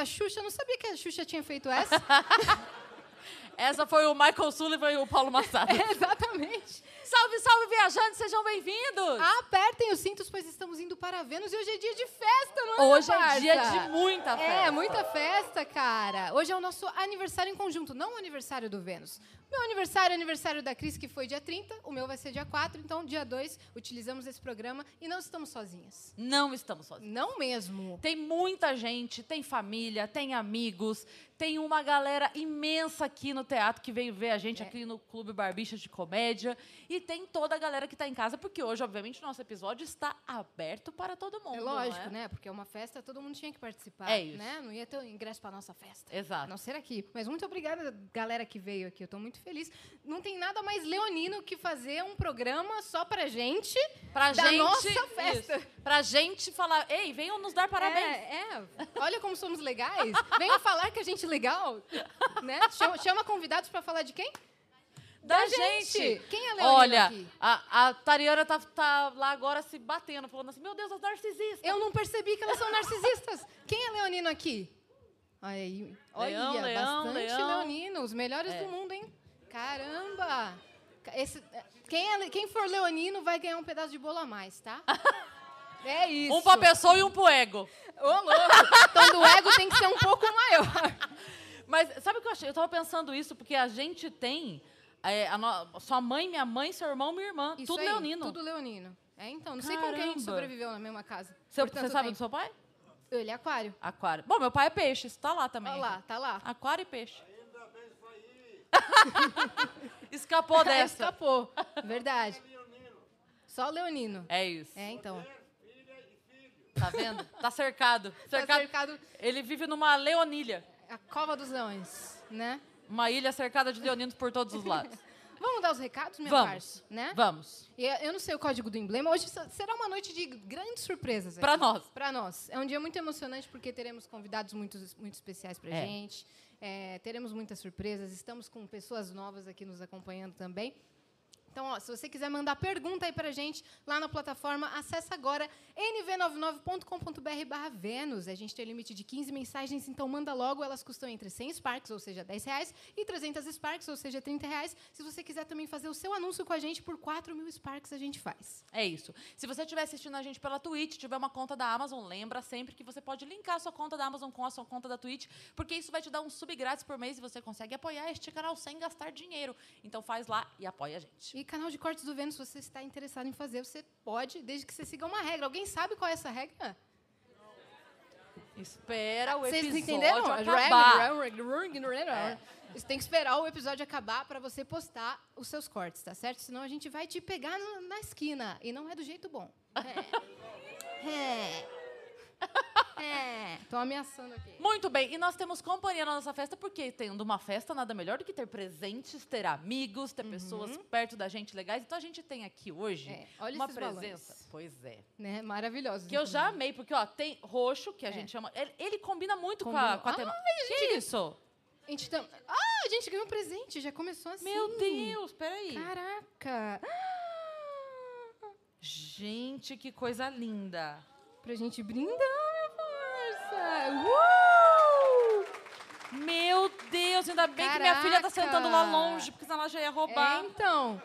da Xuxa. Eu não sabia que a Xuxa tinha feito essa. Essa foi o Michael Sullivan e o Paulo Massado. É, exatamente. Salve, salve, viajantes, sejam bem-vindos! Apertem os cintos, pois indo para Vênus e hoje é dia de festa, não é? Hoje é dia de muita festa. É, muita festa, cara. Hoje é o nosso aniversário em conjunto, não o aniversário do Vênus. Meu aniversário é aniversário da Cris, que foi dia 30, o meu vai ser dia 4, então dia 2 utilizamos esse programa e não estamos sozinhas. Não estamos sozinhos. Não mesmo. Tem muita gente, tem família, tem amigos, tem uma galera imensa aqui no teatro que veio ver a gente É. aqui no Clube Barbichas de Comédia. E tem toda a galera que está em casa, porque hoje, obviamente, o nosso episódio está aberto para todo mundo. É lógico, é? né? Porque é uma festa, todo mundo tinha que participar. É isso. Né? Não ia ter ingresso para nossa festa. Exato. A não ser aqui. Mas muito obrigada, galera que veio aqui. Eu tô muito feliz. Não tem nada mais leonino que fazer um programa só pra gente. Pra Da gente, nossa festa. isso. pra gente falar, ei, venham nos dar parabéns. É, é. Olha como somos legais. Venham falar que a gente é legal. Né? Chama, chama convidados pra falar de quem? Da, gente. Quem é leonino Olha, aqui? a, a Tariana tá, tá lá agora se batendo, falando assim, meu Deus, as narcisistas. Eu não percebi que elas são narcisistas. Quem é leonino aqui? Olha aí. Olha, Leão, bastante leão. leonino. Os melhores É. do mundo, hein? Caramba! Esse- quem, é- quem for leonino vai ganhar um pedaço de bolo a mais, tá? É isso. Um pra pessoa e um pro ego. Ô, louco! Então, do ego tem que ser um pouco maior. Mas sabe o que eu achei? Eu tava pensando isso porque a gente tem é, a no- sua mãe, minha mãe, seu irmão, minha irmã. Isso tudo aí, leonino. Tudo leonino. É, então, não sei como que a gente Caramba. sobreviveu na mesma casa. Seu- Você sabe do tempo. seu pai? Ele é aquário. Aquário. Bom, meu pai é peixe, isso tá lá também. Olha lá, tá lá. Aquário e peixe. Escapou dessa. Escapou. Verdade. Só leonino. É isso. É, então. Tá vendo? Tá cercado. Tá cercado. cercado Ele vive numa leonilha. a cova dos leões, né? Uma ilha cercada de leoninos por todos os lados. Vamos dar os recados, minha Vamos. parça, né? Vamos. E eu não sei o código do emblema. Hoje se- será uma noite de grandes surpresas. Pra nós. Pra nós. É um dia muito emocionante porque teremos convidados muito, muito especiais pra É. gente. É, teremos muitas surpresas. Estamos com pessoas novas aqui nos acompanhando também. Então, ó, se você quiser mandar pergunta aí pra gente lá na plataforma, acessa agora nv99.com.br barra Vênus. A gente tem limite de 15 mensagens, então manda logo. Elas custam entre 100 Sparks, ou seja, 10 reais, e 300 Sparks, ou seja, 30 reais. Se você quiser também fazer o seu anúncio com a gente, por 4 mil Sparks a gente faz. É isso. Se você estiver assistindo a gente pela Twitch, tiver uma conta da Amazon, lembra sempre que você pode linkar a sua conta da Amazon com a sua conta da Twitch, porque isso vai te dar um sub grátis por mês e você consegue apoiar este canal sem gastar dinheiro. Então faz lá e apoia a gente. E canal de cortes do Vênus, se você está interessado em fazer, você pode, desde que você siga uma regra. Alguém sabe qual é essa regra? Espera o Vocês episódio entenderam? acabar. É. Você tem que esperar o episódio acabar para você postar os seus cortes, tá certo? Senão a gente vai te pegar na esquina. E não é do jeito bom. É. É. É. Tô ameaçando aqui. Muito bem, e nós temos companhia na nossa festa, porque tendo uma festa, nada melhor do que ter presentes, ter amigos, ter pessoas perto da gente legais. Então a gente tem aqui hoje Uhum. É, olha uma esses presença. balões. Pois é. Né? Maravilhoso. Que eu já amei, porque ó, tem roxo, que a gente chama. Ele, ele combina muito com a, com a tema. Ai, Que isso? A gente tam... Ah, a gente ganhou um presente. Já começou assim. Meu Deus, peraí. Caraca. Gente, que coisa linda. Pra gente brindar. Uh! Meu Deus, ainda bem que minha filha tá Caraca. sentando lá longe, porque senão ela já ia roubar. É, então.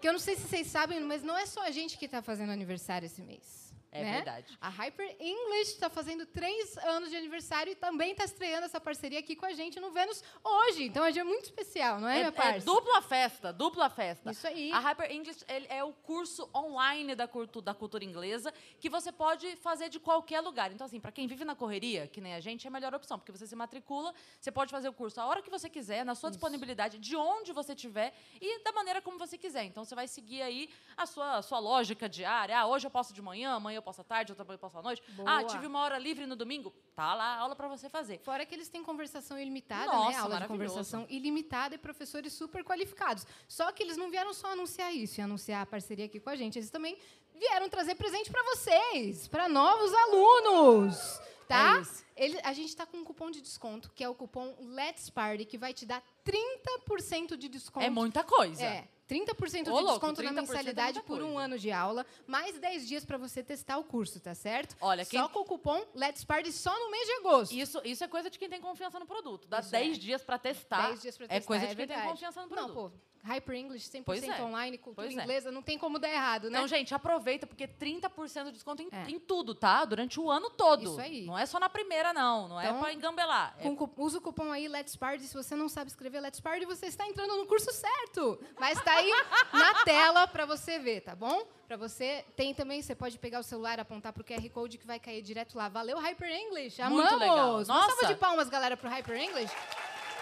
Que eu não sei se vocês sabem, mas não é só a gente que está fazendo aniversário esse mês. É né? verdade. A Hyper English está fazendo três anos de aniversário e também está estreando essa parceria aqui com a gente no Vênus hoje. Então é um dia muito especial, não é, É, minha é parça? dupla festa, dupla festa. Isso aí. A Hyper English é o curso online da, cultu- da cultura inglesa que você pode fazer de qualquer lugar. Então, assim, para quem vive na correria, que nem a gente, é a melhor opção, porque você se matricula, você pode fazer o curso a hora que você quiser, na sua disponibilidade, de onde você estiver e da maneira como você quiser. Então, você vai seguir aí a sua, a sua lógica diária. Ah, hoje eu posso de manhã, amanhã eu posso à tarde, outra eu posso à noite. Boa. Ah, tive uma hora livre no domingo. Tá lá aula para você fazer. Fora que eles têm conversação ilimitada, Nossa, né? Aula de conversação ilimitada e professores super qualificados. Só que eles não vieram só anunciar isso e anunciar a parceria aqui com a gente. Eles também vieram trazer presente para vocês, para novos alunos. Tá? É. Ele- a gente está com um cupom de desconto, que é o cupom Let's Party, que vai te dar 30% de desconto. É muita coisa. É. 30% de Ô, louco, desconto na 30% é mensalidade por um coisa. ano de aula, mais 10 dias para você testar o curso, tá certo? Olha, quem- Só com o cupom Let's Party só no mês de agosto. Isso, isso é coisa de quem tem confiança no produto. Dá Isso 10 é. dias pra testar. 10 dias pra É testar, coisa de quem tem verdade. confiança no Não, produto. pô, Hyper English 100% Pois é. online, cultura Pois é. inglesa, não tem como dar errado, né? Então, gente, aproveita, porque 30% de desconto em, É. em tudo, tá? Durante o ano todo. Isso aí. Não é só na primeira, não. Não é Então, pra engambelar. É Com usa o cupom aí Let's Party. Se você não sabe escrever Let's Party, você está entrando no curso certo. Mas está aí na tela para você ver, tá bom? Para você tem também, você pode pegar o celular, apontar pro QR Code que vai cair direto lá. Valeu Hyper English. Amamos. Muito legal. Uma Nossa. salva de palmas, galera, pro Hyper English.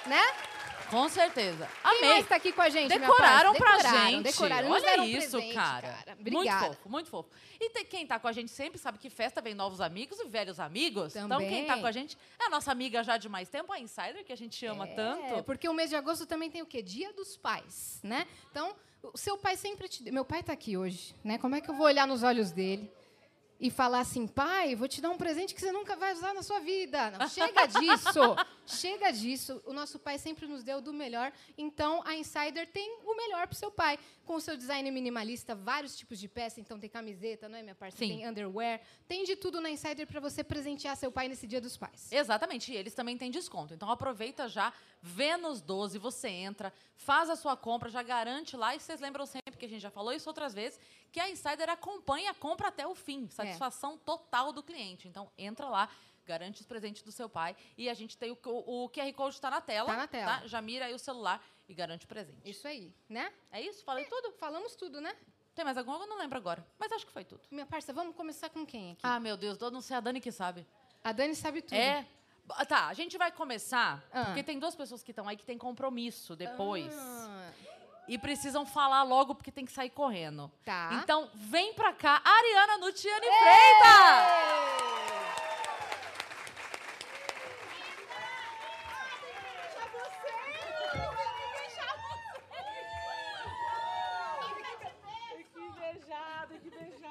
Né? Com certeza. Quem Amei. mais tá aqui com a gente, minha Decoraram parça? pra Decoraram, gente. Decoraram, nos Olha isso, presente, cara. Muito Obrigada. fofo, muito fofo. E tem- quem tá com a gente sempre sabe que festa vem novos amigos e velhos amigos. Então, Também. quem tá com a gente é a nossa amiga já de mais tempo, a Insider, que a gente ama É, tanto. porque o mês de agosto também tem o quê? Dia dos pais, né? Então, o seu pai sempre te... Meu pai está aqui hoje, né? Como é que eu vou olhar nos olhos dele e falar assim, pai, vou te dar um presente que você nunca vai usar na sua vida? Não, chega disso. chega disso. O nosso pai sempre nos deu do melhor. Então, a Insider tem o melhor para o seu pai. Com o seu design minimalista, vários tipos de peça. Então, tem camiseta, não é, minha parça? Sim. Tem underwear. Tem de tudo na Insider para você presentear seu pai nesse dia dos pais. Exatamente, e eles também têm desconto. Então aproveita já, Vênus 12, você entra, faz a sua compra, já garante lá. E vocês lembram sempre que a gente já falou isso outras vezes, que a Insider acompanha a compra até o É. fim. Satisfação total do cliente. Então entra lá, garante os presentes do seu pai. E a gente tem o, o, o QR Code está na tela. Tá na tela. Já mira aí o celular e garante o presente. Isso aí, né? É isso? Falei tudo? Falamos tudo, né? Tem mais alguma? Eu não lembro agora. Mas acho que foi tudo. Minha parça, vamos começar com quem aqui? Ah, meu Deus, eu não sei a Dani que sabe. A Dani sabe tudo. É. Tá, a gente vai começar, Ah. porque tem duas pessoas que estão aí que têm compromisso depois. Ah, E precisam falar logo porque tem que sair correndo. tá. Então, vem pra cá, Ariana Nutiane Freitas! Beijado.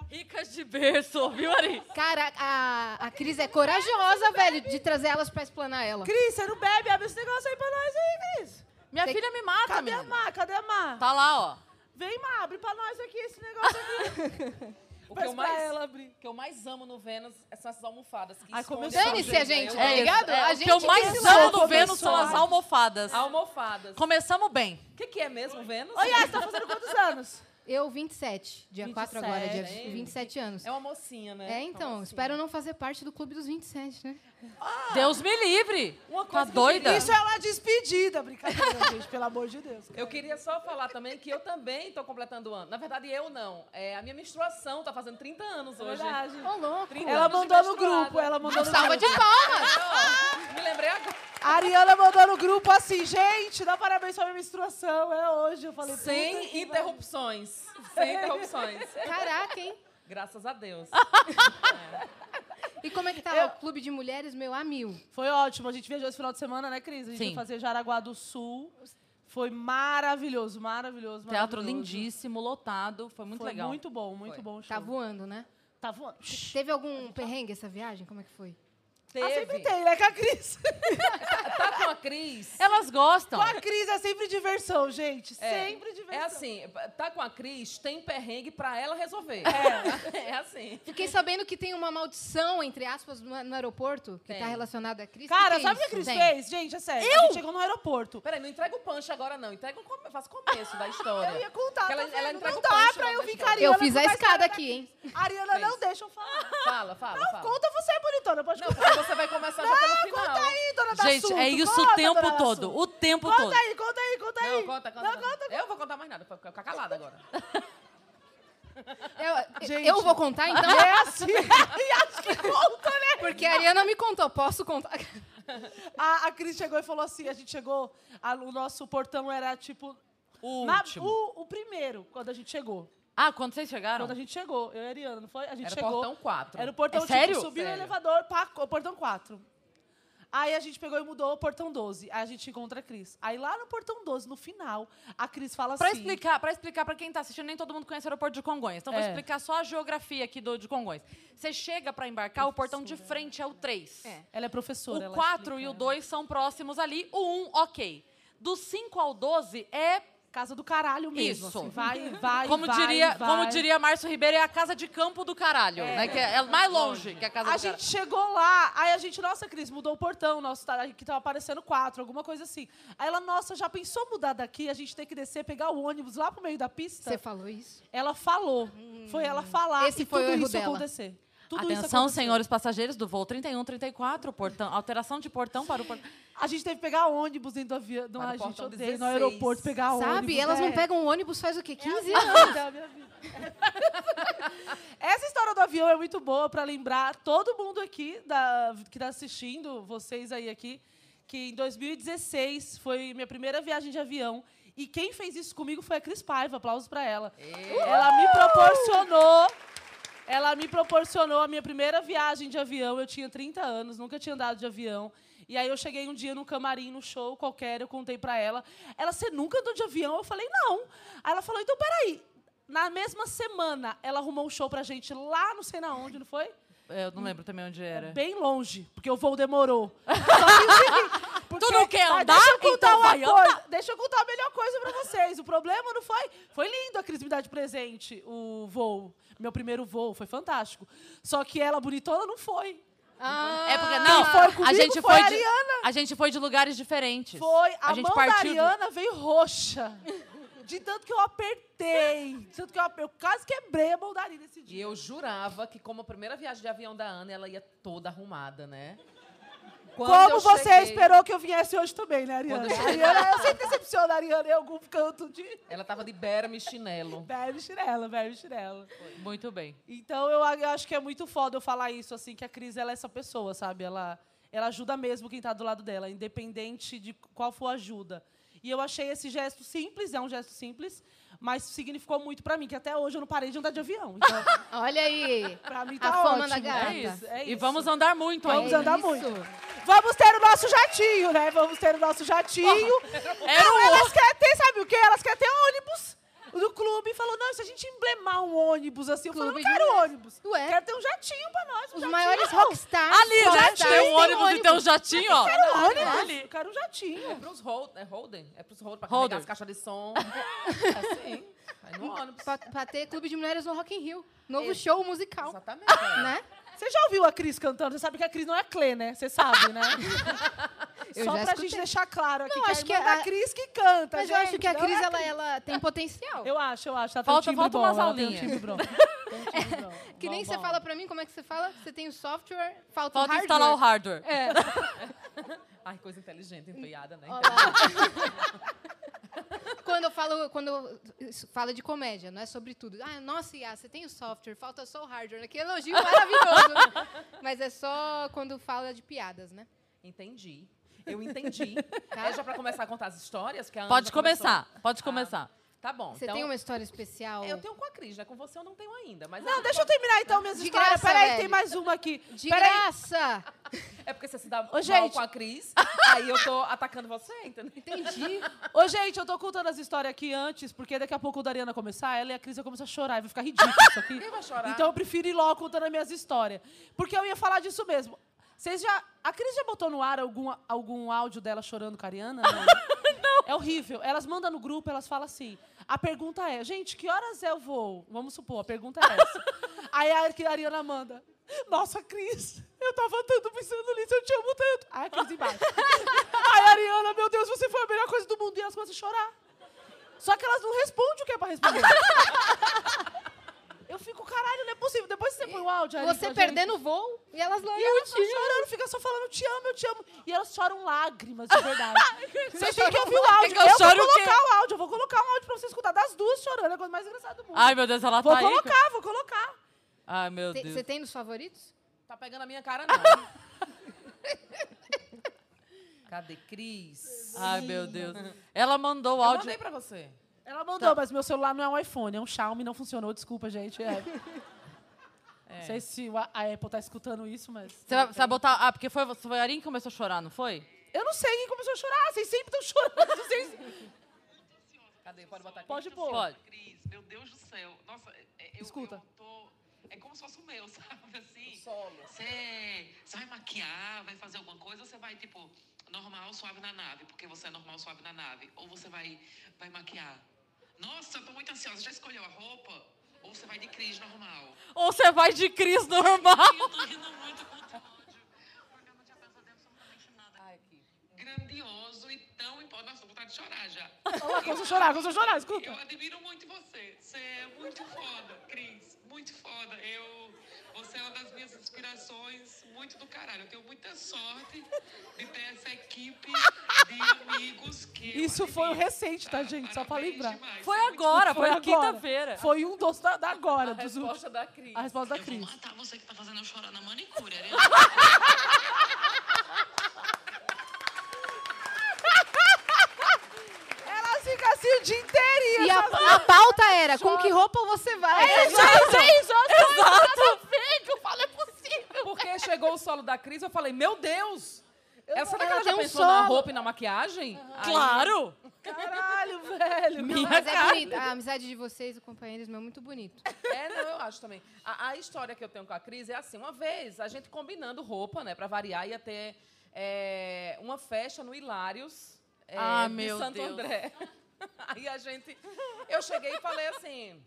Ricas de berço, viu, Ari? Cara, a, a Cris é corajosa, velho, de trazer elas pra explanar ela. Cris, você não bebe? Abre esse negócio aí pra nós aí, Cris. Minha Tem- filha me mata, Cadê a menina. Má? Cadê a Má? Tá lá, ó. Vem, Má, abre pra nós aqui esse negócio aqui. O que, eu mais, ela abrir. o que eu mais amo no Vênus são essas almofadas. Que Ai, começou, Dane-se a gente, tá ligado? É, a o gente que eu mais que amo no começou. Vênus são as almofadas. Almofadas. Começamos bem. O que, que é mesmo Vênus? Oi, Yas, tá fazendo quantos anos? Eu, 27. Dia 4 agora, dia 27, 27 anos. É uma mocinha, né? É, então, mocinha. espero não fazer parte do clube dos 27, né? Deus me livre. Uma Tá coisa eu doida? Isso é uma despedida, brincadeira, gente, pelo amor de Deus. Eu queria só falar também que eu também tô completando o ano. Na verdade, eu não. É, a minha menstruação tá fazendo 30 anos hoje. Verdade. Ô, louco. 30 Ela mandou no grupo, ela mandou no Salva grupo. de palmas! Me lembrei agora. A Ariana mandou no grupo assim, gente, dá parabéns pra minha menstruação, é hoje. Eu falei, Sem interrupções. Sem interrupções. Caraca, hein? Graças a Deus. E como é que tá Eu- o clube de mulheres, meu, a mil? Foi ótimo. A gente viajou esse final de semana, né, Cris? A gente Sim. foi fazer Jaraguá do Sul. Foi maravilhoso, maravilhoso, Teatro maravilhoso. lindíssimo, lotado. Foi muito Foi legal. muito bom, muito Foi. bom o show. Tá voando, né? Tá voando. Teve algum perrengue essa viagem? Como é que foi? Ah, sempre Teve. tem, né, com a Cris? Tá com a Cris. Elas gostam. Com a Cris é sempre diversão, gente. É, Sempre diversão. É assim, tá com a Cris, tem perrengue pra ela resolver. É, é assim. Fiquei sabendo que tem uma maldição, entre aspas, no, no aeroporto, que Tem. tá relacionada a Cris. Cara, que é sabe o que a? Cris Tem. fez? Gente, é sério. A gente chegou no aeroporto. Peraí, não entrega o punch agora, não. Entrega o come... O começo da história. Eu ia contar, ela- tá ela entrega Não o dá punch pra logo eu vir história. carinha. Eu fiz a escada aqui, hein? A Ariana Fez. não deixa eu falar. Fala, fala, Não, fala. conta você, bonitona. Pode Não, contar. Você vai começar já pelo final. Conta aí, dona da Gente, assunto. é isso conta, o tempo todo. O tempo Conta todo. aí, conta aí, conta aí. Não, conta, conta. Não, conta. conta, Eu vou contar mais nada, vou ficar calada agora. Eu, Gente. eu vou contar, então? É assim. e acho que conta, né? Porque a Ariana me contou, posso contar? A, a Cris chegou e falou assim, a gente chegou, a- o nosso portão era tipo... O na- último. o, o primeiro, quando a gente chegou. Ah, quando vocês chegaram? Quando a gente chegou, eu e a Ariana, não foi? A gente Era chegou. portão 4. Era o portão, É sério? tipo, subiu o Sério. elevador, pá, o portão 4. Aí a gente pegou e mudou o portão 12. Aí a gente encontra a Cris. Aí lá no portão 12, no final, a Cris fala Pra assim... explicar, pra explicar pra quem tá assistindo, nem todo mundo conhece o aeroporto de Congonhas. Então vou É. explicar só a geografia aqui do de Congonhas. Você chega pra embarcar, o portão de frente é o 3. É. Ela é professora. O ela 4 explica. e o 2 são próximos ali, o 1, ok. Do 5 ao 12 é casa do caralho mesmo. Isso. assim, vai, vai, Como vai, diria, vai. como diria Márcio Ribeiro, é a casa de campo do caralho, né? Que é, é mais longe que a casa A do caralho. gente chegou lá, aí a gente, nossa, Cris, mudou o portão, nosso, tá- que tava aparecendo quatro, alguma coisa assim. Aí ela, nossa, já pensou mudar daqui, a gente ter que descer, pegar o ônibus lá pro meio da pista? Você falou isso? Ela falou. Foi ela falar Esse e foi o tudo erro isso dela. acontecer. Tudo isso Atenção, senhores passageiros do voo 3134, portão, alteração de portão para o portão. A gente teve que pegar ônibus dentro do avião. Não, a gente odeia no 16. aeroporto pegar ônibus. Sabe? Elas não é. pegam um ônibus faz o quê? 15 É anos. é minha vida. Essa história do avião é muito boa para lembrar todo mundo aqui da, que está assistindo, vocês aí aqui, que em 2016 foi minha primeira viagem de avião. E quem fez isso comigo foi a Cris Paiva. Aplausos para ela. Ela me proporcionou. Ela me proporcionou a minha primeira viagem de avião. Eu tinha 30 anos, nunca tinha andado de avião. E aí eu cheguei um dia no camarim, no show qualquer, eu contei pra ela. Ela, você nunca andou de avião? Eu falei, não. Aí ela falou, então peraí. Na mesma semana, ela arrumou um show pra gente lá, não sei na onde, não foi? Eu não lembro também onde era. Bem longe, porque o voo demorou. Porque- Tu não quer Mas andar? Deixa eu contar Então uma vai coisa. Deixa eu contar a melhor coisa pra vocês. O problema não foi... Foi lindo a Cris me dar de presente o voo. Meu primeiro voo, foi fantástico. Só que ela, bonitona, não foi. Ah, É porque não, foi comigo a gente foi foi, a de, a gente foi de lugares diferentes. Foi. A, A gente mão da partiu do- Ariana veio roxa. De tanto que eu apertei. De tanto que eu, eu quase quebrei a mão da Ariana esse E dia. eu jurava que, como a primeira viagem de avião da Ana, ela ia toda arrumada, né? Como eu você cheguei, esperou que eu viesse hoje também, né, Ariana? Quando eu A cheguei- Ariana, eu sempre decepciono a Ariana em algum canto de... Ela tava de berma e chinelo. Bebe chinela, bebe chinela. Muito bem. Então eu, eu acho que é muito foda eu falar isso, assim, que a Cris ela é essa pessoa, sabe? Ela, ela ajuda mesmo quem tá do lado dela, independente de qual for a ajuda. E eu achei esse gesto simples, é um gesto simples, mas significou muito pra mim, que até hoje eu não parei de andar de avião. Então, Olha aí. pra mim A tá fama ótimo. da gata. É isso, é E isso. vamos andar muito Vamos ainda. andar isso. muito. Vamos ter o nosso jatinho, né? Vamos ter o nosso jatinho. Era Não, um elas querem ter, sabe o quê? Elas querem ter ônibus do clube. E falou, não, se a gente emblemar um ônibus assim, eu falei, Clube não de quero ônibus. Ué. Quero ter um jatinho pra nós. Um Os jatinho. maiores rockstars. Ali, né? rockstars Tem um ônibus e tem um jatinho, ó. Quero ônibus. Ali. Eu quero um jatinho. É pros hold, é Holden? É pros hold, pra Holden. carregar as caixas de som. assim, vai no ônibus. Pra, pra ter clube de mulheres no Rock in Rio. Novo Ex- show musical. Exatamente. é. Né? Você já ouviu a Cris cantando? Você sabe que a Cris não é Clê, né? Você sabe, né? Eu Só já pra escutei. gente deixar claro aqui Não, que acho a que irmã a- da Cris que canta, Mas gente. eu acho que a Cris, é ela, ela tem potencial. Eu acho, eu acho. Ela Falta- tem um falta bom. umas tem um aulinhas. bom. Um bom. Que nem Bom, você bom. fala pra mim, como é que você fala? Você tem o software, falta, Falta o hardware. instalar o hardware. É. Ai, coisa inteligente, empenhada, né? Quando eu falo, quando eu fala de comédia, não é sobre tudo. Ah, nossa, Iá, você tem o software, falta só o hardware. Que elogio maravilhoso. Mas é só quando fala de piadas, né? Entendi. Eu entendi. É já pra começar a contar as histórias? Que a Pode já começou? começar, pode começar. Tá bom. Você então, tem uma história especial? Eu tenho com a Cris, né? Com você eu não tenho ainda. Mas Não, deixa eu terminar então minhas De histórias. graça, Peraí, velho. tem mais uma aqui. De Peraí. graça! É porque você se dá Ô, gente. com a Cris, aí eu tô atacando você, entendeu? Entendi. Ô, gente, eu tô contando as histórias aqui antes, porque daqui a pouco o Dariana começar, ela e a Cris vão começar a chorar, e vai ficar ridículo isso aqui. Quem vai chorar? Então eu prefiro ir logo contando as minhas histórias. Porque eu ia falar disso mesmo. Vocês já. A Cris já botou no ar algum, algum áudio dela chorando com a Ariana? Não. É horrível. Elas mandam no grupo, elas falam assim. A pergunta é, gente, que horas é o voo? Vamos supor, a pergunta é essa. Aí a Ariana manda. Nossa, Cris, eu tava tanto pensando nisso, eu te amo tanto. Aí a Cris embaixo. Aí a Ariana, meu Deus, você foi a melhor coisa do mundo. E elas começam a chorar. Só que elas não respondem o que é pra responder. Eu fico, caralho, não é possível. Depois você põe o áudio aí Você perdendo o voo e elas lá. E elas estão chorando, fica só falando, te amo, eu te amo. E elas choram lágrimas, de verdade. vocês têm que ouvir o áudio. eu eu choro vou o colocar o áudio, eu vou colocar um áudio pra você escutar das duas chorando. É a coisa mais engraçada do mundo. Ai, meu Deus, ela vou tá aí. colocar, vou colocar. Ai, meu Você Deus. tem nos favoritos? Tá pegando a minha cara, não. Cadê Cris? Ai, meu Deus. Ela mandou o Eu áudio. mandei pra você. Ela mandou, mas meu celular não é um iPhone, é um Xiaomi, não funcionou, desculpa, gente. É. É. Não sei se a Apple tá escutando isso, mas... Você vai, você vai botar. Ah, porque foi, foi a Arin que começou a chorar, não foi? Eu não sei quem começou a chorar, vocês sempre estão chorando. Vocês... Cadê? Pode botar aqui. Pode pôr. Pode. Cris, meu Deus do céu. Nossa, é- é- eu, Escuta. eu tô. É como se fosse o meu, sabe? Assim. Solo. Você, você vai maquiar, vai fazer alguma coisa, ou você vai, tipo, normal, suave na nave, porque você é normal, suave na nave. Ou você vai, vai maquiar. Nossa, eu tô muito ansiosa. Já escolheu a roupa? Ou você vai de Cris normal? Ou você vai de Cris normal? Eu tô rindo muito com ódio. Porque eu não tinha pensado absolutamente nada. Ai, aqui. Grandioso e tão importante. Nossa, tô com vontade de chorar já. Olha lá, começou a chorar, começou a chorar, escuta. Eu admiro muito você. Você é muito foda, Cris. Muito foda. Eu, você é uma das minhas inspirações. Muito do caralho. Eu tenho muita sorte de ter essa equipe de amigos que. Isso foi o recente, tá, gente? Só pra lembrar. demais. Foi é agora, foi, agora. quinta-feira. Foi um doce da, da agora, A dos últimos. resposta da Cris. A resposta da Eu vou Cris. matar você que tá fazendo eu chorar na manicure, Ariana. Ela fica assim o dia inteirinho. E a, a pauta era, com que roupa você vai? É isso, é isso, Exato. que eu falo, é Porque chegou o solo da Cris, eu falei, meu Deus! Essa Ela daquela já tem um pensou na roupa e na maquiagem? Aí- Claro! Caralho, velho. Minha Mas é bonito. A amizade de vocês, o companheirismo é muito bonito. É, não, eu acho também. A, a história que eu tenho com a Cris é assim, uma vez, a gente combinando roupa, né, pra variar, ia ter é, uma festa no Hilários, é, Ah, de meu Santo Deus. André. Aí a gente... Eu cheguei e falei assim,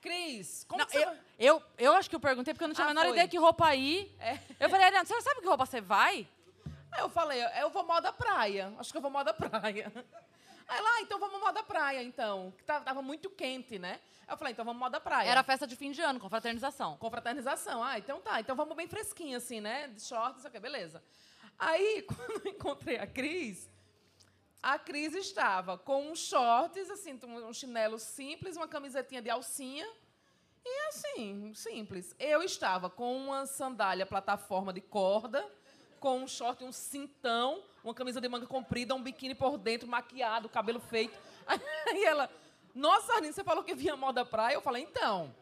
Cris, como Não, você... eu, eu, eu acho que eu perguntei porque eu não tinha Ah, a menor foi. ideia que roupa ir. É. Eu falei, Ariana, você sabe que roupa você vai? Aí eu falei, eu vou moda praia. Acho que eu vou moda praia. Aí lá, ah, então vamos moda praia, então. Que tava, tava muito quente, né? Aí eu falei, então vamos moda praia. Era festa de fim de ano, confraternização. confraternização. Ah, então tá. Então vamos bem fresquinho, assim, né? De short, não sei o quê, beleza. Aí, quando eu encontrei a Cris, a Cris estava com uns shorts, assim, um chinelo simples, uma camisetinha de alcinha. E assim, simples. Eu estava com uma sandália plataforma de corda, com um short, um cintão, uma camisa de manga comprida, um biquíni por dentro, maquiado, cabelo feito. Aí ela, nossa, Arnine, você falou que vinha moda praia? Eu falei, então,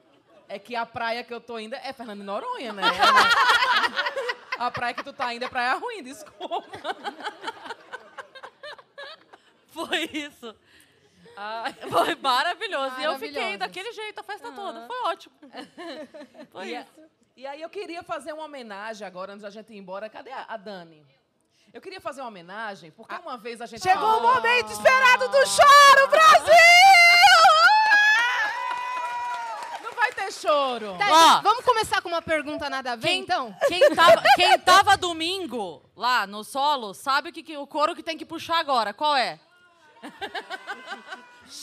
é que a praia que eu tô indo é Fernando Noronha, né? A praia que tu tá indo é praia ruim, desculpa. Foi isso. Ai, Foi maravilhoso. E eu fiquei daquele jeito a festa toda. Foi ótimo. Foi e, isso. e aí eu queria fazer uma homenagem agora, antes da gente ir embora. Cadê a, a Dani? Eu queria fazer uma homenagem, porque uma vez a gente... Chegou o falou- momento esperado do choro, Brasil! Não vai ter choro. Tá, vamos começar com uma pergunta nada a ver, Quem, então? quem, tava, quem tava domingo lá no solo sabe o que, que o coro que tem que puxar agora. Qual é?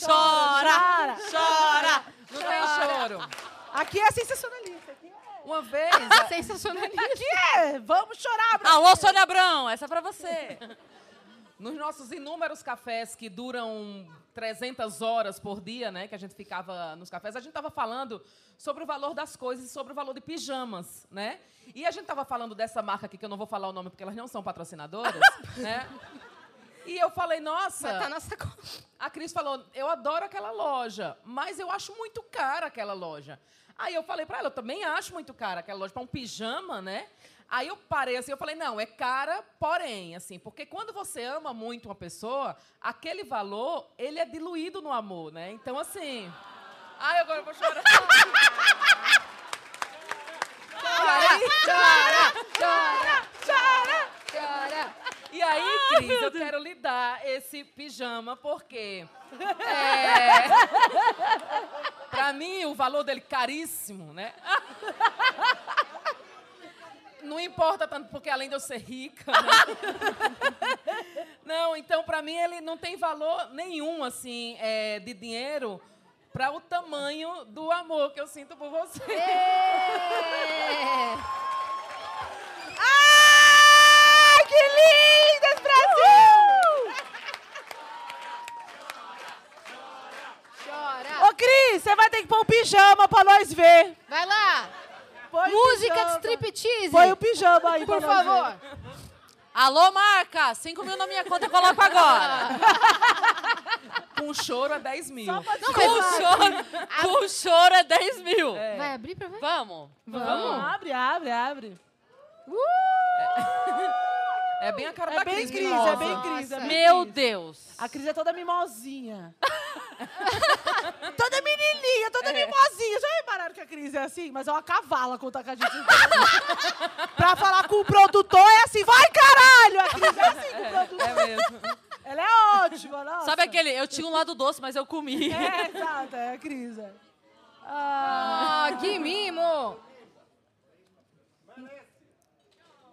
Chora! Chora! Não tem choro. Aqui é sensacionalista. Aqui Uma vez... Ah, Sensacionalista. é, aqui é. Vamos chorar, Brasil. Alô, Sônia Abrão, essa é pra você. Nos nossos inúmeros cafés que duram 300 horas por dia, né, que a gente ficava nos cafés, a gente estava falando sobre o valor das coisas e sobre o valor de pijamas, né? E a gente estava falando dessa marca aqui, que eu não vou falar o nome porque elas não são patrocinadoras, né? E eu falei, nossa, tá sacola. a Cris falou, eu adoro aquela loja, mas eu acho muito cara aquela loja. Aí eu falei pra ela, eu também acho muito cara aquela loja para um pijama, né? Aí eu parei assim, eu falei, não, é cara, porém, assim, porque quando você ama muito uma pessoa, aquele valor, ele é diluído no amor, né? Então, assim... Ai, agora eu vou chorar. Chora. E aí, Cris, eu quero lhe dar esse pijama, porque. É, pra mim, o valor dele caríssimo, né? Não importa tanto, porque além de eu ser rica. né? Não, então, pra mim, ele não tem valor nenhum, assim, é, de dinheiro para o tamanho do amor que eu sinto por você. É. Ai, que lindas, Brasil! Chora. Ô, Cris, você vai ter que pôr um pijama pra nós ver. Vai lá. Põe Música de striptease. Põe o pijama aí Por pra nós favor. ver. Alô, marca! 5 mil na minha conta, eu coloco agora. Com choro a 10 mil. Não, Com choro, com choro é 10 mil. vai abrir pra ver? Vamos. Vamos. Abre, abre, abre. É bem a cara É da bem Cris, Cris, mimosa. é bem Cris. É bem Meu Cris. Deus. A Cris é toda mimosinha. toda menininha, toda mimosinha. Já repararam que a Cris é assim, mas é uma cavala tá com a gente. pra falar com o produtor é assim, vai caralho! A Cris é assim com o produtor. É mesmo. Ela é ótima, nossa. Sabe aquele, eu tinha um lado doce, mas eu comi. É, exato, é a Cris. é. Ah, Ah, que mimo!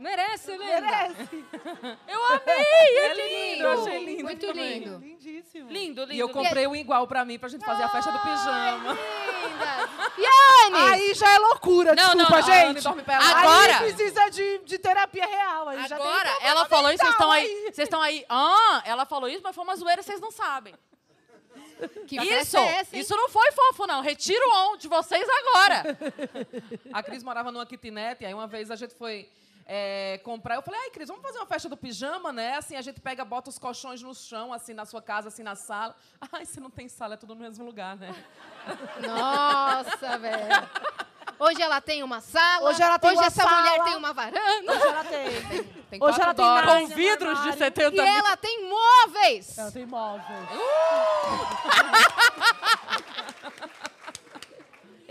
Merece, Linda. merece. Eu amei! É lindo, eu achei lindo. Muito também. lindo. Lindíssimo. Lindo, lindo. E eu comprei um igual pra mim, pra gente fazer a festa do pijama. Linda! Yane! Aí já é loucura, Não, desculpa, não. A Anne gente. Agora- Aí precisa de, de terapia real. Aí já tem Agora, ela falou isso, vocês estão aí. Vocês estão aí. Ah, ela falou isso, mas foi uma zoeira, vocês não sabem. Que Isso, é essa, isso não foi fofo, não. Retiro o on de vocês agora. A Cris morava numa kitnet, aí uma vez a gente foi é, comprar. Eu falei, ai, Cris, vamos fazer uma festa do pijama, né? Assim, a gente pega, bota os colchões no chão, assim, na sua casa, assim, na sala. Ai, se não tem sala, é tudo no mesmo lugar, né? Nossa, velho. Hoje ela tem uma sala. Hoje ela tem Hoje uma essa sala. mulher tem uma varanda. Hoje ela tem. Tem Hoje ela tem Com vidros de armário. 70 E mil. ela tem móveis. Ela tem móveis.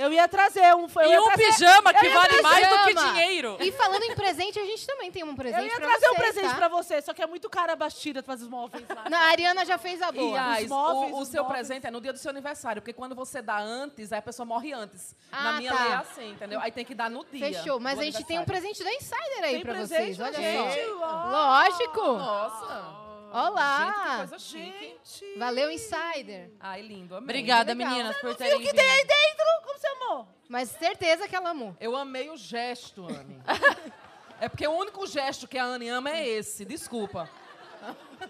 Eu ia trazer um. Eu E um trazer, pijama que vale trazer mais do que dinheiro. E falando em presente, a gente também tem um presente Eu ia trazer um presente tá? pra você, só que é muito cara a Bastida fazer os móveis lá. Não, a Ariana já fez a E boa. as- móveis, o, o os seu móveis. presente é no dia do seu aniversário, porque quando você dá antes, aí a pessoa morre antes. Ah, Na minha tá. lei é assim, entendeu? Aí tem que dar no dia. Fechou. Mas a gente tem um presente da Insider aí Tem pra presente vocês. Olha gente, só. ó. Lógico. Nossa! Olá. Gente, que coisa chique. Gente. Valeu, Insider. Ai, lindo, amei. Obrigada, legal. meninas, por Viu terem o que vindo. tem aí dentro? Como você amou? Mas certeza que ela amou. Eu amei o gesto, Anne. é porque o único gesto que a Anne ama é esse, desculpa.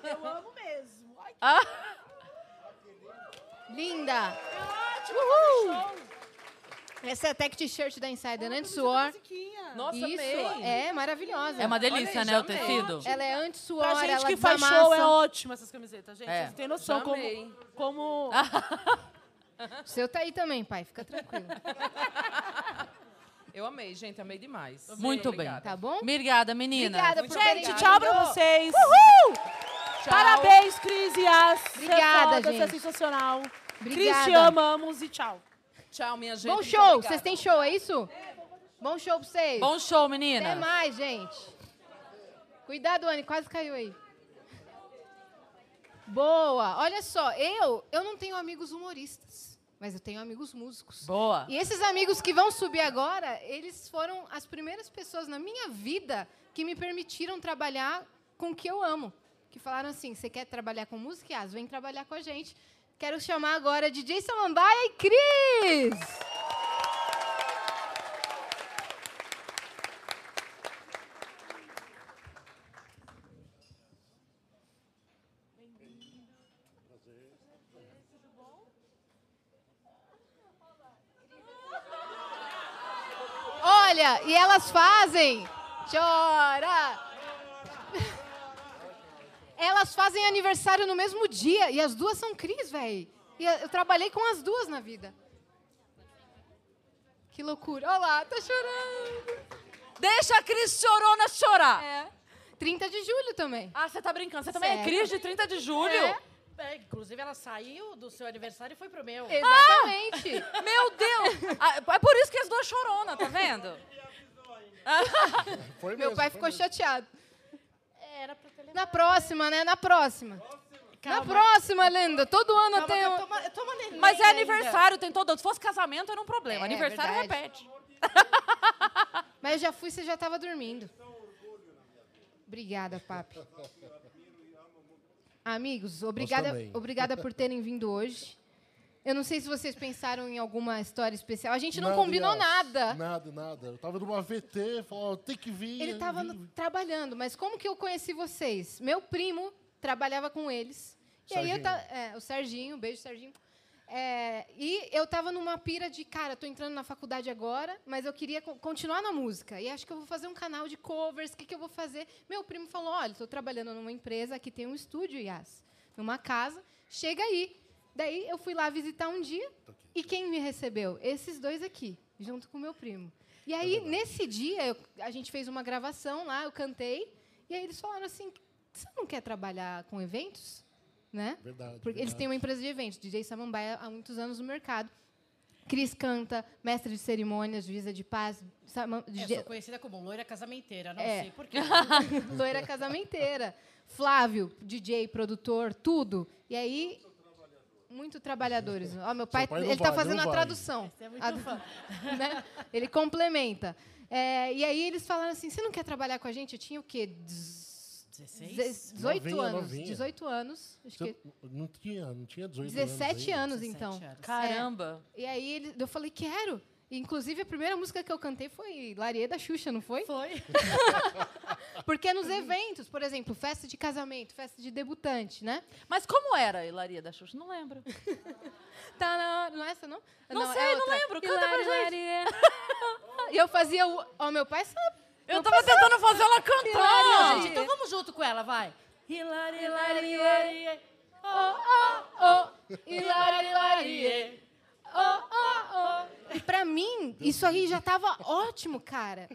Eu amo mesmo. Ai, Linda. que Uhul. Essa é a tech t-shirt da Insider anti-suor. musiquinha. Nossa, Isso, amei. é maravilhosa. É uma delícia, aí, né, o amei. tecido? Ela é anti-suor, Pra gente ela que faz desamassa. show, é ótimo essas camisetas, gente. É. Vocês têm noção Já como... amei. como... O seu tá aí também, pai. Fica tranquilo. Eu amei, gente, amei demais. Muito bem. Obrigada. Tá bom? Obrigada, menina. Obrigada por Gente, tchau pra vocês. Tchau. Parabéns, Cris e As. É Obrigada, foda, Você é gente. sensacional. Cris, Obrigada. te amamos e tchau. Tchau, minha gente. Bom show. Vocês têm show, é isso? Bom show pra vocês. Bom show, Até menina. mais, gente. Cuidado, Anne. Quase caiu aí. Boa. Olha só, eu, eu não tenho amigos humoristas, mas eu tenho amigos músicos. Boa. E esses amigos que vão subir agora, eles foram as primeiras pessoas na minha vida que me permitiram trabalhar com o que eu amo. Que falaram assim: você quer trabalhar com música? Yas, vem trabalhar com a gente. Quero chamar agora DJ Samambaia e Cris. Olha, e elas fazem. Chora! Elas fazem aniversário no mesmo dia. E as duas são Cris, velho. E eu trabalhei com as duas na vida. Que loucura. Olha lá, tá chorando. Deixa a Cris Chorona chorar. É. 30 de julho também. Ah, você tá brincando. Você também é? Cris de 30 de julho? É. É, inclusive, ela saiu do seu aniversário e foi pro meu. Exatamente. Meu Deus! Ah, é por isso que as duas chorona, tá vendo? Foi Meu mesmo, pai foi ficou mesmo. chateado. Era pra ter Na próxima, né? Na próxima. Na Calma. próxima, linda. Todo ano Calma, tem um... tô, eu tô uma Mas é ainda. aniversário, tem todo. Se fosse casamento, era um problema. É, aniversário verdade. repete. Mas eu já fui, você já estava dormindo. Obrigada, papi. Amigos, obrigada, obrigada por terem vindo hoje. Eu não sei se vocês pensaram em alguma história especial. A gente não Nada, combinou nada. Nada, nada. Eu tava numa VT, falou, tem que vir. Ele estava trabalhando, mas como que eu conheci vocês? Meu primo trabalhava com eles. E aí eu Serginho. é, o Serginho, beijo Serginho. É, e eu tava numa pira de, cara, tô entrando na faculdade agora, mas eu queria co- continuar na música. E acho que eu vou fazer um canal de covers, o que, que eu vou fazer? Meu primo falou, olha, estou trabalhando numa empresa, aqui tem um estúdio, Yas, numa casa, chega aí. Daí eu fui lá visitar um dia, e quem me recebeu? Esses dois aqui, junto com o meu primo. E aí, nesse dia, eu- a gente fez uma gravação lá, eu cantei, e aí eles falaram assim, você não quer trabalhar com eventos? Né? Verdade. Porque eles verdade. têm uma empresa de eventos, DJ Samambaia, há muitos anos no mercado. Cris canta, mestre de cerimônias, juíza de paz. sama- Eu ge- sou conhecida como loira casamenteira, não É. sei por quê. loira casamenteira. Flávio, DJ, produtor, tudo. E aí, muito trabalhadores. Ó, meu pai, pai ele está vai, fazendo a vai. tradução. É muito A- né? Ele complementa. É, e aí eles falaram assim: você não quer trabalhar com a gente? Eu tinha o quê? Dez- 16? 18 Novinha, anos. novinha. 18 anos. Acho Você que não tinha, não tinha 18 17 anos. anos, 17 então. anos. Caramba. E aí ele, eu falei, quero. Inclusive, a primeira música que eu cantei foi Larie da Xuxa, não foi? Foi. Porque nos eventos, por exemplo, festa de casamento, festa de debutante, né? Mas como era a Hilaria da Xuxa? Não lembro. Tá hora. Não é essa, não? Não é sei, não outra. lembro. Canta pra Hilari, gente. Larie. E eu fazia o. Ó, meu pai sabe. Eu tava tentando fazer ela cantar. Não, gente, então vamos junto com ela, vai. Hilari, hilari, hilari. Oh, Hilari, Larie. Oh, oh, oh. E pra mim, isso aí já tava ótimo, cara.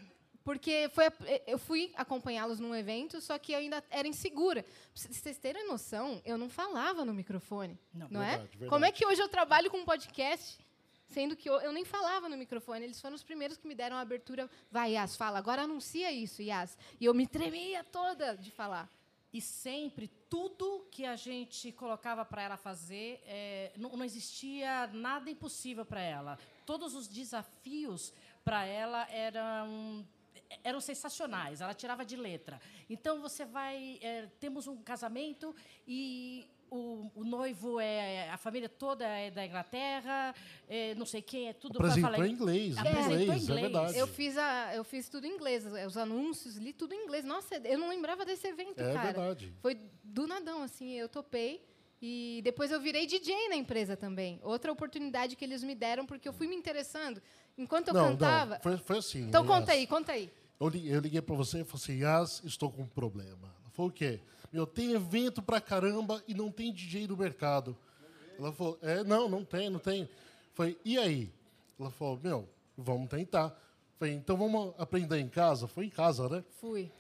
Porque foi a- eu fui acompanhá-los num evento, só que eu ainda era insegura. Pra vocês terem noção, eu não falava no microfone. Não. Não, é? Verdade, verdade. Como é que hoje eu trabalho com um podcast, sendo que eu, eu nem falava no microfone? Eles foram os primeiros que me deram a abertura. Vai, Yas, fala. Agora anuncia isso, Yas. E eu me tremia toda de falar. E sempre, tudo que a gente colocava para ela fazer, é, não, não existia nada impossível para ela. Todos os desafios para ela eram eram sensacionais. Ela tirava de letra. Então você vai, é, temos um casamento e o, o noivo é a família toda é da Inglaterra, é, não sei quem é tudo Apresentou falar em inglês, em inglês, é verdade. Eu fiz, a, eu fiz tudo em inglês, os anúncios, li tudo em inglês. Nossa, eu não lembrava desse evento, É cara. verdade. Foi do nadão, assim, eu topei. E depois eu virei DJ na empresa também. Outra oportunidade que eles me deram, porque eu fui me interessando. Enquanto eu não, cantava. não, foi, foi assim. Então conta aí, conta aí. Eu li- eu liguei pra você e falei assim, Yas, estou com um problema. Ela falou, o quê? Meu, tem evento pra caramba e não tem DJ no mercado. Ela falou, é, não, não tem, não tem. Falei, e aí? Ela falou, meu, vamos tentar. Falei, então vamos aprender em casa? Foi em casa, né? Fui.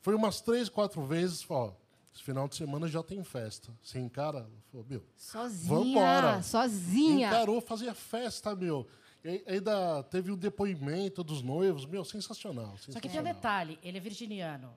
Foi umas três, quatro vezes, ó, esse final de semana já tem festa. Você encara? Ela falou, meu, Sozinha. Vambora. Sozinha. encarou, fazia festa, meu. E ainda teve um depoimento dos noivos, meu, sensacional. Só que tem um sensacional. detalhe, ele é virginiano.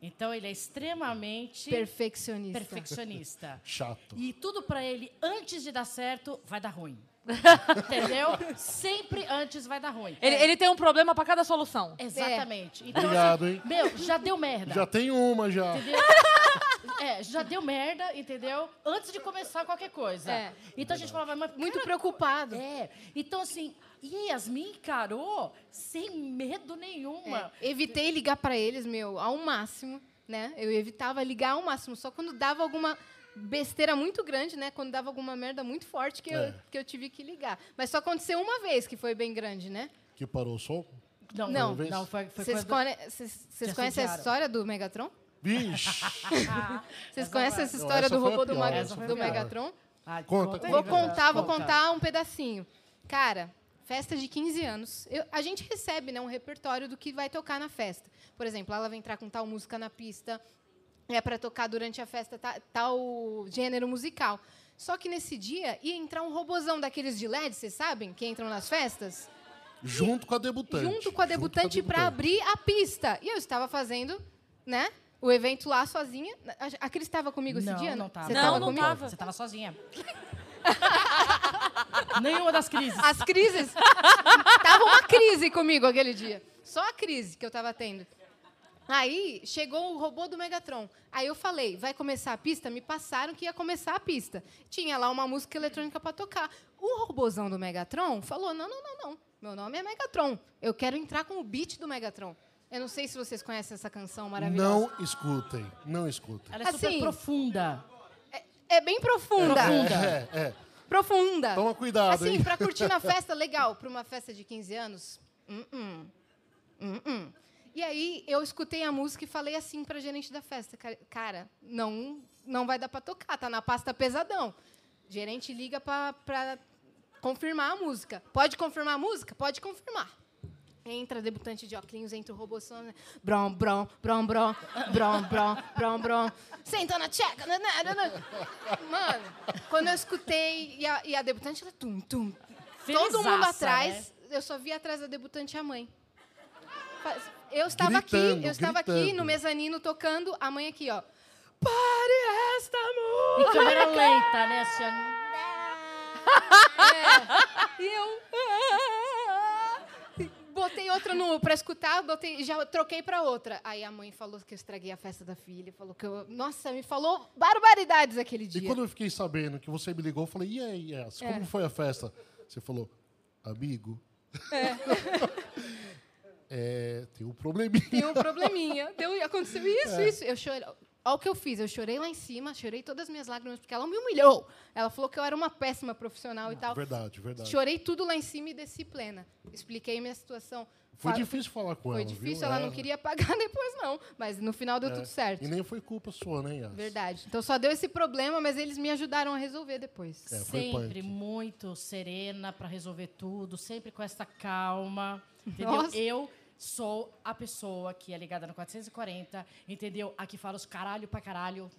Então ele é extremamente Perfeccionista. perfeccionista. Chato. E tudo pra ele, antes de dar certo, vai dar ruim. Entendeu? Sempre antes vai dar ruim. Ele, ele tem um problema pra cada solução. Exatamente. Então, Obrigado, assim, hein? Meu, já deu merda. Já tem uma, já. Entendeu? É, já deu merda, entendeu? Antes de começar qualquer coisa. É. Então a gente falava, mas Muito cara, preocupado. É. Então, assim, e Yasmin encarou sem medo nenhuma. É, evitei ligar para eles, meu, ao máximo, né? Eu evitava ligar ao máximo, só quando dava alguma besteira muito grande, né? Quando dava alguma merda muito forte que, eu, É. que eu tive que ligar. Mas só aconteceu uma vez que foi bem grande, né? Que parou o som? Não, Não. não, foi, foi Vocês conhecem a história do Megatron? Vixe! Vocês Essa conhecem essa história essa do robô do, do. Megatron? Ah, Conta, Vou contar, vou Conta. contar um pedacinho. Cara, festa de 15 anos. eu- a gente recebe né, um repertório do que vai tocar na festa. Por exemplo, ela vai entrar com tal música na pista, é para tocar durante a festa ta- tal gênero musical. Só que nesse dia ia entrar um robozão daqueles de LED, vocês sabem, que entram nas festas, Junto com a debutante. junto com a debutante para abrir a pista. E eu estava fazendo, né? O evento lá sozinha. A- A Cris estava comigo esse não, dia? Não, tava. Você Não, tava não comigo? tava. Você tava sozinha. Nenhuma das crises. As crises. tava uma crise comigo aquele dia. Só a crise que eu tava tendo. Aí chegou o robô do Megatron. Aí eu falei, vai começar a pista? Me passaram que ia começar a pista. Tinha lá uma música eletrônica para tocar. O robôzão do Megatron falou: não, não, não, não. Meu nome é Megatron. Eu quero entrar com o beat do Megatron. Eu não sei se vocês conhecem essa canção maravilhosa. Não escutem, não escutem. Ela é super Assim, profunda. É bem profunda. É, é, é. Profunda. Toma cuidado, Assim, hein? pra curtir na festa, legal. Pra uma festa de 15 anos, hum, hum, hum. E aí, eu escutei a música e falei assim pra gerente da festa. "Ca- Cara, não, não vai dar pra tocar, tá na pasta pesadão. Gerente liga pra, pra confirmar a música. Pode confirmar a música? Pode confirmar. Entra debutante de óculos, entra o robô som, né? Brom, brom, brom, brom, brom, brom, brom, brom. Senta na tcheca. né, né, né, né. Mano, quando eu escutei e a, e a debutante, ela tum, tum, todo mundo Felizaça, atrás. Eu só vi atrás da debutante a mãe. Eu estava Gritando, aqui, eu estava aqui gritando. no mezanino tocando, a mãe aqui, ó. Pare esta música! câmera lenta, né? Assim, ó. E eu. Botei outra no pra escutar, botei, já troquei pra outra. Aí a mãe falou que eu estraguei a festa da filha, falou que eu, nossa, me falou barbaridades aquele E dia. quando eu fiquei sabendo que você me ligou, eu falei, e aí, Yas, como É. foi a festa? Você falou, amigo. É, tem um probleminha. Tem um probleminha. Deu, aconteceu isso, isso. Eu chorei. Olha o que eu fiz. Eu chorei lá em cima, chorei todas as minhas lágrimas, porque ela me humilhou. Ela falou que eu era uma péssima profissional e tal. Verdade, verdade. Chorei tudo lá em cima e desci plena. Expliquei minha situação. Foi Fa- difícil falar com Foi ela, difícil, viu? ela É, não queria pagar depois, não. Mas no final deu é. tudo certo. E nem foi culpa sua, né, Yas? Verdade. Então só deu esse problema, mas eles me ajudaram a resolver depois. É, foi Sempre punk. muito serena para resolver tudo, sempre com essa calma. Entendeu? Nossa. Eu sou a pessoa que é ligada no 440, entendeu? Aqui fala os caralho pra caralho.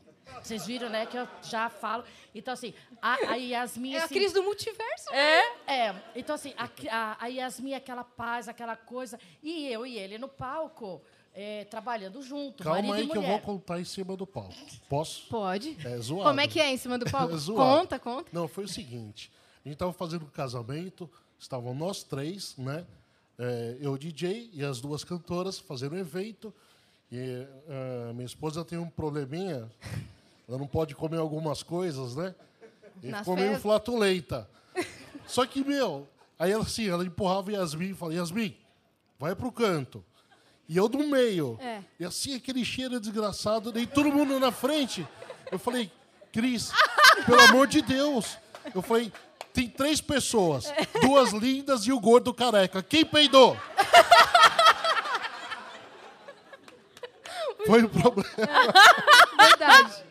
Vocês viram, né, que eu já falo. Então, assim, a, a Yasmin... É a assim, crise do multiverso. É, então assim, a, a, a Yasmin, aquela paz, aquela coisa. E eu e ele no palco, é, trabalhando junto, Calma marido aí e que eu vou contar em cima do palco. Posso? Pode. É zoado. Como é que é em cima do palco? É zoado. conta, conta. Não, foi o seguinte. A gente estava fazendo um casamento, estavam nós três, né? É, eu, DJ, e as duas cantoras fazendo um evento. E ah, minha esposa tem um probleminha. Ela não pode comer algumas coisas, né? E Nas ficou meio flatulenta. Só que, meu, aí ela assim, ela empurrava Yasmin e falava, Yasmin, vai pro canto. E eu do meio. É. E assim, aquele cheiro desgraçado, daí todo mundo na frente. Eu falei, Cris, pelo amor de Deus. Eu falei, tem três pessoas, duas lindas e o gordo careca. Quem peidou? Foi o problema. Verdade.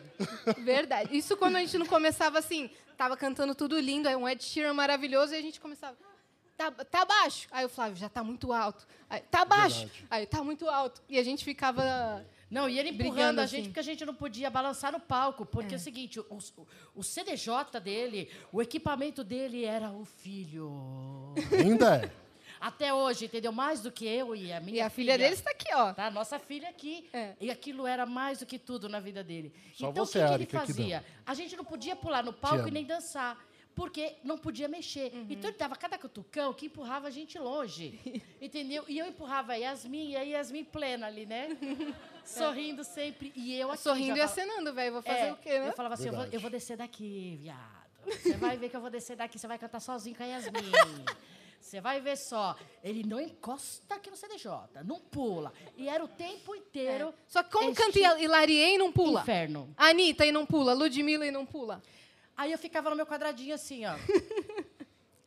Verdade. Isso quando a gente não começava assim, tava cantando tudo lindo, aí um Ed Sheeran maravilhoso, e a gente começava. Tá, tá baixo. Aí o Flávio, já tá muito alto. Aí, tá baixo. Verdade. Aí, tá muito alto. E a gente ficava. Não, e ele empurrando Brigando a assim. gente porque a gente não podia balançar no palco. Porque é, o seguinte, o, o CDJ dele, o equipamento dele era o filho. Ainda é. Até hoje, entendeu? Mais do que eu e a minha E a filha dele está aqui, ó. Tá? Nossa filha aqui. É. E aquilo era mais do que tudo na vida dele. Só então, você, o que, que ele Érica, que fazia? A gente não podia pular no palco e nem dançar. Porque não podia mexer. Uhum. Então ele dava cada cutucão que empurrava a gente longe. entendeu? E eu empurrava a Yasmin, e a Yasmin plena ali, né? Sorrindo sempre. E eu aqui. Sorrindo e acenando, velho. Vou fazer é, o quê, né? Eu falava assim, eu vou, eu vou descer daqui, viado. Você vai ver que eu vou descer daqui, você vai cantar sozinho com a Yasmin. Você vai ver só. Ele não encosta aqui no CDJ, não pula. E era o tempo inteiro. Só que como este canta e Hilariei e não pula? Inferno. Anitta e não pula. Ludmilla e não pula. Aí eu ficava no meu quadradinho assim, ó.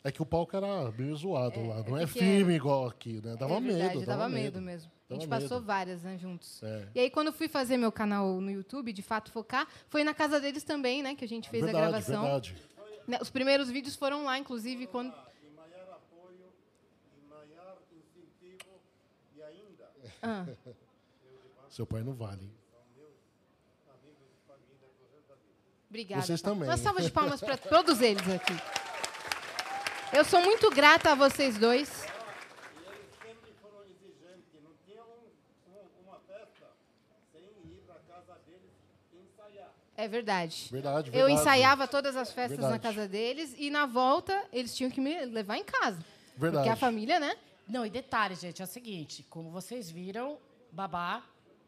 É que o palco era meio zoado lá. Não é, é que firme igual aqui, né? Dava é verdade, medo. dava medo mesmo. A gente Dava passou medo. várias, né, juntos. É. E aí, quando eu fui fazer meu canal no YouTube, de fato focar, foi na casa deles também, né, que a gente fez verdade, a gravação. verdade. Né, Os primeiros vídeos foram lá, inclusive, quando. Ah, Seu pai não vale. Obrigada. Vocês também. Uma salva de palmas para todos eles aqui. Eu sou muito grata a vocês dois. sempre foram exigentes. Não tinha uma festa sem ir para casa deles ensaiar. É verdade. Verdade, Eu verdade. ensaiava todas as festas na Verdade. casa deles e na volta eles tinham que me levar em casa. Verdade. Porque a família, né? Não, e detalhe, gente, é o seguinte, como vocês viram, babá,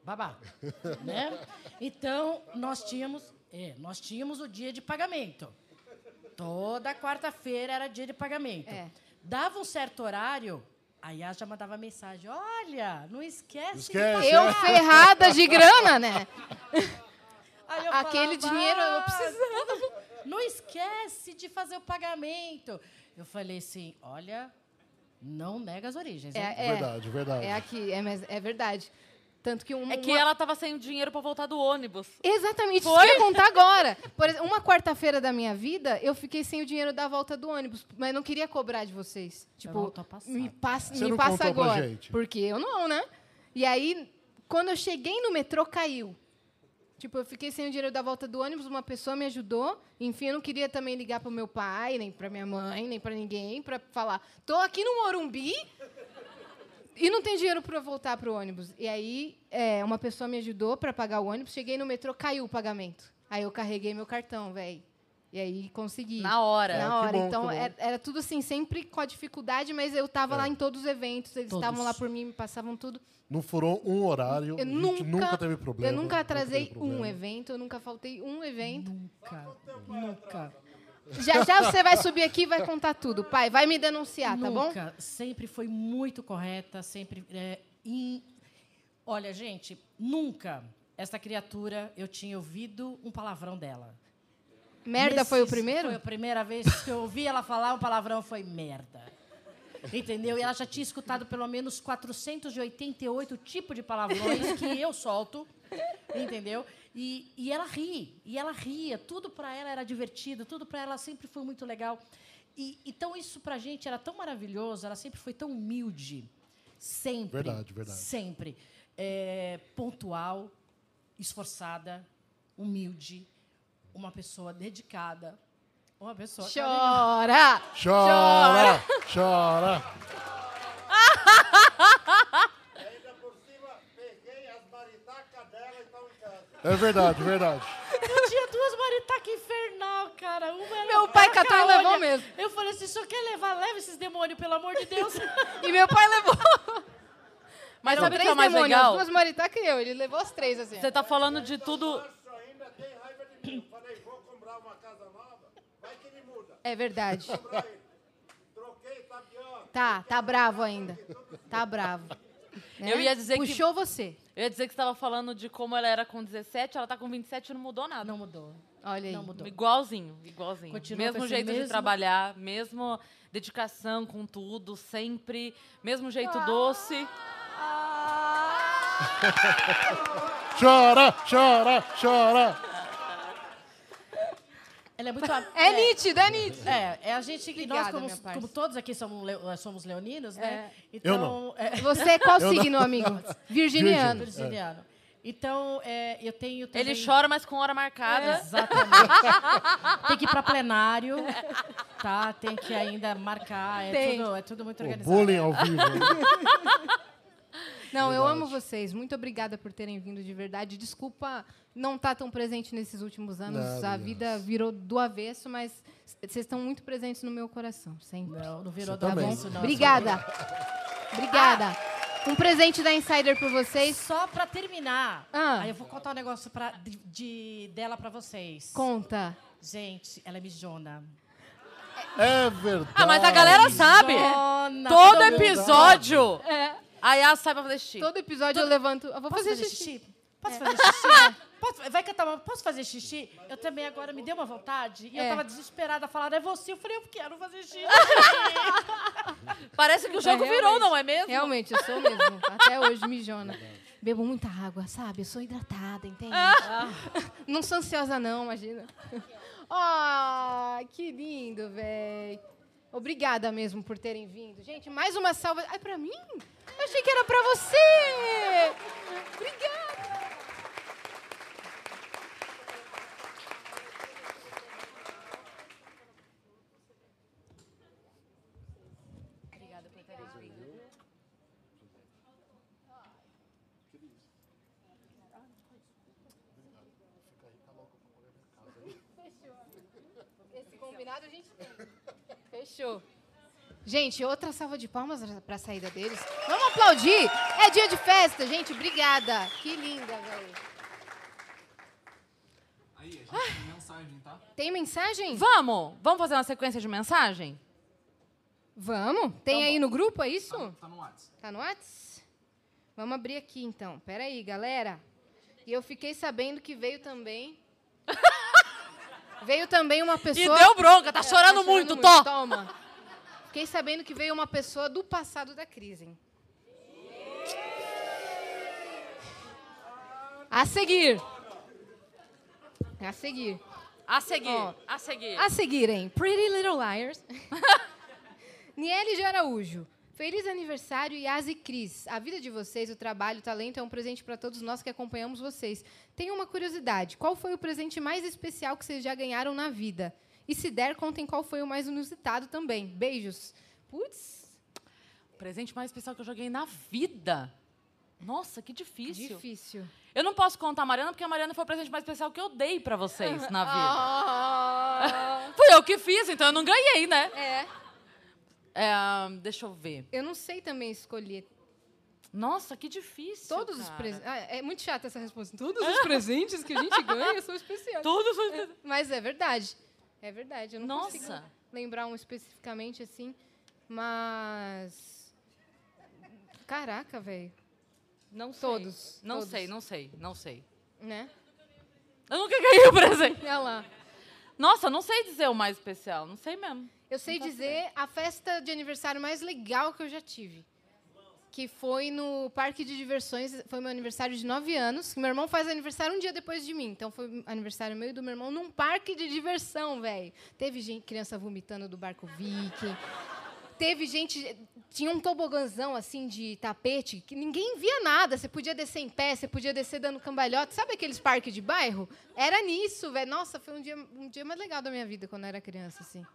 babá, né? Então, nós tínhamos, é, nós tínhamos o dia de pagamento. Toda quarta-feira era dia de pagamento. É. Dava um certo horário, a Yas já mandava mensagem, olha, não esquece, Esquece. de é. Eu ferrada de grana, né? Aí eu Aquele falava, dinheiro eu "Ah, precisava. Não esquece de fazer o pagamento. Eu falei assim, olha, não nega as origens. É, é, Verdade, verdade. é aqui, é, mas é verdade. Tanto que um, É que uma- ela tava sem dinheiro pra voltar do ônibus. Exatamente, isso Foi? que eu ia contar agora. Por exemplo, uma quarta-feira da minha vida, eu fiquei sem o dinheiro da volta do ônibus, mas não queria cobrar de vocês. Tipo, me passa, Você me não passa agora. gente. Porque eu não, né? E aí, quando eu cheguei no metrô, caiu. Tipo, eu fiquei sem o dinheiro da volta do ônibus, uma pessoa me ajudou. Enfim, eu não queria também ligar pro meu pai, nem pra minha mãe, nem pra ninguém, pra falar: tô aqui no Morumbi e não tem dinheiro para voltar pro ônibus. E aí, é, uma pessoa me ajudou para pagar o ônibus. Cheguei no metrô, caiu o pagamento. Aí eu carreguei meu cartão, velho. E aí consegui. Na hora. Na que hora. bom, então, que bom. era, era tudo assim, sempre com a dificuldade, mas eu tava lá em todos os eventos, eles Todos. estavam lá por mim, me passavam tudo. Não furou um horário. Eu a gente nunca, nunca teve problema. Eu nunca atrasei um evento, eu nunca faltei um evento. Nunca, nunca, Já já você vai subir aqui e vai contar tudo. Pai, vai me denunciar, tá bom? nunca. Sempre foi muito correta, sempre. é, em- Olha, gente, nunca essa criatura eu tinha ouvido um palavrão dela. Merda foi o primeiro? Foi a primeira vez que eu ouvi ela falar um palavrão foi merda. Entendeu? E ela já tinha escutado pelo menos 488 tipos de palavrões que eu solto. Entendeu? E, e ela ri. E ela ria. Tudo para ela era divertido. Tudo para ela sempre foi muito legal. E, então, isso pra gente era tão maravilhoso. Ela sempre foi tão humilde. Sempre. Verdade, verdade. Sempre. É, pontual, esforçada, humilde. Uma pessoa dedicada. Uma pessoa Chora! Chora! Chora! Ainda por cima, peguei as maritacas dela e estão em casa. É verdade, verdade. Eu tinha duas maritacas infernal, cara. Uma era Meu pai catou e levou mesmo. Eu falei assim, só quer levar? Leva esses demônios, pelo amor de Deus. E meu pai levou. Mas Eram sabe o que é mais demônios, legal? As duas maritacas e eu. Ele levou as três, assim. Você tá falando de tudo. Março ainda tem raiva de mim. Falei, vou comprar uma casa nova, vai que me muda. É verdade. Tapioca. Tá, tá bravo ainda. Tá bravo. Né? Eu ia dizer que- Puxou você. Eu ia dizer que você estava falando de como ela era com 17, ela tá com 27 e não mudou nada. Não mudou. Olha aí. Não mudou. Igualzinho, igualzinho. Continua mesmo jeito de mesmo- trabalhar, mesmo dedicação com tudo, sempre. Mesmo jeito doce. Chora, chora, chora. Ela é muito... É nítido, é nítido. É, é a gente que nós, como, como todos aqui somos, eh, somos leoninos, né? Eu Então, é, Você é qual Eu não. signo, amigo? Virginiano. virginiano. Então, é, eu tenho também... Ele chora, mas com hora marcada. Exatamente. tem que ir para plenário, tá? Tem que ainda marcar. É, Tem. tudo, é tudo muito O organizado. bullying ao vivo. Não, eu amo vocês. Muito obrigada por terem vindo de verdade. Desculpa não estar tão presente nesses últimos anos. Nada, a vida virou do avesso, mas vocês estão muito presentes no meu coração, sempre. Não, não virou Você do também. avesso, não. Obrigada. Obrigada. Um presente da Insider para vocês. Só para terminar, Ah. aí eu vou contar um negócio pra, de, de- dela para vocês. Conta. Gente, ela é mijona. É verdade. Ah, mas a galera sabe. Mijona, Todo episódio, É, a Yas sai pra fazer xixi. todo episódio eu levanto. Eu vou Posso fazer, fazer xixi. xixi? Posso fazer xixi? Posso- vai cantar uma... Posso fazer xixi? Eu também agora me deu uma vontade e eu É. tava desesperada, falaram, é você. Eu falei, eu quero fazer xixi. Parece que o jogo É, virou, não é mesmo? Realmente, eu sou mesmo. Até hoje, mijona. Bebo muita água, sabe? Eu sou hidratada, entende? Não sou ansiosa, não, imagina. Ah, que lindo, velho. Obrigada mesmo por terem vindo. Gente, mais uma salva. Ai, pra mim? Achei que era pra você! Obrigada por terem vindo. Esse combinado a gente tem. Fechou. Gente, outra salva de palmas para a saída deles. Vamos aplaudir! É dia de festa, gente. Obrigada. Que linda, velho. Aí, a gente tem mensagem, tá? Tem mensagem? Vamos? Vamos fazer uma sequência de mensagem? Vamos? Tem aí no grupo, é isso? Tá, tá no WhatsApp. Tá no Whats? Vamos abrir aqui, então. Pera aí, galera. E eu fiquei sabendo que veio também... veio também uma E pessoa... deu bronca, tá É, chorando tá muito, Tó. Toma. Fiquei sabendo que veio uma pessoa do passado da crise. A seguir. A seguir. A seguir, Ó. a seguir. A seguir, hein? Pretty Little Liars. Niele de Araújo. Feliz aniversário, Yas e Cris. A vida de vocês, o trabalho, o talento é um presente para todos nós que acompanhamos vocês. Tenho uma curiosidade: qual foi o presente mais especial que vocês já ganharam na vida? E se der, contem qual foi o mais inusitado também. Beijos. Putz, O presente mais especial que eu joguei na vida. Nossa, que difícil. difícil. Eu não posso contar a Mariana, porque a Mariana foi o presente mais especial que eu dei pra vocês na vida. Ah, Fui eu que fiz, então eu não ganhei, né? é. É, deixa eu ver. Eu não sei também escolher Nossa, que difícil. todos os cara. presentes. é muito chata essa resposta. Todos os presentes que a gente ganha são especiais. Tudo foi. Mas é verdade. É verdade. Eu não Nossa. consigo lembrar um especificamente assim. Mas. Caraca, velho. Não sei. Todos. Não todos, sei, não sei, não sei. Né? Eu nunca ganhei o presente. Olha lá. Nossa, não sei dizer o mais especial, não sei mesmo. Eu sei dizer a festa de aniversário mais legal que eu já tive. Que foi no parque de diversões. Foi meu aniversário de 9 anos. Meu irmão faz aniversário um dia depois de mim. Então foi aniversário meu e do meu irmão num parque de diversão, velho. Teve gente, criança vomitando do barco Viking. Teve gente. Tinha um tobogãzão assim de tapete que ninguém via nada. Você podia descer em pé, você podia descer dando cambalhota. Sabe aqueles parques de bairro? Era nisso, velho. Nossa, foi um dia, um dia mais legal da minha vida quando eu era criança, assim.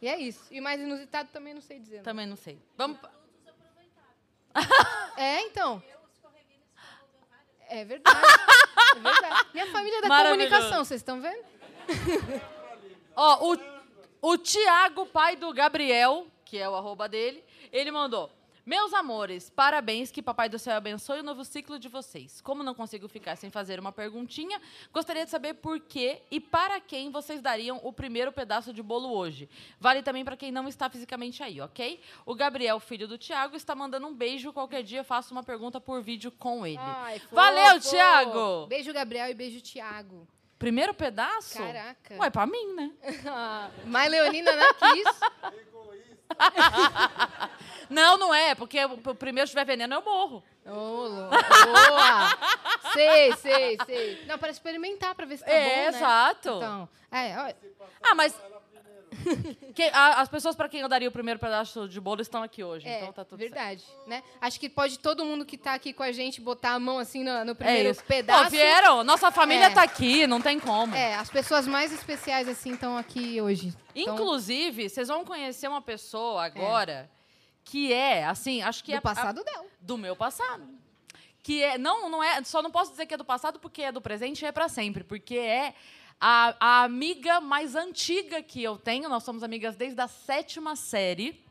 E é isso. E mais inusitado também não sei dizer. não. Também não sei. Vamos. É, então. É verdade. É verdade. Minha família é da comunicação, vocês estão vendo? Ó, o, o Tiago, pai do Gabriel, que é o arroba dele, ele mandou. Meus amores, parabéns, que Papai do Céu abençoe o novo ciclo de vocês. Como não consigo ficar sem fazer uma perguntinha, gostaria de saber por que e para quem vocês dariam o primeiro pedaço de bolo hoje. Vale também para quem não está fisicamente aí, ok? O Gabriel, filho do Tiago, está mandando um beijo. Qualquer dia eu faço uma pergunta por vídeo com ele. Ai, fofo. Valeu, Tiago! Beijo, Gabriel, e beijo, Tiago. Primeiro pedaço? Caraca. Ué, pra mim, né? Mas Leonina não quis. Não, não é, porque o primeiro tiver veneno eu morro. Ô, Lu- boa! sei, sei, sei. Não, para experimentar, para ver se tá É, bom, né? exato. Então, é, ó, Ah, mas. Que- a- as pessoas para quem eu daria o primeiro pedaço de bolo estão aqui hoje, é então tá tudo certo. verdade, né? Acho que pode todo mundo que tá aqui com a gente botar a mão assim no, no É primeiro isso. pedaço. Ó, vieram, nossa família É. tá aqui, não tem como. É, as pessoas mais especiais assim estão aqui hoje. Então, Inclusive, vocês vão conhecer uma pessoa agora que é, assim, acho que do é. a- passado dela. do meu passado. Que é, não, não é, só não posso dizer que é do passado porque é do presente e é para sempre, porque é a, a amiga mais antiga que eu tenho. Nós somos amigas desde a sétima série.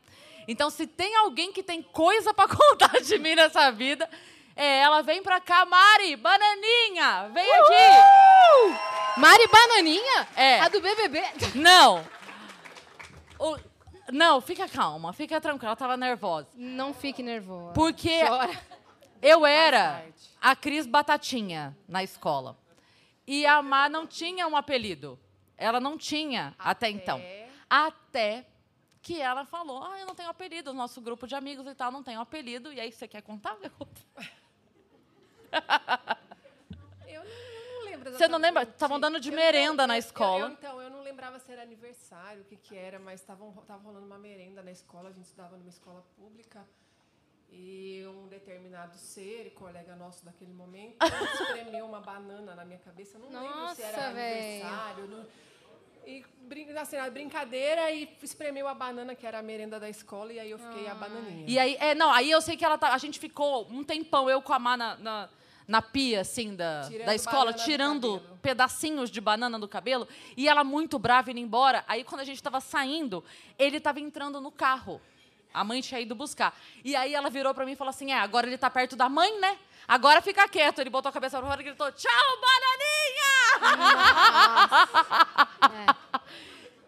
Então, se tem alguém que tem coisa para contar de mim nessa vida, é ela. Vem pra cá, Mari, bananinha, vem aqui. Mari Bananinha? É. A do BBB. Não. O- não, fica calma, fica tranquila. Ela tava nervosa. Não fique nervosa. Porque Chora. Eu era a Cris Batatinha na escola. E a Má não tinha um apelido. Ela não tinha até, então. Até que ela falou: Ah, eu não tenho apelido. O nosso grupo de amigos e tal não tem um apelido. E aí, você quer contar? Eu conto. Eu não, eu não lembro Você não lembra? Estavam dando de Eu merenda não- na eu- escola. eu- então, eu não lembrava se era aniversário, o que, que era, mas estava rolando uma merenda na escola, a gente estudava numa escola pública. E um determinado ser, colega nosso daquele momento, espremeu uma banana na minha cabeça. Eu não lembro se era Nossa, véi. aniversário. não- E brin- assim, a brincadeira e espremeu a banana, que era a merenda da escola, e aí eu fiquei a bananinha. E aí, é, não, aí eu sei que ela tá, a gente ficou um tempão, eu com a Má na, na, na pia, assim, da, Tirando da escola, tirando pedacinhos de banana do cabelo, e ela muito brava indo embora. Aí, quando a gente tava saindo, ele tava entrando no carro. A mãe tinha ido buscar. E aí ela virou pra mim e falou assim: é, agora ele tá perto da mãe, né? Agora fica quieto. Ele botou a cabeça pra fora e gritou: tchau, bananinha!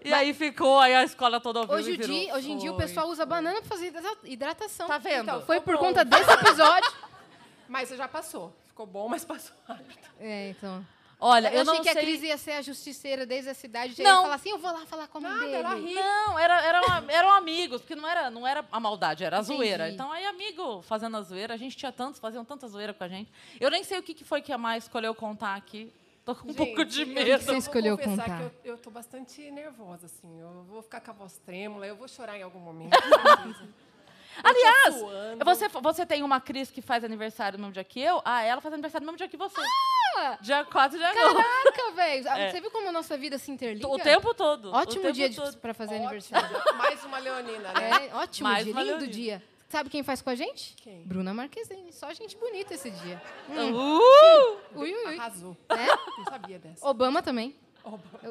E aí ficou, aí a escola toda ouviu Hoje, dia, hoje em dia o pessoal usa banana para fazer hidra- hidratação. Tá vendo? Então, Foi ficou por bom. conta desse episódio. Mas já passou. Ficou bom, mas passou rápido. É, então. Olha, eu, eu, achei não que a sei... Cris ia ser a justiceira desde a cidade. Já Não. ia falar assim, eu vou lá falar com a mãe Nada, dele. ela ri. Não, era, era, eram amigos, porque não era, não era a maldade, era a Entendi. zoeira. Então, aí, amigo fazendo a zoeira, a gente tinha tantos, faziam tanta zoeira com a gente. Eu nem sei o que, que foi que a Mai escolheu contar aqui. Tô com um pouco de eu- medo. que você eu vou escolheu confessar contar? que eu, eu tô bastante nervosa, assim. Eu vou ficar com a voz trêmula, eu vou chorar em algum momento. Ali, Aliás, você, você tem uma Cris que faz aniversário no mesmo dia que eu. Ah, ela faz aniversário no mesmo dia que você. Dia 4 de agosto. Caraca, velho. Ah, É. Você viu como a nossa vida se interliga? O tempo todo. o Ótimo tempo dia de, todo. pra fazer Ótimo. aniversário. Mais uma leonina, né? É, ótimo Mais dia, lindo Leonina. dia. Sabe quem faz com a gente? Quem? Bruna Marquezine. Só gente bonita esse dia. Uh! Ui, ui, ui. Arrasou. Né? Não sabia dessa. Obama também.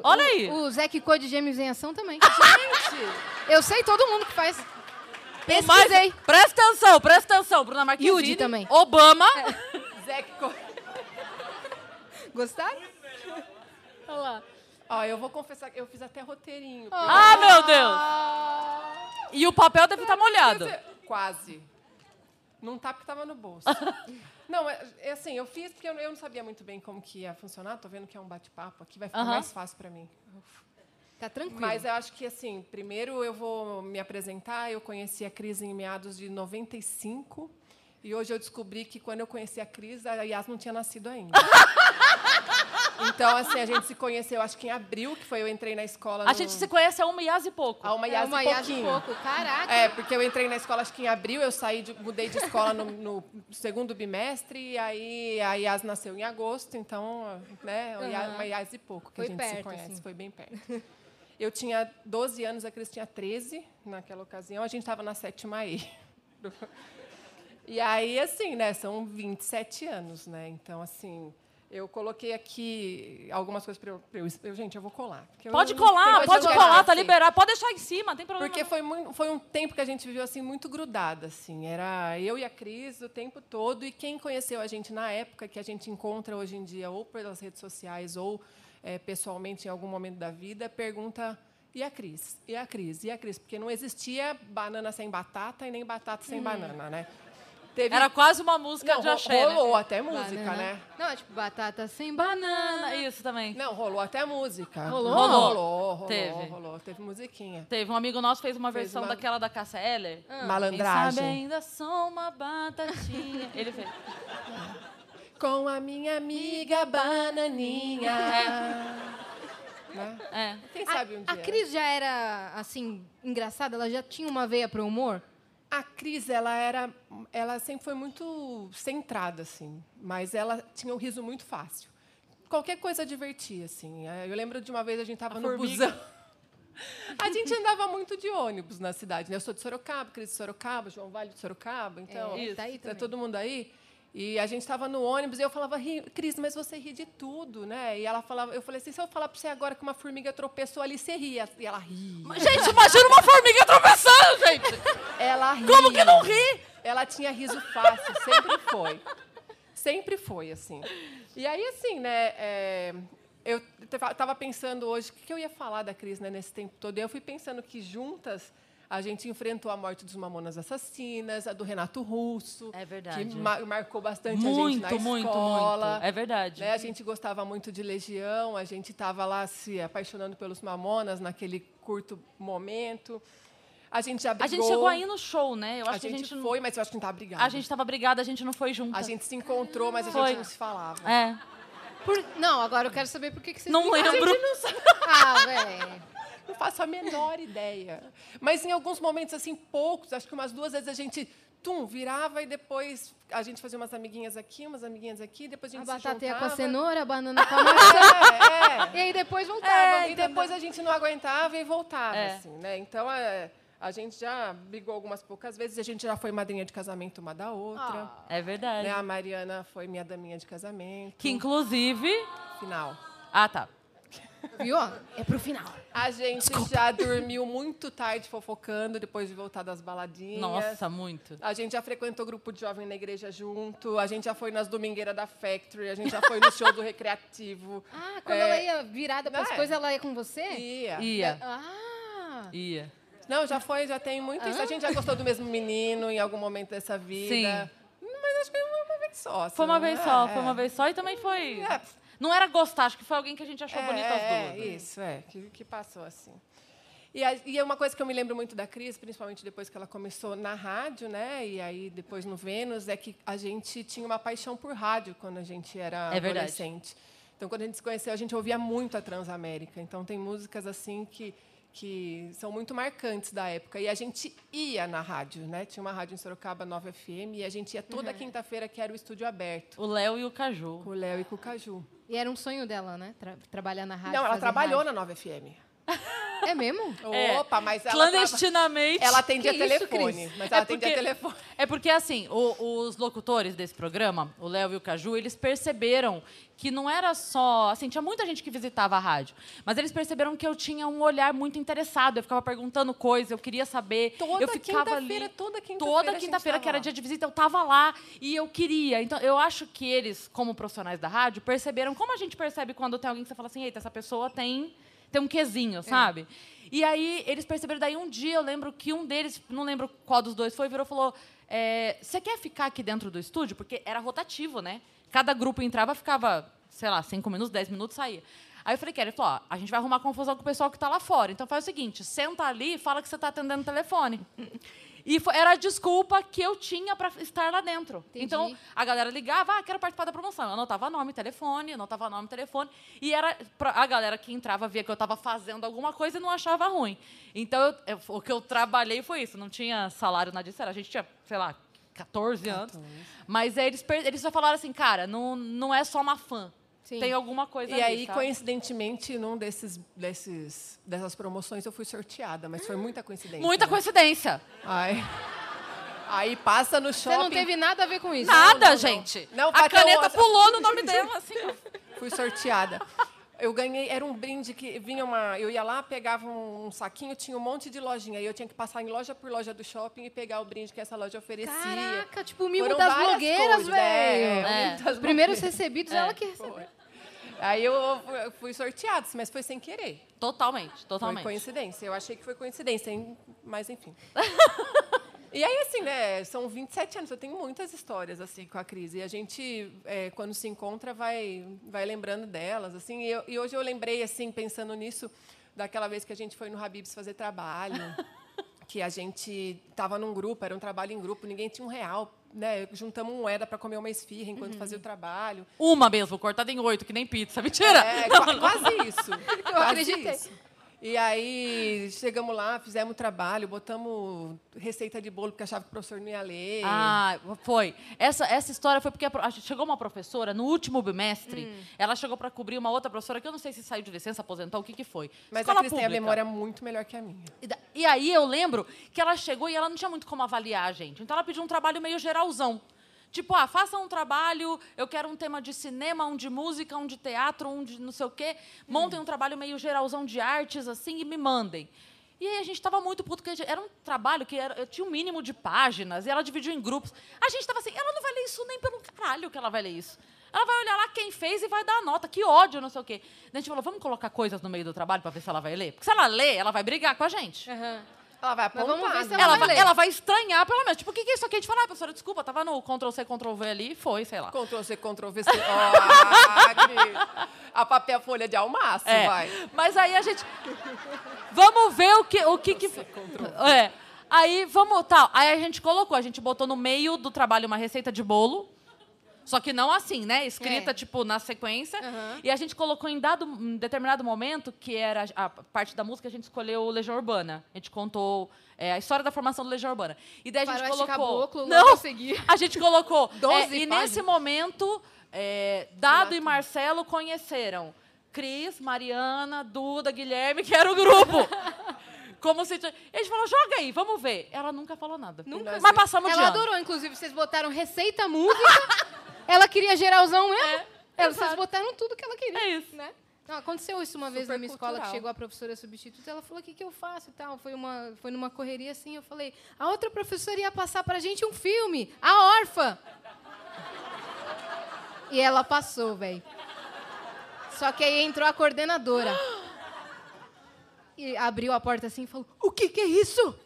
Olha aí. O Zac Code Gêmeos em Ação também. Gente! Eu sei todo mundo que faz. O mais- Pesquisei. Presta atenção, presta atenção. Bruna Marquezine. Yudi também. Obama. Zé co- Gostaram? Olha lá. Ó, eu vou confessar que eu fiz até roteirinho. Ah, meu Deus. E o papel deve estar molhado. Quase. Não tá porque tava no bolso. Não, é, é assim, eu fiz porque eu, eu não sabia muito bem como que ia funcionar. Tô vendo que é um bate-papo aqui, vai ficar Aham. mais fácil para mim. Tá tranquilo. Mas eu acho que, assim, primeiro eu vou me apresentar. Eu conheci a Cris em meados de 95. E hoje eu descobri que quando eu conheci a Cris, a Yas não tinha nascido ainda. então, assim, a gente se conheceu, acho que em abril, que foi eu entrei na escola. A no- gente se conhece há uma Yas e pouco. Há uma é Yas uma e Yas e pouco. Caraca. É, porque eu entrei na escola acho que em abril, eu saí, de, mudei de escola no, no segundo bimestre, e aí a Yas nasceu em agosto, então, né, Aham. uma Yas e pouco que Foi a gente se perto, conhece, assim. foi bem perto. Eu tinha 12 anos, a Cris tinha 13 naquela ocasião, a gente estava na sétima E. E aí, assim, né, são 27 anos, né, então, assim... Eu coloquei aqui algumas coisas para eu, eu, eu- Gente, eu vou colar. eu Pode não- colar, pode eu quero, colar, tá assim. liberado. Pode deixar em cima, tem problema. Porque foi, muito, foi um tempo que a gente viveu assim muito grudada, assim. Era eu e a Cris o tempo todo. E quem conheceu a gente na época, que a gente encontra hoje em dia, ou pelas redes sociais, ou eh, pessoalmente em algum momento da vida, pergunta. E a Cris? E a Cris? E a Cris? Porque não existia banana sem batata e nem batata sem banana, né? Teve... Era quase uma música não, de axé, né? rolou até música, Banana. né? Não, é tipo batata sem Banana, isso também. Não, rolou até música. Rolou? Rolou, Rolou. rolou. Teve. rolou. Teve musiquinha. Teve um amigo nosso fez uma Fez versão uma- daquela da Cássia Eller. Quem sabe Malandragem. ainda sou uma batatinha. Ele fez. Com a minha amiga bananinha. Né? É. Quem sabe um dia. A Cris já era, assim, engraçada? Ela já tinha uma veia pro humor? A Cris, ela era, ela sempre foi muito centrada, assim, mas ela tinha um riso muito fácil. Qualquer coisa divertia, assim. É, Eu lembro de uma vez a gente estava no formiga. busão. A gente andava muito de ônibus na cidade. Né? Eu sou de Sorocaba, Cris de Sorocaba, João Vale de Sorocaba, então É, tá aí é todo mundo aí. E a gente estava no ônibus e eu falava, "Ri- Cris, mas você ri de tudo, né? E ela falava, eu falei assim, se eu falar para você agora que uma formiga tropeçou ali, você ria. E ela ria. Gente, imagina uma formiga tropeçando, gente. Ela ria. Como que não ri? Ela tinha riso fácil, sempre foi. Sempre foi, assim. E aí, assim, né, é, eu estava pensando hoje, o que que eu ia falar da Cris né, nesse tempo todo? E eu fui pensando que juntas a gente enfrentou a morte dos Mamonas Assassinas, a do Renato Russo. É verdade. Que ma- marcou bastante a gente Muito, na muito, escola. muito. É verdade. Né, a gente gostava muito de Legião, a gente estava lá se apaixonando pelos Mamonas naquele curto momento. A gente já A brigou. gente chegou aí no show, né? Eu A acho que a gente gente não- foi, mas eu acho que não estava brigada. A gente tava brigada, a gente não foi junto. A gente se encontrou, mas a Foi. gente não se falava. É. Por- Não, agora eu quero saber por que, que vocês Não brigaram. lembro. Ah, velho. Não faço a menor ideia. Mas em alguns momentos, assim, poucos, acho que umas duas vezes a gente, tum, virava e depois a gente fazia umas amiguinhas aqui, umas amiguinhas aqui, depois a A gente se batata com a cenoura, a banana com a maçã. É, E é. aí depois voltava. É, e depois a gente não aguentava e voltava, É. assim, né? Então, é, a gente já brigou algumas poucas vezes, a gente já foi madrinha de casamento uma da outra. É verdade. Né? A Mariana foi minha daminha de casamento. Que inclusive. Final. Ah, tá. Viu? É pro final. A gente já dormiu muito tarde fofocando depois de voltar das baladinhas. Nossa, muito. A gente já frequentou grupo de jovem na igreja junto. A gente já foi nas domingueiras da Factory. A gente já foi no show do Recreativo. Ah, quando É. ela ia virada para as É. coisas, ela ia com você? Ia. Ia. Ah. Ia. Não, já foi, já tem muito isso. A gente já gostou do mesmo menino em algum momento dessa vida. Mas acho que foi uma vez só. assim, Foi uma vez né? só, É. foi uma vez só e também foi. É. Não era gostar, acho que foi alguém que a gente achou É, bonito as é, duas. né? isso, é, que, que passou assim. E, a- e é uma coisa que eu me lembro muito da Cris, principalmente depois que ela começou na rádio, né? E aí depois no Vênus, é que a gente tinha uma paixão por rádio quando a gente era É verdade. adolescente. Então, quando a gente se conheceu, a gente ouvia muito a Transamérica. Então, tem músicas assim que, que são muito marcantes da época. E a gente ia na rádio, né? Tinha uma rádio em Sorocaba, 9 FM, e a gente ia toda quinta-feira, que era o estúdio aberto, O Léo e o Caju. com o Léo e com o Caju. E era um sonho dela, né? Tra- trabalhar na rádio. Não, ela trabalhou rádio. na 9 FM. É mesmo? É. Opa, mas ela, Clandestinamente. traba- ela atendia Que isso, telefone. Cris? mas É ela atendia porque- telefone. É porque, assim, o- os locutores desse programa, o Léo e o Caju, eles perceberam que não era só. Assim, tinha muita gente que visitava a rádio, mas eles perceberam que eu tinha um olhar muito interessado. Eu ficava perguntando coisas, eu queria saber. Toda eu ficava ali. quinta-feira, toda quinta-feira. Toda quinta-feira, tava que era dia de visita, eu tava lá e eu queria. Então, eu acho que eles, como profissionais da rádio, perceberam como a gente percebe quando tem alguém que você fala assim, eita, essa pessoa tem, tem um quesinho, sabe? E aí, eles perceberam, daí um dia eu lembro que um deles, não lembro qual dos dois foi, virou e falou: é, Você quer ficar aqui dentro do estúdio? Porque era rotativo, né? Cada grupo entrava, ficava, sei lá, cinco minutos, dez minutos, saía. Aí eu falei, quero. Ele falou, ó, a gente vai arrumar confusão com o pessoal que está lá fora. Então faz o seguinte, senta ali e fala que você está atendendo o telefone. E foi- era a desculpa que eu tinha para estar lá dentro. Entendi. Então, a galera ligava, ah, quero participar da promoção. Eu anotava nome, telefone, anotava nome, telefone. E era pra, a galera que entrava via que eu estava fazendo alguma coisa e não achava ruim. Então, eu- eu- o que eu trabalhei foi isso. Não tinha salário nada disso. era- A gente tinha, sei lá, 14 anos. Mas aí eles, eles só falaram assim, cara, não, não é só uma fã. Sim. Tem alguma coisa E ali, aí, sabe? coincidentemente, num desses, desses, dessas promoções, eu fui sorteada, mas foi muita coincidência. Muita né? coincidência. Ai. Aí passa no Você shopping. não teve nada a ver com isso. Nada, não. gente. Não, a caneta pulou no nome dela, assim. Fui sorteada. Eu ganhei, era um brinde que vinha uma. Eu ia lá, pegava um, saquinho, tinha um monte de lojinha. E eu tinha que passar em loja por loja do shopping e pegar o brinde que essa loja oferecia. Caraca, tipo o mimo Foram das blogueiras, né? velho. É. muitas Os primeiros recebidos, É. ela que recebeu. Foi. Aí eu fui sorteada, mas foi sem querer. Totalmente, Foi totalmente. coincidência. Eu achei que foi coincidência, mas enfim. e aí, assim, né? São 27 anos. Eu tenho muitas histórias, assim, com a crise. E a gente, é, quando se encontra, vai, vai lembrando delas, assim. E, eu- e hoje eu lembrei, assim, pensando nisso, daquela vez que a gente foi no Habibs fazer trabalho. que a gente estava num grupo, era um trabalho em grupo, ninguém tinha um real. Né? Juntamos moeda para comer uma esfirra enquanto fazia o trabalho. Uma mesmo, cortada em oito, que nem pizza. Mentira! É, qua- quase isso. Eu acreditei. E aí, chegamos lá, fizemos trabalho, botamos receita de bolo, porque achava que o professor não ia ler. Ah, foi. Essa, essa história foi porque a chegou uma professora no último bimestre. Hum. Ela chegou para cobrir uma outra professora que eu não sei se saiu de licença, aposentou, o que, que foi. Mas Escola a Cris tem a memória muito melhor que a minha. E E aí eu lembro que ela chegou e ela não tinha muito como avaliar a gente. Então ela pediu um trabalho meio geralzão. Tipo, ah, faça um trabalho, eu quero um tema de cinema, um de música, um de teatro, um de não sei o quê. Montem um trabalho meio geralzão de artes, assim, e me mandem. E aí a gente estava muito puto, porque era um trabalho que era, tinha um mínimo de páginas, e ela dividiu em grupos. A gente estava assim, ela não vai ler isso nem pelo caralho que ela vai ler isso. Ela vai olhar lá quem fez e vai dar a nota. Que ódio, não sei o quê. A gente falou, vamos colocar coisas no meio do trabalho para ver se ela vai ler? Porque se ela ler, ela vai brigar com a gente. Ela vai Mas apontar. vamos ver se né? ela Ela vai vai, ler. ela vai estranhar, pelo menos. Tipo, o que, que é isso aqui? A gente fala, ah, professora, desculpa, tava no Ctrl-C, Ctrl-V ali e foi, sei lá. Ctrl C, Ctrl V, C. Cris. a papel folha de almaço, É. vai. Mas aí a gente. Vamos ver o que. O que, que... É. Aí, vamos. Tal. Aí a gente colocou, a gente botou no meio do trabalho uma receita de bolo. Só que não assim, né? Escrita, É. tipo, na sequência. Aham. E a gente colocou em dado, em determinado momento, que era a parte da música, a gente escolheu Legião Urbana. A gente contou é, a história da formação do Legião Urbana. E daí a gente colocou. Caboclo, não, logo a gente colocou. Doze é, e nesse momento, é, Dado e Marcelo conheceram Cris, Mariana, Duda, Guilherme, que era o grupo. Como se. E gente falou, joga aí, vamos ver. Ela nunca falou nada. Nunca. Mas passamos de Ela adorou, inclusive, vocês botaram receita, música. ela queria geralzão mesmo. É, Ela- vocês exato. botaram tudo que ela queria. É isso. Né? Não, aconteceu isso uma vez na Super minha escola, que cultural. chegou a professora substituta, ela falou, o que, que eu faço e tal. Foi, uma, foi numa correria assim, eu falei, a outra professora ia passar pra gente um filme, A Órfã. E ela passou, velho. Só que aí entrou a coordenadora. E abriu a porta assim e falou, o que, que é isso?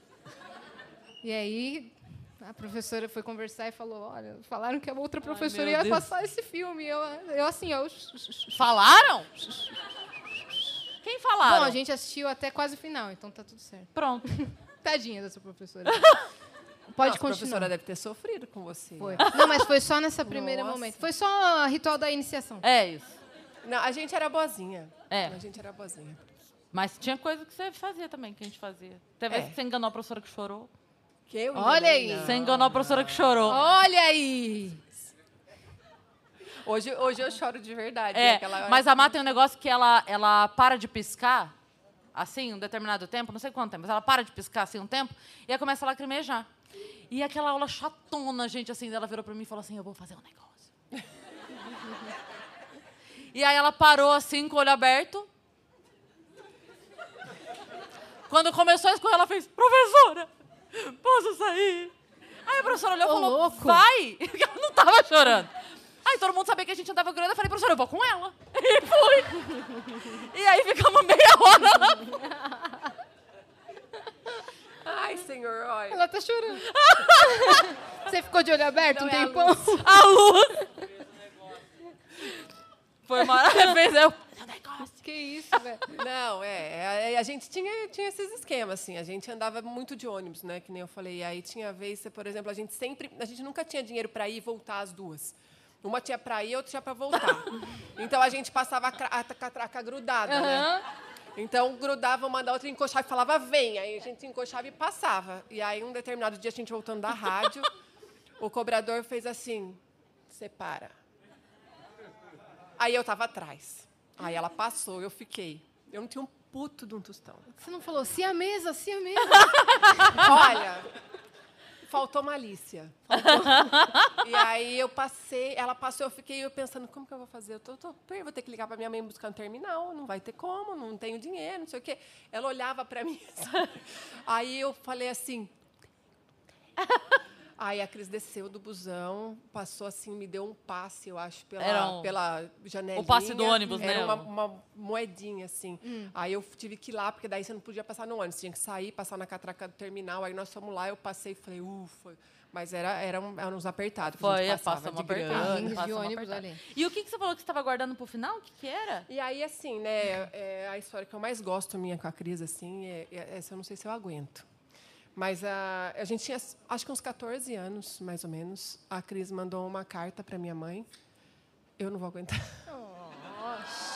E aí a professora foi conversar e falou, olha, falaram que a outra professora meu ia Deus. passar esse filme. Eu, eu assim, ó... Falaram? Quem falaram? Bom, a gente assistiu até quase o final, então tá tudo certo. Pronto. Tadinha dessa professora. Pode Nossa, A continuar. professora deve ter sofrido com você. Foi. Não, mas foi só nessa primeira Nossa. momento. Foi só ritual da iniciação. É isso. Não, a gente era boazinha. É. A gente era boazinha. Mas tinha coisa que você fazia também, que a gente fazia. Teve É. vez que você enganou a professora que chorou. Que eu Olha aí. não. Você enganou a professora que chorou. Olha aí! Hoje, hoje eu choro de verdade. É, aquela mas a Má tem um negócio que ela, ela para de piscar, assim, um determinado tempo, não sei quanto tempo, mas ela para de piscar assim um tempo e aí começa a lacrimejar. E aquela aula chatona, gente, assim, ela virou pra mim e falou assim: Eu vou fazer um negócio. e aí ela parou assim, com o olho aberto. Quando começou a escorrer, ela fez: Professora, posso sair? Aí a professora olhou e falou: louco. Vai! Porque ela não tava chorando. Aí todo mundo sabia que a gente andava grande. Eu falei, professora, eu vou com ela. E fui. E aí ficamos meia hora lá. Ai, senhor, olha. Ela tá chorando. Você ficou de olho aberto Não, um é a tempão? luz. A luz. Foi maravilhoso. Eu. Que isso, velho. Não, é, é, a gente tinha, tinha esses esquemas, assim, a gente andava muito de ônibus, né, que nem eu falei, e aí tinha vez, por exemplo, a gente sempre, a gente nunca tinha dinheiro para ir e voltar as duas. Uma tinha para ir, outra tinha para voltar. Então a gente passava a, catraca grudada, né? Então grudava uma da outra, encoxava e falava, vem. Aí a gente encoxava e passava. E aí, um determinado dia, a gente voltando da rádio, o cobrador fez assim: separa. Aí eu tava atrás. Aí ela passou, eu fiquei. Eu não tinha um puto de um tostão. Você não falou, se a mesa, se a mesa. Olha, faltou malícia. Faltou. E aí eu passei, ela passou, eu fiquei eu pensando, como que eu vou fazer? Eu tô, tô, vou ter que ligar para minha mãe buscar no terminal, não vai ter como, não tenho dinheiro, não sei o quê. Ela olhava para mim. Aí eu falei assim. Aí a Cris desceu do busão, passou assim, me deu um passe, eu acho, pela, Era um- pela janelinha. o passe do ônibus, Era né? uma, uma moedinha, assim. Aí eu tive que ir lá, porque daí você não podia passar no ônibus. Tinha que sair, passar na catraca do terminal. Aí nós fomos lá, eu passei e falei, ufa. Mas era, era, um, era uns apertados. Foi, gente é, passava passamos de ônibus ali. E o que, que você falou que você estava guardando pro final? O que, que era? E aí, assim, né, é, a história que eu mais gosto minha com a Cris, assim, é, é- essa eu não sei se eu aguento. Mas a, a gente tinha, acho que uns 14 anos, mais ou menos. A Cris mandou uma carta para minha mãe. Eu não vou aguentar.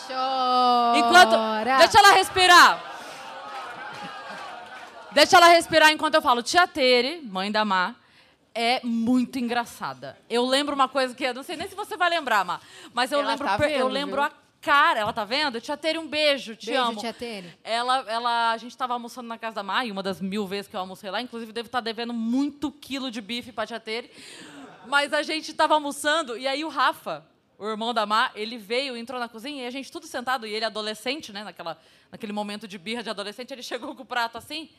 Chora. Enquanto. Deixa ela respirar. Deixa ela respirar enquanto eu falo. Tia Tere, mãe da Má, é muito engraçada. Eu lembro uma coisa que eu não sei nem se você vai lembrar, Má, mas eu Ela lembro, tá per- eu vendo, lembro viu? a cara. Ela tá vendo? Tia Tere, um beijo. Te Beijo, amo. tia Tere. Ela, ela, a gente estava almoçando na casa da Mai, uma das mil vezes que eu almocei lá. Inclusive, devo estar devendo muito quilo de bife para tia Tere. Mas a gente estava almoçando e aí o Rafa, o irmão da Má, ele veio, entrou na cozinha e a gente tudo sentado. E ele adolescente, né? Naquela, naquele momento de birra de adolescente, ele chegou com o prato assim,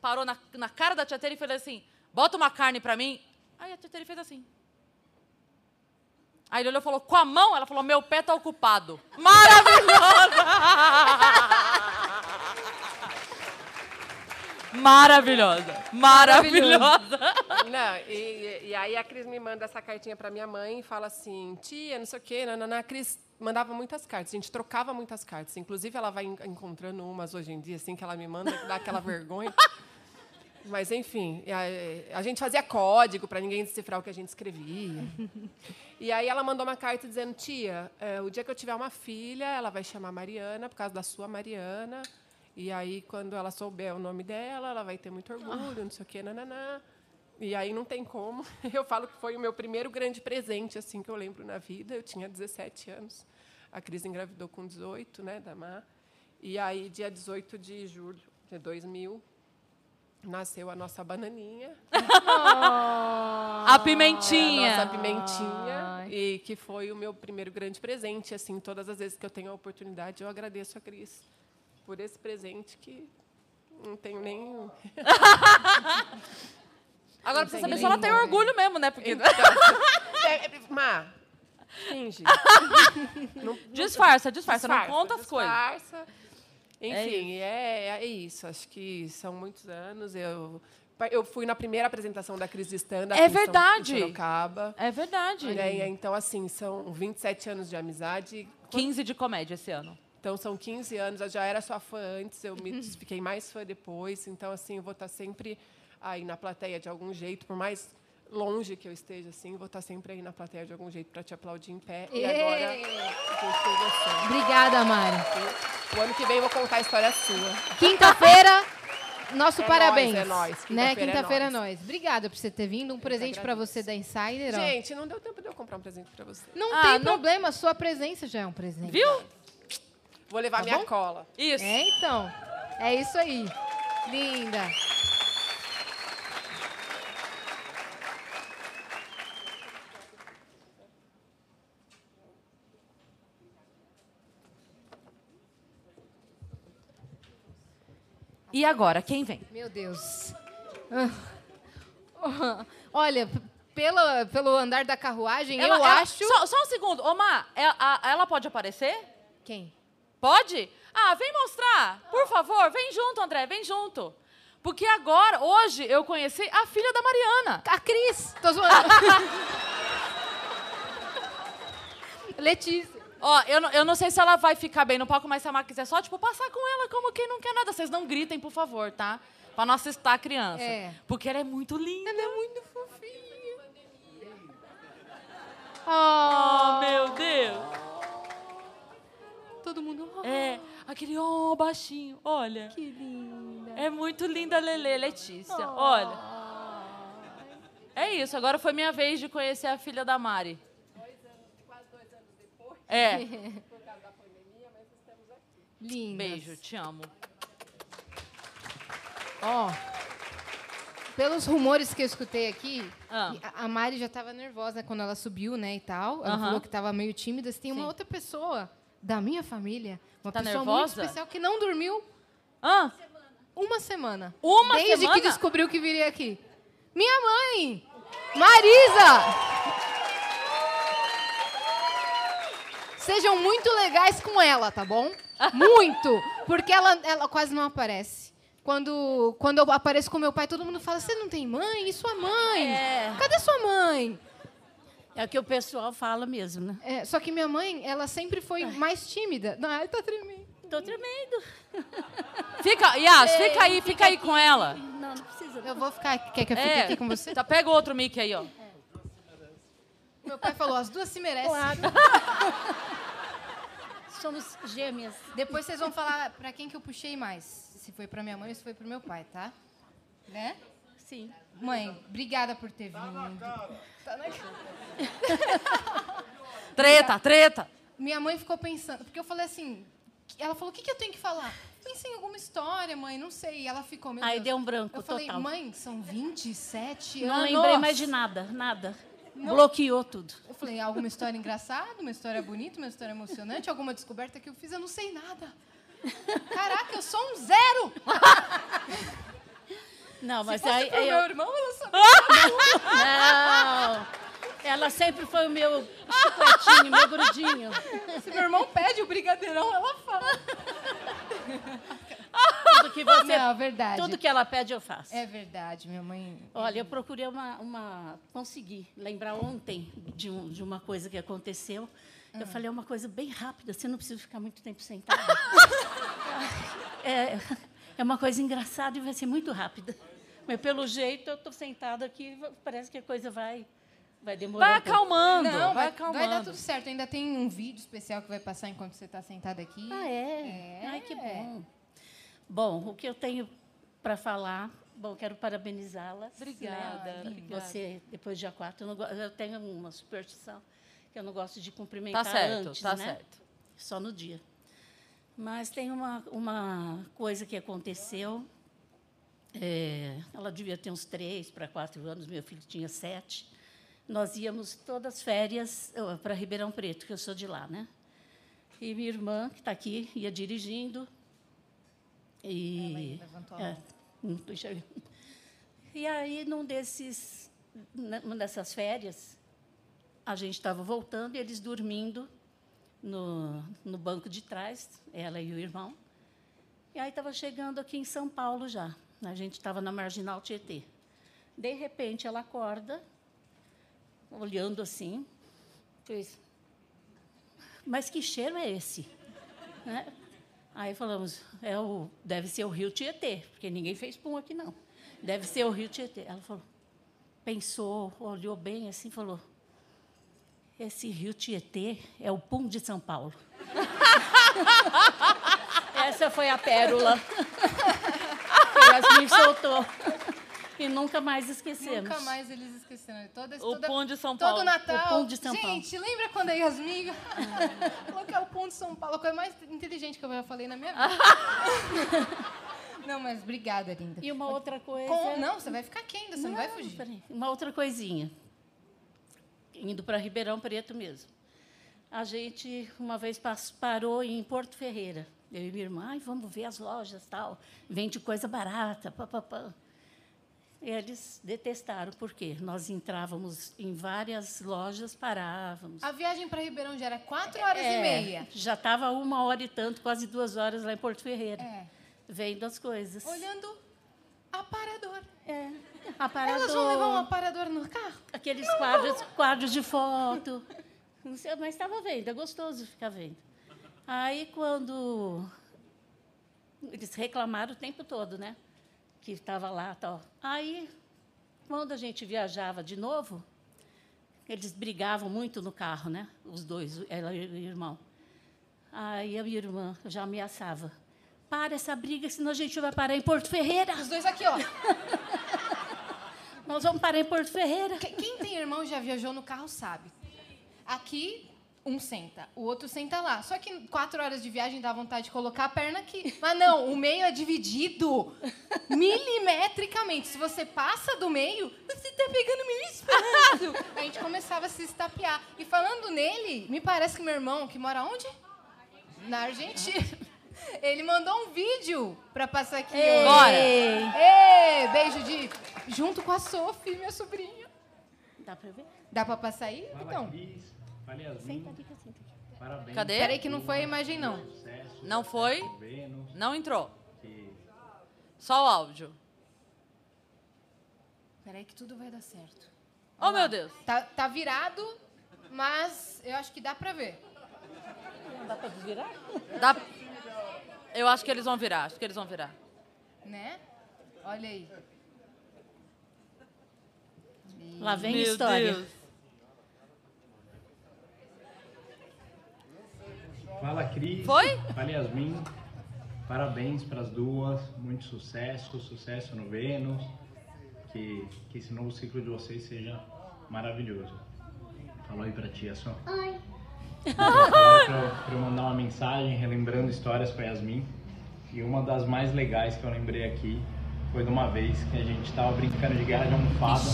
parou na, na cara da tia Tere e fez assim, bota uma carne para mim. Aí a tia Tere fez assim. Aí ele olhou e falou, com a mão? Ela falou, meu pé tá ocupado. Maravilhosa! Maravilhosa. Maravilhosa. Não, e, e aí a Cris me manda essa cartinha para minha mãe e fala assim, tia, não sei o quê, nanana. A Cris mandava muitas cartas, a gente trocava muitas cartas. Inclusive, ela vai en- encontrando umas hoje em dia, assim, que ela me manda, que dá aquela vergonha. Mas, enfim, a, a gente fazia código para ninguém decifrar o que a gente escrevia. E aí ela mandou uma carta dizendo, tia, é, o dia que eu tiver uma filha, ela vai chamar Mariana, por causa da sua Mariana. E aí, quando ela souber o nome dela, ela vai ter muito orgulho, não sei o quê, nananá. E aí não tem como. Eu falo que foi o meu primeiro grande presente, assim, que eu lembro na vida. Eu tinha 17 anos. A Cris engravidou com 18, né, da Má. E aí, dia 18 de julho de 2000, nasceu a nossa bananinha. A pimentinha. A nossa pimentinha. E que foi o meu primeiro grande presente. Assim, todas as vezes que eu tenho a oportunidade, eu agradeço a Cris por esse presente que não tenho nem... Agora precisa saber se ela tem orgulho mesmo, né? Porque Então, é, é, Má, finge. Não- disfarça, disfarça, não conta as coisas. disfarça. Enfim, é, é isso. Acho que são muitos anos. Eu, eu fui na primeira apresentação da Cris de Stand É verdade. Sorocaba. É verdade. Né, e Então, assim, são 27 anos de amizade. 15 de comédia esse ano. Então, são 15 anos. Eu já era sua fã antes, eu me fiquei mais fã depois. Então, assim, eu vou estar sempre aí na plateia de algum jeito, por mais longe que eu esteja assim, vou estar sempre aí na plateia de algum jeito para te aplaudir em pé. E Ê! agora, você. Obrigada, Mari. O ano que vem eu vou contar a história sua. Quinta-feira, nosso É parabéns. nóis, é nóis. Né? Quinta-feira é Quinta-feira é nóis. nós. Obrigada por você ter vindo. Um presente para você da Insider. ó. Gente, não deu tempo de eu comprar um presente para você. não Ah, tem não- problema, sua presença já é um presente. Viu? Vou levar Tá minha bom? cola. Isso. É, então. É isso aí. Linda. E agora, quem vem? Meu Deus. Ah. Olha, p- pela, pelo andar da carruagem, eu ela- acho. Só, só um segundo. Omar, ela, a- ela pode aparecer? Quem? Pode? Ah, vem mostrar. Por favor, vem junto, André, vem junto. Porque agora, hoje, eu conheci a filha da Mariana. A Cris. Tô zoando. Letícia. Ó, eu, não- eu não sei se ela vai ficar bem no palco, mas se a Mar quiser só, tipo, passar com ela como quem não quer nada. Vocês não gritem, por favor, tá? Pra não assustar a criança. É. Porque ela é muito linda. Ela é muito fofinha. Oh, meu Deus. Todo mundo. oh, É, aquele ó baixinho, olha. Que linda. É muito linda a Lele, Letícia. Olha. É isso, agora foi minha vez de conhecer a filha da Mari. É. Linda. Beijo, te amo. Ó. Pelos rumores que eu escutei aqui, Ah. a- Mari já estava nervosa quando ela subiu, né, e tal. Ela Aham. falou que estava meio tímida. Tem uma Sim. outra pessoa da minha família, uma Tá pessoa muito nervosa? especial que não dormiu Ah, uma semana. Uma Desde semana? que descobriu que viria aqui. Minha mãe, Marisa. Sejam muito legais com ela, tá bom? Muito! Porque ela, ela quase não aparece. Quando, quando eu apareço com meu pai, todo mundo fala: Você não tem mãe? E sua mãe? É. Cadê sua mãe? É o que o pessoal fala mesmo, né? É, só que minha mãe, ela sempre foi mais tímida. Ai, tá tremendo. Tô tremendo. fica, Yas, Ei, fica aí, fica aí com ela. Não, não precisa. Eu vou ficar. Quer que eu fique É, aqui com você? Tá, pega o outro mic aí, ó. Meu pai falou: As duas se merecem. Somos gêmeas. Depois vocês vão falar pra quem que eu puxei mais. Se foi pra minha mãe ou se foi pro meu pai, tá? Né? Sim. Mãe, obrigada por ter vindo. Tá na Treta, treta. Minha mãe ficou pensando, porque eu falei assim, ela falou, o que, que eu tenho que falar? Pensei em alguma história, mãe, não sei. E ela ficou, meu Aí Deus. deu um branco Eu falei, total. mãe, são 27 Não anos. lembrei mais de nada, nada. Bloqueou tudo. Eu falei, alguma história engraçada, uma história bonita, uma história emocionante, alguma descoberta que eu fiz, eu não sei nada. Caraca, eu sou um zero! Não, mas Se fosse aí pro aí meu eu- irmão, eu sabia. Não. Ela sempre foi o meu chicletinho, meu grudinho. Se meu irmão pede o brigadeirão, ela fala. Tudo que você, Não, verdade. tudo que ela pede eu faço. É verdade, minha mãe. Olha, eu procurei uma, uma consegui lembrar ontem de, um- de uma coisa que aconteceu. Eu falei é uma coisa bem rápida, você não precisa ficar muito tempo sentada. é, é uma coisa engraçada e vai ser muito rápida. Mas pelo jeito eu estou sentada aqui, parece que a coisa vai vai demorar. Vai um acalmando, Não, vai vai, acalmando. vai dar tudo certo. Ainda tem um vídeo especial que vai passar enquanto você está sentada aqui. Ah, é? Ai, que bom. Bom, o que eu tenho para falar, bom, quero parabenizá-la. Obrigada, né? obrigada. Você, depois do dia 4, eu, não eu tenho uma superstição que eu não gosto de cumprimentar Tá certo, antes, tá né? certo. Só no dia. Mas tem uma, uma coisa que aconteceu. é, ela devia ter uns três para quatro anos, meu filho tinha sete. Nós íamos todas as férias para Ribeirão Preto, que eu sou de lá, né? E minha irmã, que está aqui, ia dirigindo. E. é. E aí, num desses, numa dessas férias, a gente estava voltando e eles dormindo no, no banco de trás, ela e o irmão. E aí estava chegando aqui em São Paulo já. A gente estava na Marginal Tietê. De repente, ela acorda, olhando assim, fez, mas que cheiro é esse? Né? Aí falamos, é o, deve ser o rio Tietê, porque ninguém fez pum aqui, não. Deve ser o rio Tietê. Ela falou, pensou, olhou bem assim falou: Esse rio Tietê é o pum de São Paulo. Essa foi a pérola Yasmin soltou. E nunca mais esquecemos. Nunca mais eles esqueceram. Toda, O toda, pão de São Todo Paulo. Natal. O pão de São Gente, lembra quando a Yasmin falou que é o pão de São Paulo? A coisa mais inteligente que eu já falei na minha vida. não, mas obrigada, linda. E uma outra coisa. Com- não, você vai ficar aqui ainda, você não, vai fugir. peraí. Uma outra coisinha. Indo para Ribeirão Preto mesmo. A gente, uma vez, parou em Porto Ferreira. Eu e minha irmã, Ai, vamos ver as lojas tal. Vende coisa barata. Pá, pá, pá. Eles detestaram, por quê? Nós entrávamos em várias lojas, parávamos. A viagem para Ribeirão já era quatro horas É, e meia. Já estava uma hora e tanto, quase duas horas lá em Porto Ferreira. É. Vendo as coisas. Olhando aparador. É. Aparador. Elas vão levar um aparador no carro? Aqueles quadros, quadros de foto. Não sei, mas estava vendo, é gostoso ficar vendo. Aí, quando eles reclamaram o tempo todo, né? Que estava lá tal. Aí, quando a gente viajava de novo, eles brigavam muito no carro, né? Os dois, ela e o irmão. Aí a minha irmã já ameaçava. Para essa briga, senão a gente vai parar em Porto Ferreira. Os dois aqui, ó. Nós vamos parar em Porto Ferreira. Que- Quem tem irmão já viajou no carro sabe. Aqui, um senta, o outro senta lá. Só que quatro horas de viagem dá vontade de colocar a perna aqui. Mas não, o meio é dividido milimetricamente. Se você passa do meio, você tá pegando meu espaço. A gente começava a se estapear. E falando nele, me parece que meu irmão, que mora onde? Na Argentina. Ele mandou um vídeo pra passar aqui. Ei. Bora. Ê, beijo de... Junto com a Sophie, minha sobrinha. Dá para ver? Dá pra passar aí? Fala, Então. Cris. Yasmin. Senta aqui, senta aqui. Parabéns. Cadê? Peraí que não foi a imagem, não. Sucesso. Não foi? Vênus. Não entrou. Que Só o áudio. Peraí que tudo vai dar certo. Oh, meu Deus. Tá, tá virado, mas eu acho que dá pra ver. Não dá para desvirar? Dá... Eu acho que eles vão virar. Acho que eles vão virar. Né? Olha aí. Lá vem Meu história. Deus. Fala, Cris. Foi? Fala, Yasmin. Parabéns para as duas. Muito sucesso. Sucesso no Vênus. Que, que esse novo ciclo de vocês seja maravilhoso. Falou aí pra tia só. Oi. Eu mandar uma mensagem relembrando histórias com a Yasmin. E uma das mais legais que eu lembrei aqui foi de uma vez que a gente tava brincando de guerra de almofada.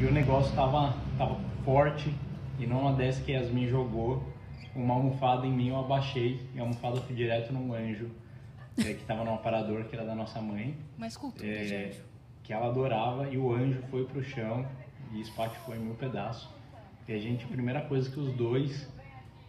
E o negócio tava, tava forte. E numa dessas que a Yasmin jogou uma almofada em mim, eu abaixei. E a almofada foi direto num anjo é, que tava num aparador que era da nossa mãe. Uma escultura, é, gente. que ela adorava. E o anjo foi pro chão e espatifou em mil pedaços. E a gente, a primeira coisa que os dois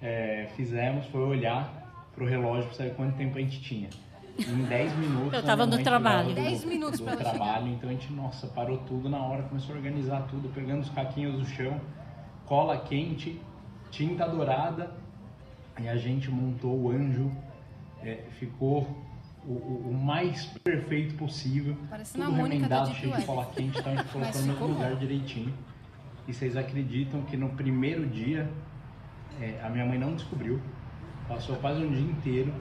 é, fizemos foi olhar pro relógio para saber quanto tempo a gente tinha. E em 10 minutos. Eu a tava minha no trabalho. chegava do- 10 minutos ela trabalho, então a gente, nossa, parou tudo na hora, começou a organizar tudo, pegando os caquinhos do chão, cola quente, tinta dourada, e a gente montou o anjo, é, ficou o, o- mais perfeito possível, Parecendo tudo remendado, Deep cheio de cola quente, então a gente colocou no lugar direitinho. E vocês acreditam que no primeiro dia, é, a minha mãe não descobriu, passou quase um dia inteiro,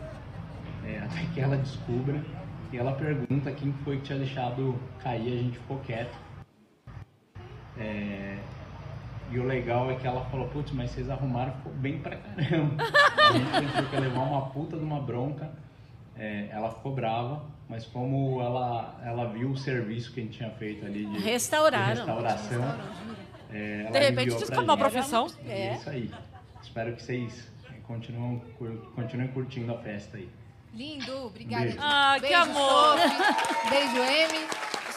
é, até que ela descubra, e ela pergunta quem foi que tinha deixado cair, a gente ficou quieto. É, e o legal é que ela falou, putz, mas vocês arrumaram, ficou bem pra caramba. A gente que levar uma puta de uma bronca, é, ela ficou brava, mas como ela, ela viu o serviço que a gente tinha feito ali de, Restauraram. de restauração, é, ela De repente, é uma gente. profissão. É isso aí. Espero que vocês continuem, continuem curtindo a festa aí. Lindo, obrigada. Beijo. Ah, que Beijo, amor. Sophie. Beijo, Amy.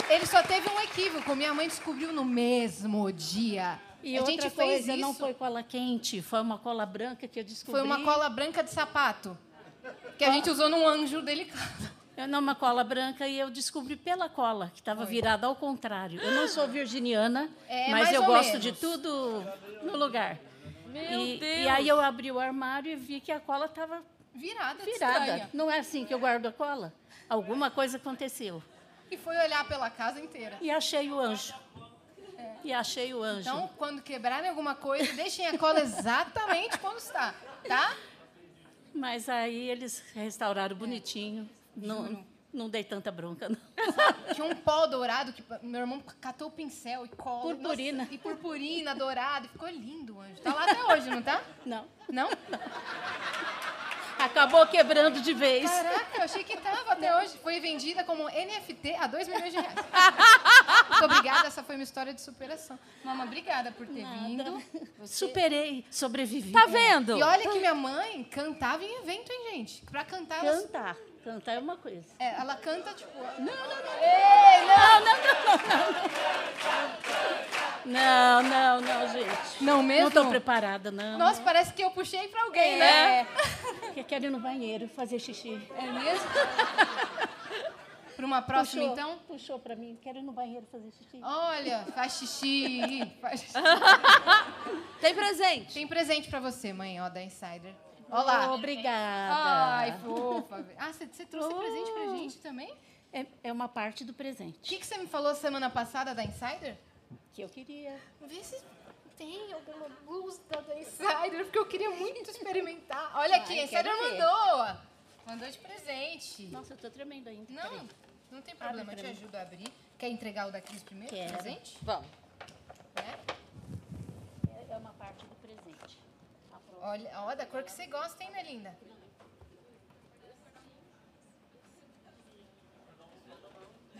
Ele só teve um equívoco. Minha mãe descobriu no mesmo dia. E a outra gente fez coisa, isso. não foi cola quente, foi uma cola branca que eu descobri. Foi uma cola branca de sapato. Que a gente usou num anjo delicado. Eu não, uma cola branca e eu descobri pela cola, que estava virada ao contrário. Eu não sou virginiana, É, mas eu gosto menos. de tudo no lugar. Meu e, Deus. e aí eu abri o armário e vi que a cola estava Virada, virada. estranha. Não é assim que eu guardo a cola? Alguma coisa aconteceu. E foi olhar pela casa inteira. E achei o anjo. É. E achei o anjo. Então, quando quebrarem alguma coisa, deixem a cola exatamente como está, tá? Mas aí eles restauraram bonitinho. Não, não dei tanta bronca, não. Tinha um pó dourado que meu irmão catou o pincel e cola. Purpurina. Nossa, e purpurina dourada. Ficou lindo o anjo. Tá lá até hoje, não tá? Não. Não? Acabou quebrando de vez. Caraca, eu achei que tava até hoje. Foi vendida como NFT a 2 milhões de reais. Muito obrigada, essa foi uma história de superação. Mama, obrigada por ter vindo. Você- Superei, sobrevivi. Tá vendo? E olha que minha mãe cantava em evento, hein, gente? Pra cantar, ela, Cantar. É uma coisa. é, ela canta, tipo... Não, não, não. Não, não, não, gente. Não mesmo? Não estou preparada, não. Nossa, parece que eu puxei pra alguém, É. né? Eu quero ir no banheiro fazer xixi. É mesmo? Pra uma próxima, Puxou, então? Puxou pra mim. Quero ir no banheiro fazer xixi. Olha, faz xixi. Faz xixi. Tem presente. Tem presente pra você, mãe, ó, da Insider. Olha lá. Obrigada. Ai, fofa. Ah, você, trouxe presente pra gente também? É, é uma parte do presente. O que, você me falou semana passada da Insider? Que eu queria. Vê se tem alguma blusa da Insider, porque eu queria muito experimentar. Olha aqui, a Insider mandou. Mandou de presente. Nossa, eu tô tremendo ainda. Não, Peraí. não tem problema, eu te ajudo a abrir. Quer entregar o da Cris primeiro, Quero. presente? Vamos. É uma parte do presente. Olha, ó, da cor que você gosta, hein, minha linda?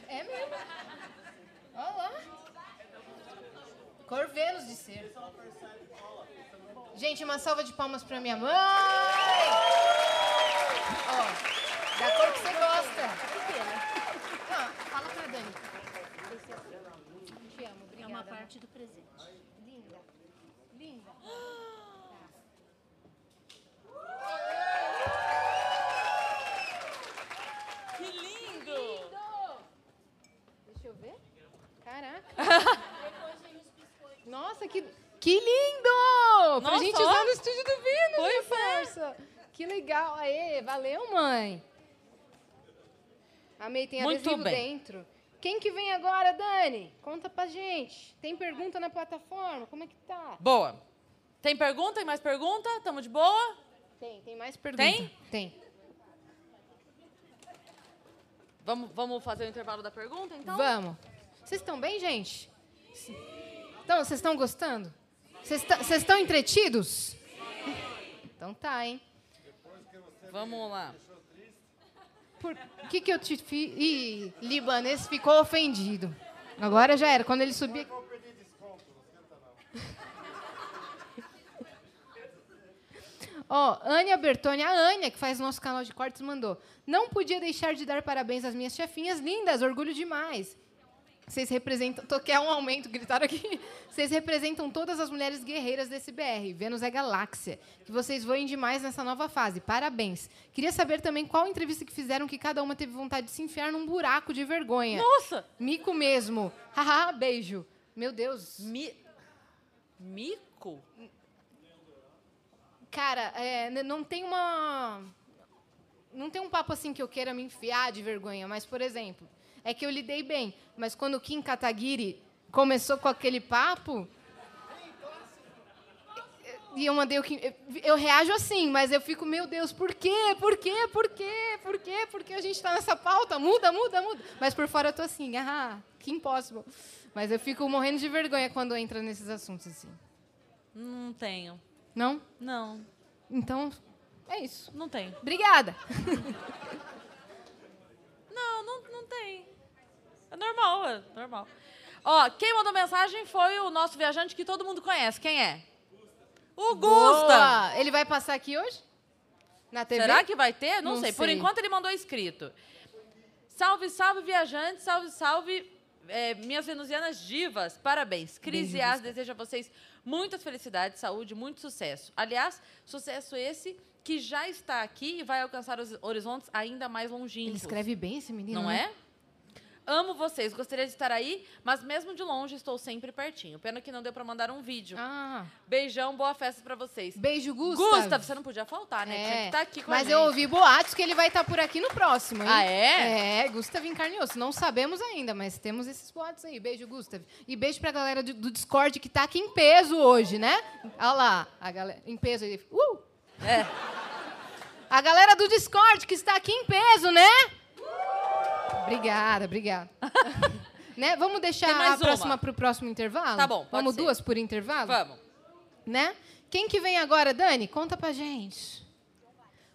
É mesmo. Olha lá. Cor Vênus de ser. Gente, uma salva de palmas pra minha mãe. Ó, da cor que você gosta. Ah, fala pra Dani. Te amo, É obrigada. uma amor. parte do presente. Linda. Linda. Nossa, que, que lindo! pra Nossa, gente ó. usar no estúdio do Vino, Pois minha é. parça. Que legal. Aê, valeu, mãe. Amei, tem Muito adesivo bem. dentro. Quem que vem agora, Dani? Conta pra gente. Tem pergunta na plataforma? Como é que tá? Boa. Tem pergunta? Tem mais pergunta? Tamo de boa? Tem, tem mais pergunta. Tem? Tem. Vamos, vamos fazer o intervalo da pergunta, então? Vamos. Vocês estão bem, gente? Então, vocês estão gostando? Vocês tá- vocês estão entretidos? Então tá, hein? Vamos lá. Por que, que eu te fiz? Ih, libanês ficou ofendido. Agora já era. Quando ele subir. Ó, Ania Bertoni, a Ania, que faz nosso canal de cortes, mandou. Não podia deixar de dar parabéns às minhas chefinhas lindas, orgulho demais. Vocês representam. Tô, quer um aumento, gritaram aqui. Vocês representam todas as mulheres guerreiras desse BR. Vênus é galáxia. Que vocês voem demais nessa nova fase. Parabéns. Queria saber também qual entrevista que fizeram que cada uma teve vontade de se enfiar num buraco de vergonha. Nossa! Mico mesmo. Haha, beijo. Meu Deus. Mi... Mico? Cara, é, não tem uma. Não tem um papo assim que eu queira me enfiar de vergonha, mas, por exemplo, é que eu lidei bem. Mas quando o Kim Kataguiri começou com aquele papo. E eu mandei o Kim. eu- reajo assim, mas eu fico, meu Deus, por quê? Por quê? Por quê? Por quê? Por que a gente está nessa pauta? Muda, muda, muda. Mas por fora eu tô assim, ah, que impossible. Mas eu fico morrendo de vergonha quando entra nesses assuntos assim. Não tenho. Não? Não, Então, é isso. não tenho. Obrigada. Não, não, não tem. É normal, é normal. Ó, quem mandou mensagem foi o nosso viajante que todo mundo conhece. Quem é? O Gusta. Boa! Ele vai passar aqui hoje? Na TV? Será que vai ter? Não, Não sei. Por sei. enquanto ele mandou escrito. Salve, salve, viajantes. Salve, salve, é, minhas venusianas divas. Parabéns. Cris e As deseja a vocês muitas felicidades, saúde, muito sucesso. Aliás, sucesso esse que já está aqui e vai alcançar os horizontes ainda mais longínquos. Ele escreve bem esse menino, Não né? é? Amo vocês, gostaria de estar aí, mas mesmo de longe estou sempre pertinho. Pena que não deu pra mandar um vídeo. Ah. Beijão, boa festa pra vocês. Beijo, Gustav. Gustav, você não podia faltar, né? Tinha que É, estar aqui com mas a gente. eu ouvi boatos que ele vai estar por aqui no próximo, hein? Ah, é? É, Gustav encarnou-se. Não sabemos ainda, mas temos esses boatos aí. Beijo, Gustav. E beijo pra galera do, do Discord que tá aqui em peso hoje, né? Olha lá, a galera em peso aí. Uh! É. A galera do Discord que está aqui em peso, né? Obrigada, obrigada. né? Vamos deixar a próxima para o próximo intervalo? Tá bom, pode Vamos ser. duas por intervalo? Vamos. Né? Quem que vem agora, Dani? Conta pra gente.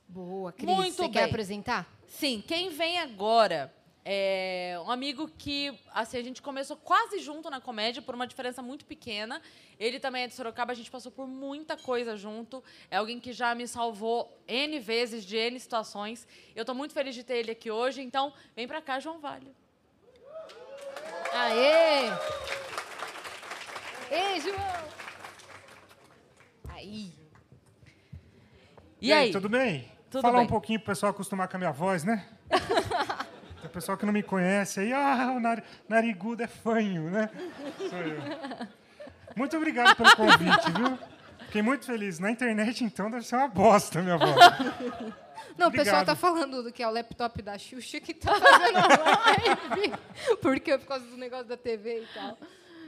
Boa, Cris. Muito Você bem. quer apresentar? Sim, quem vem agora é um amigo que assim, a gente começou quase junto na comédia, por uma diferença muito pequena. Ele também é de Sorocaba, a gente passou por muita coisa junto. É alguém que já me salvou N vezes de N situações. Eu tô muito feliz de ter ele aqui hoje, então vem pra cá, João Vale. Aê! Ei, João! Aí. E aí? tudo bem? Tudo Falar bem. um pouquinho pro pessoal acostumar com a minha voz, né? Tem pessoal que não me conhece aí, ah, o nar narigudo é fanho, né? Sou eu. Muito obrigado pelo convite, viu? Fiquei muito feliz. Na internet, então, deve ser uma bosta minha voz. Não, o pessoal Obrigado. tá falando do que é o laptop da Xuxa que tá fazendo live. Porque por causa do negócio da TV e tal.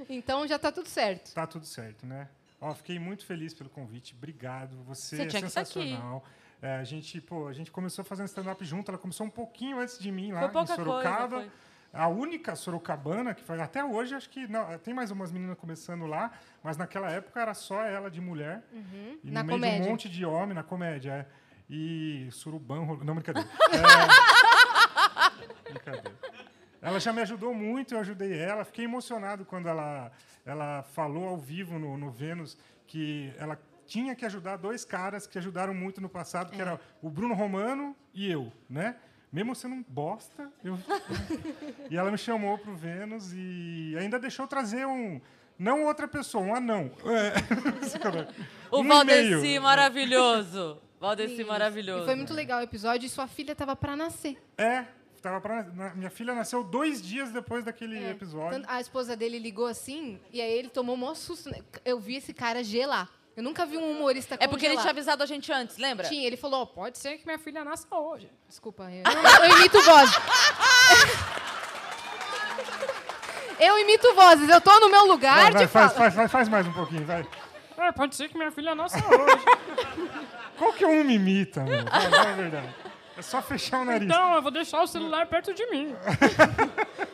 Então já tá tudo certo. Tá tudo certo, né? Ó, fiquei muito feliz pelo convite. Obrigado. Você, Você é aqui. sensacional. É, a gente, pô, a gente começou fazendo stand-up junto. Ela começou um pouquinho antes de mim lá Foi em Sorocaba. coisa, A única sorocabana que faz até hoje, acho que não, tem mais umas meninas começando lá, mas naquela época era só ela de mulher. Uhum. E Na no meio de um monte de homem na comédia. É. E surubão, não brincadeira. É, brincadeira. Ela já me ajudou muito, eu ajudei ela. Fiquei emocionado quando ela, ela falou ao vivo no, no Vênus que ela tinha que ajudar dois caras que ajudaram muito no passado, que era o Bruno Romano e eu, né? Mesmo sendo um bosta, eu... e ela me chamou pro Vênus e ainda deixou trazer um... Não outra pessoa, um anão. É. O Um Valdeci maravilhoso. Valdeci maravilhoso. E foi muito legal o episódio e sua filha tava pra nascer. É, tava pra, na- minha filha nasceu dois dias depois daquele É. episódio. A esposa dele ligou assim, e aí ele tomou o maior susto. né? Eu vi esse cara gelar. Eu nunca vi um humorista É porque ele congelar. tinha avisado a gente antes, lembra? Tinha, ele falou, pode ser que minha filha nasça hoje. Desculpa, eu, eu imito vozes. Eu imito vozes, eu tô no meu lugar Vai, vai, de faz, faz, faz, faz mais um pouquinho, vai. É, pode ser que minha filha nasça hoje. Qual que é um me imita, meu? Fala a verdade. É só fechar o nariz. Então, eu vou deixar o celular perto de mim.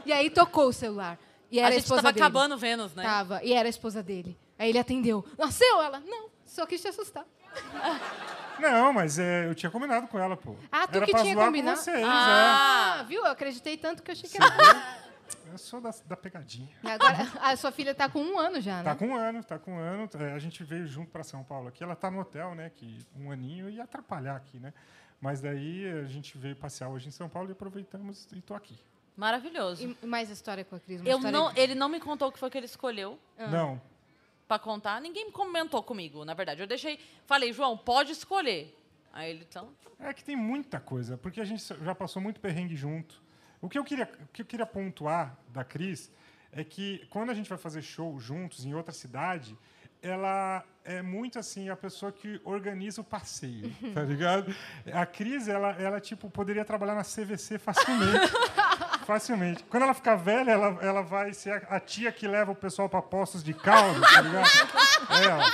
e aí tocou o celular. E era A a, gente esposa tava dele. acabando Vênus, né? Tava, e era a esposa dele. Aí ele atendeu. Nasceu ela? Não, só quis te assustar. Não, mas é, eu tinha combinado com ela, pô. Ah, tu Era que pra tinha zoar combinado? com vocês, ah, viu? Eu acreditei tanto que eu achei que era. é. Eu sou da, da pegadinha. Agora, a sua filha tá com um ano já, né? Tá com um ano, tá com um ano. É, a gente veio junto para São Paulo aqui. Ela tá no hotel, né? Que um aninho ia atrapalhar aqui, né? Mas daí a gente veio passear hoje em São Paulo e aproveitamos e tô aqui. Maravilhoso. E mais história com a Cris? Eu história não, ele não me contou o que foi que ele escolheu. Ah. Não. Pra contar. Ninguém comentou comigo, na verdade. Eu deixei. Falei, João, pode escolher. Aí ele, então. É que tem muita coisa, porque a gente já passou muito perrengue junto. O que eu queria, o que eu queria pontuar da Cris é que quando a gente vai fazer show juntos em outra cidade, ela é muito assim a pessoa que organiza o passeio, tá ligado? A Cris, ela, ela tipo poderia trabalhar na CVC facilmente. facilmente. Quando ela ficar velha, ela, ela vai ser a, a tia que leva o pessoal para postos de caldo, tá ligado? É ela.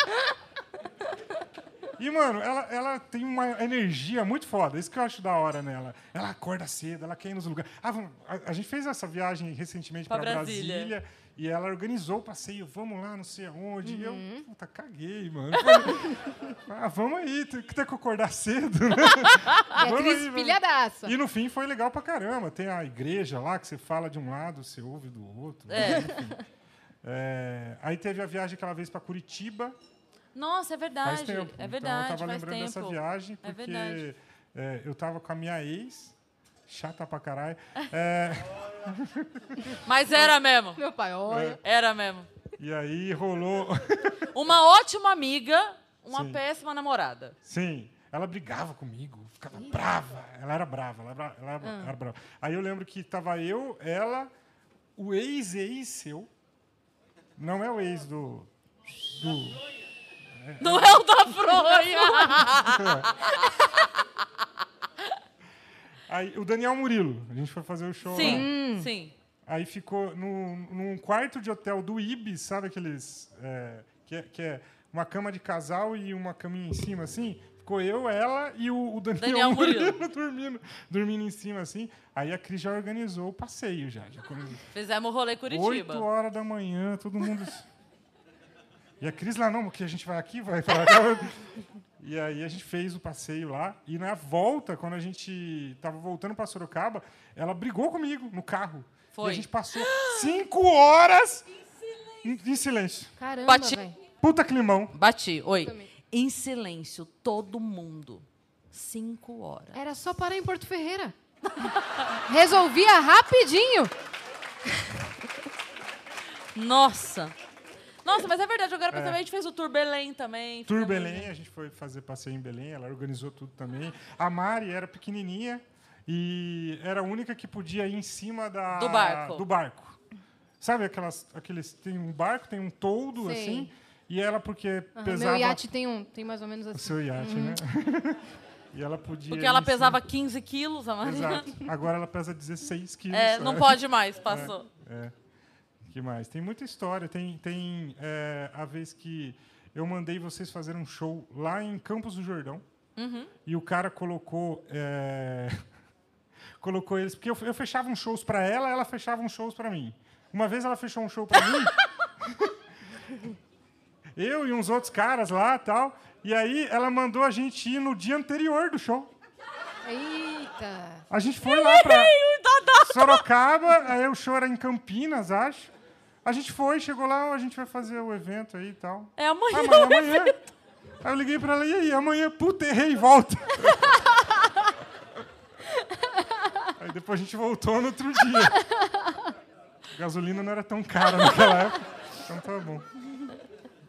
E, mano, ela, ela tem uma energia muito foda. Isso que eu acho da hora nela. Ela acorda cedo, ela quer ir nos lugares. Ah, vamos- a, a gente fez essa viagem recentemente Pra para Brasília. Brasília. E ela organizou o passeio. Vamos lá, não sei aonde. E eu, Uhum. puta, caguei, mano. Ah, vamos aí, tem que ter que acordar cedo, né? E vamos. pilhadaça. E no fim foi legal pra caramba. Tem a igreja lá que você fala de um lado, você ouve do outro. É. Enfim. É, aí teve a viagem que ela fez pra Curitiba. Nossa, é verdade. Faz tempo. É verdade. Então eu tava lembrando tempo. dessa viagem É porque é, eu tava com a minha ex, chata pra caralho. É, Mas era mesmo. Meu pai, olha. Era mesmo. e aí rolou. Uma ótima amiga, uma Sim. péssima namorada. Sim, ela brigava comigo, ficava brava. Ela era brava, ela era, ela era- Ah. era brava. Aí eu lembro que tava eu, ela, o ex-ex seu. Não é o ex do. do Não é o da fronha! Aí, o Daniel Murilo. A gente foi fazer o show lá. Sim, sim. Aí ficou no, num quarto de hotel do Ibis, sabe aqueles. é, que, é, que é uma cama de casal e uma caminha em cima, assim. Ficou eu, ela e o, o Daniel, Daniel Murilo. Murilo dormindo, dormindo em cima, assim. Aí a Cris já organizou o passeio, já. já. Fizemos o rolê Curitiba. 8 horas da manhã, todo mundo. E a Cris lá, não, que a gente vai aqui, vai para cá. E aí a gente fez o passeio lá. E na volta, quando a gente tava voltando para Sorocaba, ela brigou comigo no carro. Foi. E a gente passou cinco horas em, em silêncio. Caramba, Bati-. Puta climão. Bati, oi. Em silêncio, todo mundo. Cinco horas. Era só parar em Porto Ferreira. Resolvia rapidinho. Nossa. Nossa, mas é verdade, agora também a gente fez o Tour Belém também. Tour Belém, a gente foi fazer passeio em Belém, ela organizou tudo também. A Mari era pequenininha e era a única que podia ir em cima da, Do barco. do barco. Sabe aquelas, aqueles. Tem um barco, tem um toldo Sei. assim, e ela, porque Aham, pesava. Meu iate tem, um, tem mais ou menos O assim. seu iate, né? e ela podia. Porque ela em cima. pesava 15 quilos, a Mariana. Exato. Agora ela pesa 16 quilos. É, não pode mais, passou. É. é. Que mais? Tem muita história. Tem, tem é, a vez que eu mandei vocês fazer um show lá em Campos do Jordão. Uhum. E o cara colocou. é, colocou eles. Porque eu, eu fechava uns shows pra ela, ela fechava uns shows pra mim. Uma vez ela fechou um show pra mim. eu e uns outros caras lá tal. E aí ela mandou a gente ir no dia anterior do show. Eita. A gente foi lá pra Sorocaba, aí o show era em Campinas, acho. A gente foi, chegou lá, a gente vai fazer o evento aí e tal. É amanhã. Amanhã, o amanhã. evento. Aí eu liguei pra ela, e aí, amanhã, puta, errei, volta. aí depois a gente voltou no outro dia. gasolina não era tão cara naquela época, então tá bom.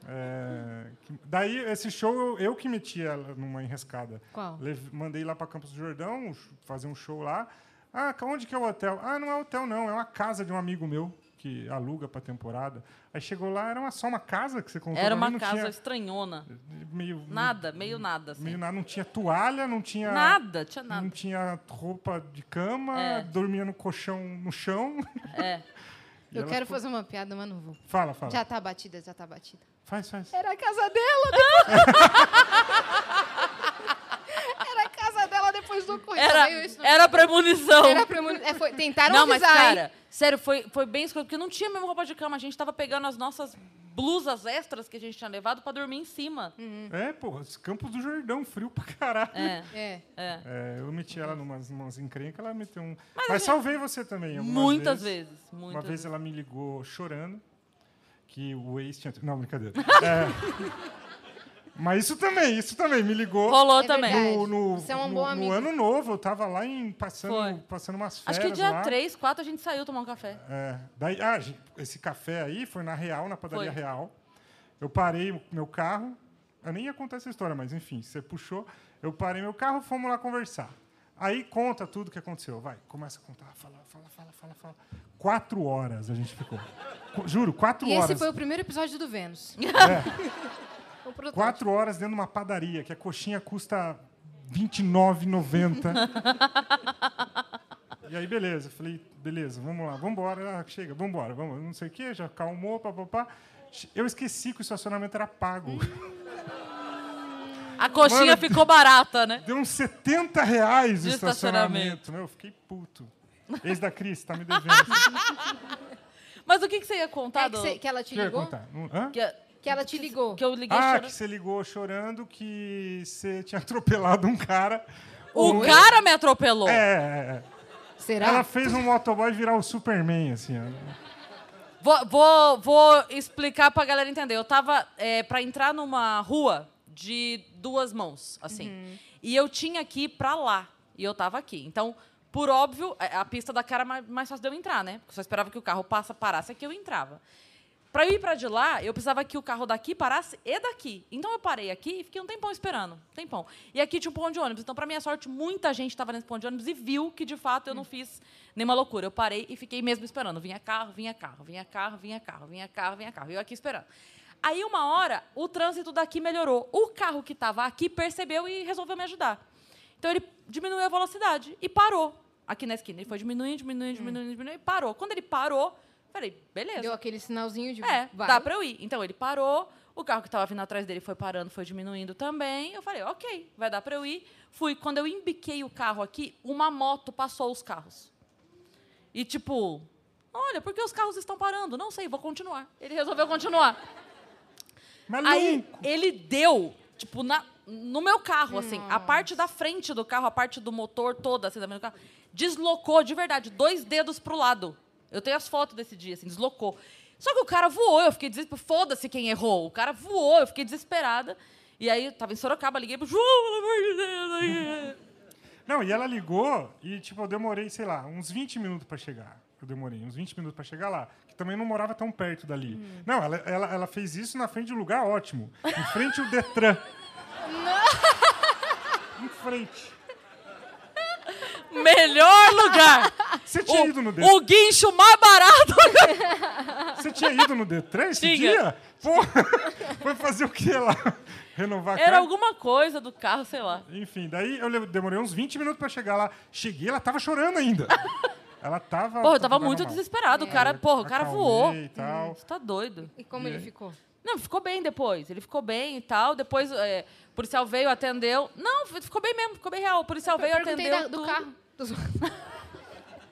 É, daí, esse show, eu, eu que meti ela numa enrescada. Qual? Leve- mandei lá para Campos do Jordão, fazer um show lá. Ah, onde que é o hotel? Ah, não é hotel, não. É uma casa de um amigo meu que aluga para temporada. Aí chegou lá, era uma, só uma casa que você contou. Era mim, uma não casa tinha estranhona. meio, Nada, meio nada. Assim. meio nada. Não tinha toalha, não tinha... Nada, tinha nada. Não tinha roupa de cama, É. dormia no colchão no chão. É. Eu quero ficou- fazer uma piada, mas não vou. Fala, fala. Já tá batida, já tá batida. Faz, faz. Era a casa dela casa dela depois do coisa. Era, isso- era premonição. Era premoni- é, foi- Tentaram Não, mas, avisar, hein? cara, sério, foi, foi bem escroto, porque não tinha mesmo roupa de cama. A gente tava pegando as nossas blusas extras que a gente tinha levado pra dormir em cima. É, pô, Campos do Jordão, frio pra caralho. É. É. É. É, eu meti ela numas, numas encrencas, ela meteu um. Mas Mas, salvei você também. algumas Muitas vezes, Uma muitas vez vezes. ela me ligou chorando que o ex tinha. Não, brincadeira. É, Mas isso também, isso também me ligou. Rolou É também. No, no, Você é um no- bom no amigo. ano novo, eu tava lá em, passando, Foi. passando umas férias. Acho que dia lá. 3, 4 a gente saiu tomar um café. É, daí, ah, esse café aí foi na Real, na padaria Foi. Real. Eu parei o meu carro. Eu nem ia contar essa história, mas enfim, você puxou. Eu parei meu carro, fomos lá conversar. Aí conta tudo o que aconteceu. Vai, começa a contar. Fala, fala, fala, fala, fala. Quatro horas a gente ficou. Juro, quatro E horas. esse foi o primeiro episódio do Vênus. É. O. Quatro horas dentro de uma padaria, que a coxinha custa R$ 29,90. E aí, beleza. Falei, beleza, vamos lá, vamos embora. Ah, chega, vamos embora, vamos. Não sei o quê, já calmou, papapá. Eu esqueci que o estacionamento era pago. A coxinha Mano, ficou barata, né? Deu uns 70 reais o De estacionamento. estacionamento. Meu, eu fiquei puto. Ex da Cris, tá me devendo. Mas o que, que você ia contar, É que, você- que ela te O que eu ia ligou? contar? Não- hã? Que, Que ela te ligou. que eu liguei Ah, chorando. que você ligou chorando que você tinha atropelado um cara. O Um- cara me atropelou. É, é, é. Será? Ela fez um motoboy virar o Superman, assim. ó. Vou, vou, vou explicar pra galera entender. Eu tava é, pra entrar numa rua de duas mãos, assim. Uhum. E eu tinha que ir pra lá. E eu tava aqui. Então, por óbvio, a a pista da cara mais, mais fácil de eu entrar, né? Porque eu só esperava que o carro passa, parasse aqui eu entrava. Pra eu ir pra de lá, eu precisava que o carro daqui parasse e daqui. Então eu parei aqui e fiquei um tempão esperando. Um tempão. E aqui tinha um ponto de ônibus. Então, pra minha sorte, muita gente estava nesse ponto de ônibus e viu que, de fato, eu não fiz nenhuma loucura. Eu parei e fiquei mesmo esperando. Vinha carro, vinha carro, vinha carro, vinha carro, vinha carro, vinha carro. E eu aqui esperando. Aí, uma hora, o trânsito daqui melhorou. O carro que estava aqui percebeu e resolveu me ajudar. Então, ele diminuiu a velocidade e parou aqui na esquina. Ele foi diminuindo, diminuindo, diminuindo, diminuindo e parou. Quando ele parou, falei, beleza. Deu aquele sinalzinho de. É, vai. dá pra eu ir. Então ele parou, o carro que estava vindo atrás dele foi parando, foi diminuindo também. Eu falei, ok, vai dar pra eu ir. Fui. Quando eu embiquei o carro aqui, uma moto passou os carros. E tipo, olha, por que os carros estão parando? Não sei, vou continuar. Ele resolveu continuar. Aí ele deu, tipo, na, no meu carro, assim, a parte da frente do carro, a parte do motor toda, assim, também do carro, deslocou de verdade, dois dedos pro lado. Eu tenho as fotos desse dia, assim, deslocou. Só que o cara voou, eu fiquei desesperada. Foda-se quem errou. O cara voou, eu fiquei desesperada. E aí, eu tava em Sorocaba, liguei pro João, pelo amor de Deus. aí- Não, e ela ligou e, tipo, eu demorei, sei lá, uns 20 minutos pra chegar. Eu demorei uns 20 minutos pra chegar lá. Que também não morava tão perto dali. Hum. Não, ela, ela, ela fez isso na frente de um lugar ótimo. Em frente ao Detran. Em frente. Melhor lugar. Você tinha o, ido no Detran? O guincho mais barato. Você tinha ido no Detran esse Tinha. dia? Pô, foi fazer o quê lá? Renovar a Era carta? alguma coisa do carro, sei lá. Enfim, daí eu demorei uns 20 minutos pra chegar lá. Cheguei, ela tava chorando ainda. Ela tava. Porra, eu tava muito mal. desesperado. O É. cara, porra, o cara voou. e tal. Você tá doido. E como ele ficou? Não, ficou bem depois. Ele ficou bem e tal. Depois é, o policial veio, atendeu. Não, ficou bem mesmo, ficou bem real. O policial veio, perguntei atendeu. da- do tudo. carro.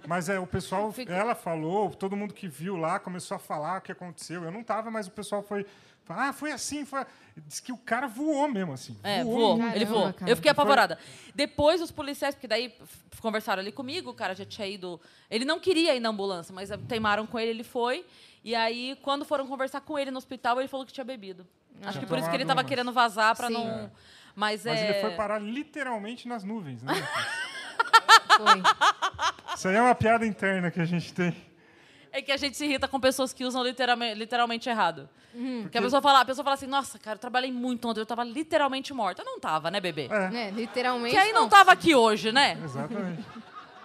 Mas é, o pessoal, ela falou, todo mundo que viu lá começou a falar o que aconteceu. Eu não tava, mas o pessoal foi. Ah, foi assim, foi. Diz que o cara voou mesmo, assim. É, voou. muito. Ele voou. Eu fiquei apavorada. Depois os policiais, porque daí conversaram ali comigo, o cara já tinha ido. Ele não queria ir na ambulância, mas eh, teimaram com ele, ele foi. E aí, quando foram conversar com ele no hospital, ele falou que tinha bebido. Acho Tinha que por isso que ele estava umas. querendo vazar para não. É. Mas, Mas é. ele foi parar literalmente nas nuvens, né? Foi. Isso aí é uma piada interna que a gente tem. É que a gente se irrita com pessoas que usam literalmente, literalmente errado. Uhum. Porque a pessoa fala, a pessoa fala assim, nossa, cara, eu trabalhei muito ontem, eu tava literalmente morta. Eu não tava, né, bebê? Né, literalmente. Que aí não tava aqui hoje, né? Exatamente.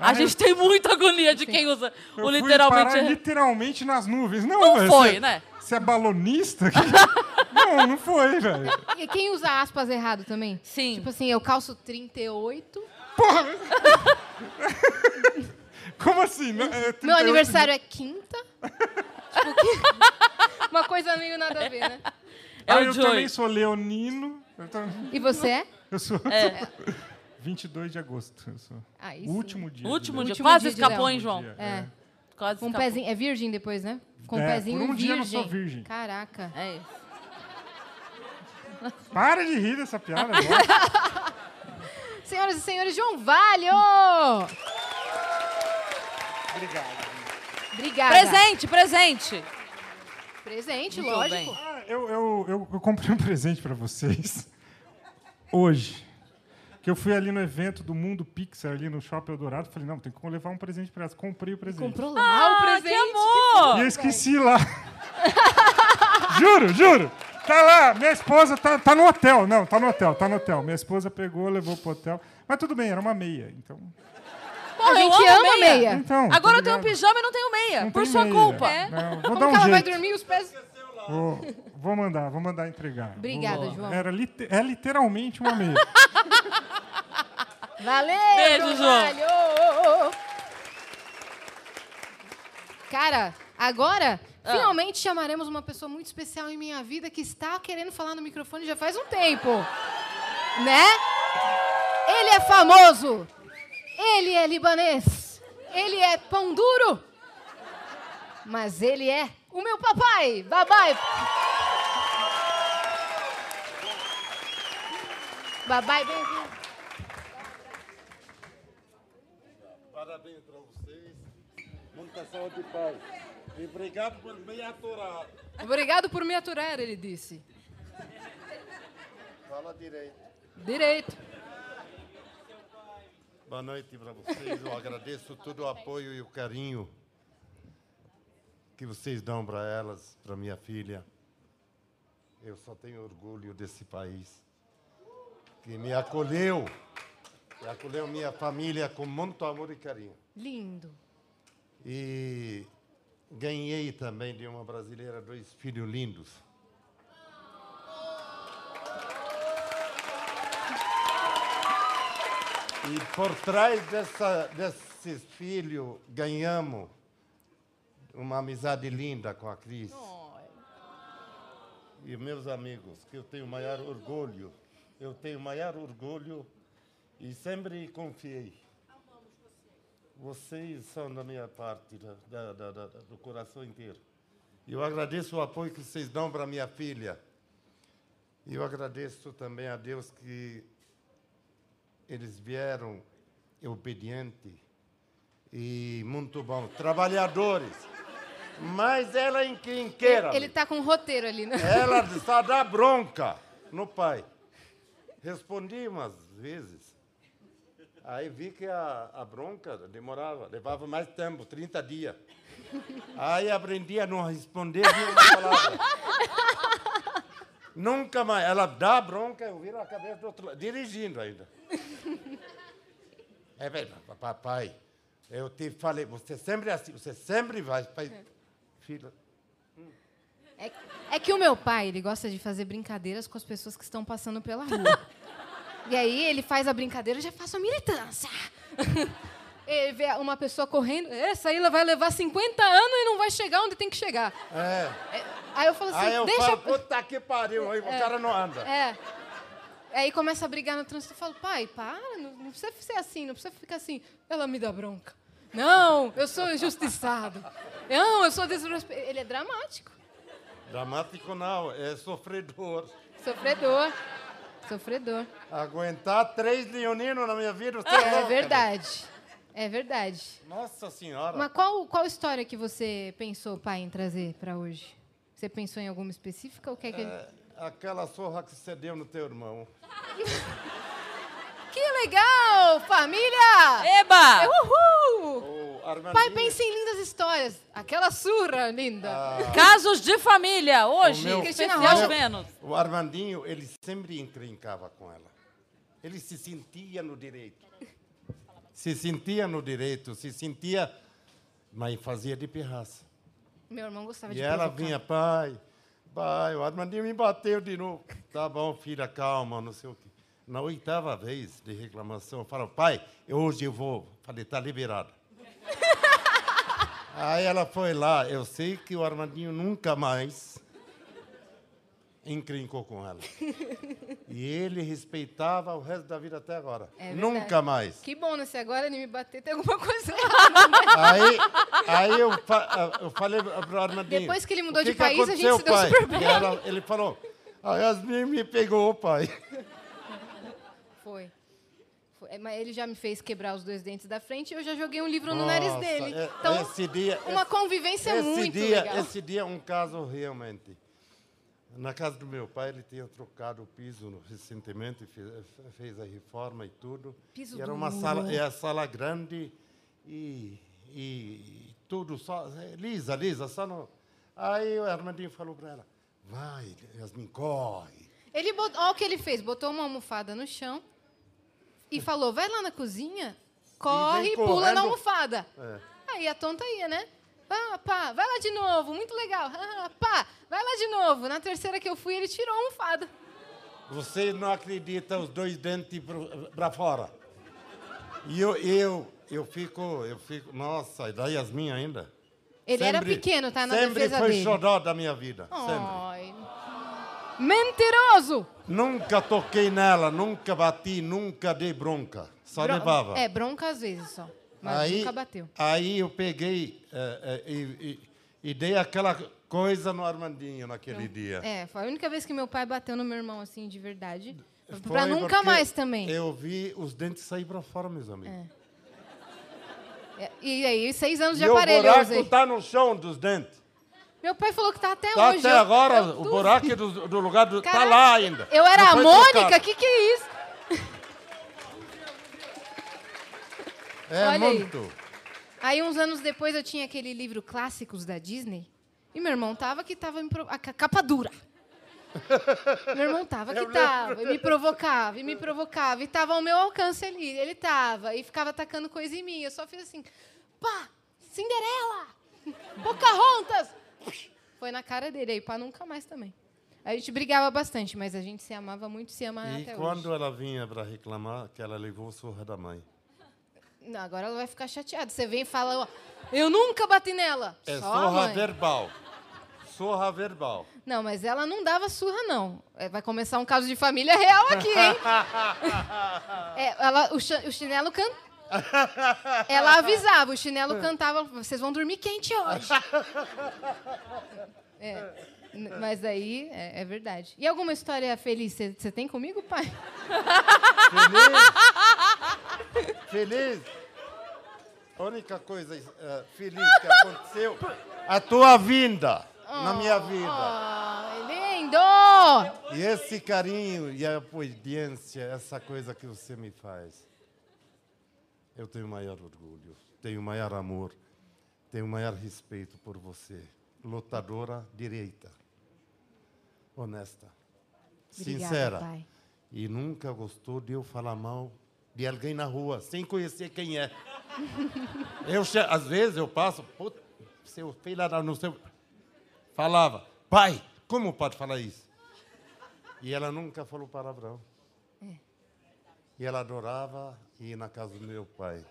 A Ah, gente tem muita agonia de quem usa Eu o fui literalmente parar errado. literalmente nas nuvens. Não, Não foi, você- né? Você é balonista? não, não foi, velho. E quem usa aspas errado também? Sim. Tipo assim, eu calço 38. Como assim? Não, é Meu 38 aniversário é quinta. Tipo, que- Uma coisa meio nada a ver, né? Ah, É o eu Joey. também sou leonino. E você é? eu sou. É. 22 de agosto. Eu sou. O sim. último dia. Último dia. Último Quase escapou, hein, João? Dia, É. Quase Com um escapou. pezinho. É virgem depois, né? Com um É, pezinho por um dia eu virgem. não sou virgem. Caraca. É isso. Para de rir dessa piada agora. Senhoras e senhores, João Valho! Obrigado. Obrigada. Presente, presente. Presente, Muito lógico. Ah, eu, eu, eu, eu comprei um presente pra vocês. Hoje. Que eu fui ali no evento do Mundo Pixar, ali no Shopping Eldorado. Falei, não, tem que levar um presente pra elas. Comprei o presente. Comprou lá Ah, o presente. que amor! E eu esqueci lá. juro, juro. Tá lá, minha esposa tá, tá no hotel. Não, tá no hotel, tá no hotel. Minha esposa pegou, levou pro hotel. Mas tudo bem, era uma meia. Então, Porra, A gente ama meia. então Agora tá eu tenho um pijama e não tenho meia. Não por tem sua meia. culpa. É? Não, vou Como dar que um ela vai dormir os pés? Vou, vou mandar, vou mandar entregar. Obrigada, Vou- João. Era lite- é literalmente uma meia. Valeu, Beijo, João. Cara, agora. Finalmente chamaremos uma pessoa muito especial em minha vida que está querendo falar no microfone já faz um tempo. Né? Ele é famoso. Ele é libanês. Ele é pão duro. Mas ele é o meu papai. Babai. Babai, bem-vindo. Parabéns para vocês. Muita saúde e paz. E obrigado por me aturar. Obrigado por me aturar, ele disse. Fala direito. Direito. Boa noite para vocês. Eu agradeço todo o apoio e o carinho que vocês dão para elas, para minha filha. Eu só tenho orgulho desse país que me acolheu, que acolheu minha família com muito amor e carinho. Lindo. E ganhei também de uma brasileira dois filhos lindos. E por trás dessa, desses filhos ganhamos uma amizade linda com a Cris. E meus amigos, que eu tenho maior orgulho, eu tenho maior orgulho e sempre confiei. Vocês são da minha parte, da, da- da- da- do coração inteiro. Eu agradeço o apoio que vocês dão para minha filha. E eu agradeço também a Deus que eles vieram obedientes e muito bom. Trabalhadores. Mas ela é inquinqueira. Ele tá com um roteiro ali, né? Ela só dá bronca no pai. Respondi umas vezes. Aí vi que a, a bronca demorava, levava mais tempo, 30 dias. Aí aprendi a não responder nenhuma palavra. Nunca mais. Ela dá bronca, eu viro a cabeça do outro lado, dirigindo ainda. É verdade, papai. Eu te falei, você sempre é assim, você sempre vai. vai filha, É, é que o meu pai, ele gosta de fazer brincadeiras com as pessoas que estão passando pela rua. e aí ele faz a brincadeira, eu já faço a militância. ele vê uma pessoa correndo, essa ela vai levar 50 anos e não vai chegar onde tem que chegar. É. Aí eu falo assim, Aí eu deixa... falo, puta que pariu, aí o É. cara não anda. É. Aí começa a brigar no trânsito. Eu falo, pai, para, não, não precisa ser assim, não precisa ficar assim. Ela me dá bronca. Não, eu sou injustiçado. Não, eu sou desrespeitado. Ele é dramático. Dramático não, é sofredor. Sofredor. Sofredor. Aguentar três leoninos na minha vida, você É louca, verdade. É verdade. Nossa senhora. Mas qual, qual história que você pensou, pai, em trazer para hoje? Você pensou em alguma específica ou quer que... É, aquela sorra que você deu no teu irmão. Que legal, família! Eba! Uhul! Pai, pensa em lindas histórias. Aquela surra linda. Casos de família, hoje, o meu- Cristina Rocha. Vênus. O Armandinho, ele sempre encrencava com ela. Ele se sentia no direito. Se sentia no direito, se sentia, mas fazia de pirraça. Meu irmão gostava E de ela provocar. vinha, pai, pai, o Armandinho me bateu de novo. Tá bom, filha, calma, não sei o quê. Na oitava vez de reclamação, eu falo, pai, hoje eu vou. Falei, tá liberado. Aí ela foi lá, eu sei que o Armandinho nunca mais encrencou com ela. E ele respeitava o resto da vida até agora. É nunca mais. Que bom, né? Se agora ele me bater, tem alguma coisa errada. né? Aí, aí eu, fa- eu falei pro Armandinho. Depois que ele mudou "O que de que país, a gente se deu pai?" super bem. Ela- ele falou, a Yasmin me pegou, pai. Foi. Foi. É, Mas ele já me fez quebrar os dois dentes da frente e eu já joguei um livro no nariz Nossa, dele. é- Então, dia, uma esse- convivência esse muito dia, legal. Esse dia é um caso realmente. Na casa do meu pai, ele tinha trocado o piso recentemente, fez, fez a reforma e tudo. Piso e era uma sala, é a sala grande e, e tudo só é, lisa, lisa, só no. Aí o Armandinho falou para ela: "Vai, Yasmin, corre". Ele botou, olha o que ele fez, botou uma almofada no chão e falou: vai lá na cozinha, corre e, pula na almofada. É. Aí a tonta ia, né? Ah, pá, vai lá de novo, muito legal. Ah, pá, vai lá de novo. Na terceira que eu fui, ele tirou a almofada. Você não acredita os dois dentes para fora. E eu, eu, eu fico, eu fico, nossa, e da Yasmin ainda. Ele era pequeno, tá? Na sempre defesa foi dele. xodó da minha vida, sempre. Ai. Mentiroso! Nunca toquei nela, nunca bati, nunca dei bronca. Só Bron- levava. É, bronca às vezes só. Mas aí, nunca bateu. Aí eu peguei eh, eh, e, e- e dei aquela coisa no Armandinho naquele dia. É, foi a única vez que meu pai bateu no meu irmão, assim, de verdade. Pra nunca mais também. Eu vi os dentes sair para fora, meus amigos. É, E aí, seis anos de e o aparelho eu buraco tá no chão dos dentes. Meu pai falou que tá até Tá hoje. até eu- agora, eu o buraco do, do lugar do, tá Caraca, lá ainda. Eu era a Mônica? O que, que é isso? É Olha aí. muito. Aí, uns anos depois, eu tinha aquele livro Clássicos da Disney. E meu irmão tava que tava pro- a ca- capa dura. Meu irmão tava que tava, e me provocava, e me provocava, e tava ao meu alcance ali. Ele tava, e ficava atacando coisa em mim. Eu só fiz assim, pá, Cinderela, Pocahontas. Foi na cara dele, aí pá, nunca mais também. A gente brigava bastante, mas a gente se amava muito, se ama E até quando hoje. ela vinha para reclamar, que ela levou surra da mãe. Não, agora ela vai ficar chateada. Você vem e fala, ó, eu nunca bati nela. É Só surra verbal. Surra verbal. Não, mas ela não dava surra, não. É, vai começar um caso de família real aqui, hein? É, ela, o, chi- o chinelo can... Ela avisava, o chinelo cantava, vocês vão dormir quente hoje. É, mas aí é, é verdade. E alguma história feliz você tem comigo, pai? Feliz? A única coisa eh, feliz que aconteceu, a tua vinda na minha vida. Oh, lindo! E esse carinho e a obediência, essa coisa que você me faz. Eu tenho maior orgulho, tenho maior amor, tenho maior respeito por você. Lutadora direita, honesta, Obrigada, sincera. pai. E nunca gostou de eu falar mal de alguém na rua, sem conhecer quem é. Eu, às vezes eu passo, "Puta, seu filho da não sei. Falava, pai, como pode falar isso? E ela nunca falou palavrão. É. E ela adorava ir na casa do meu pai.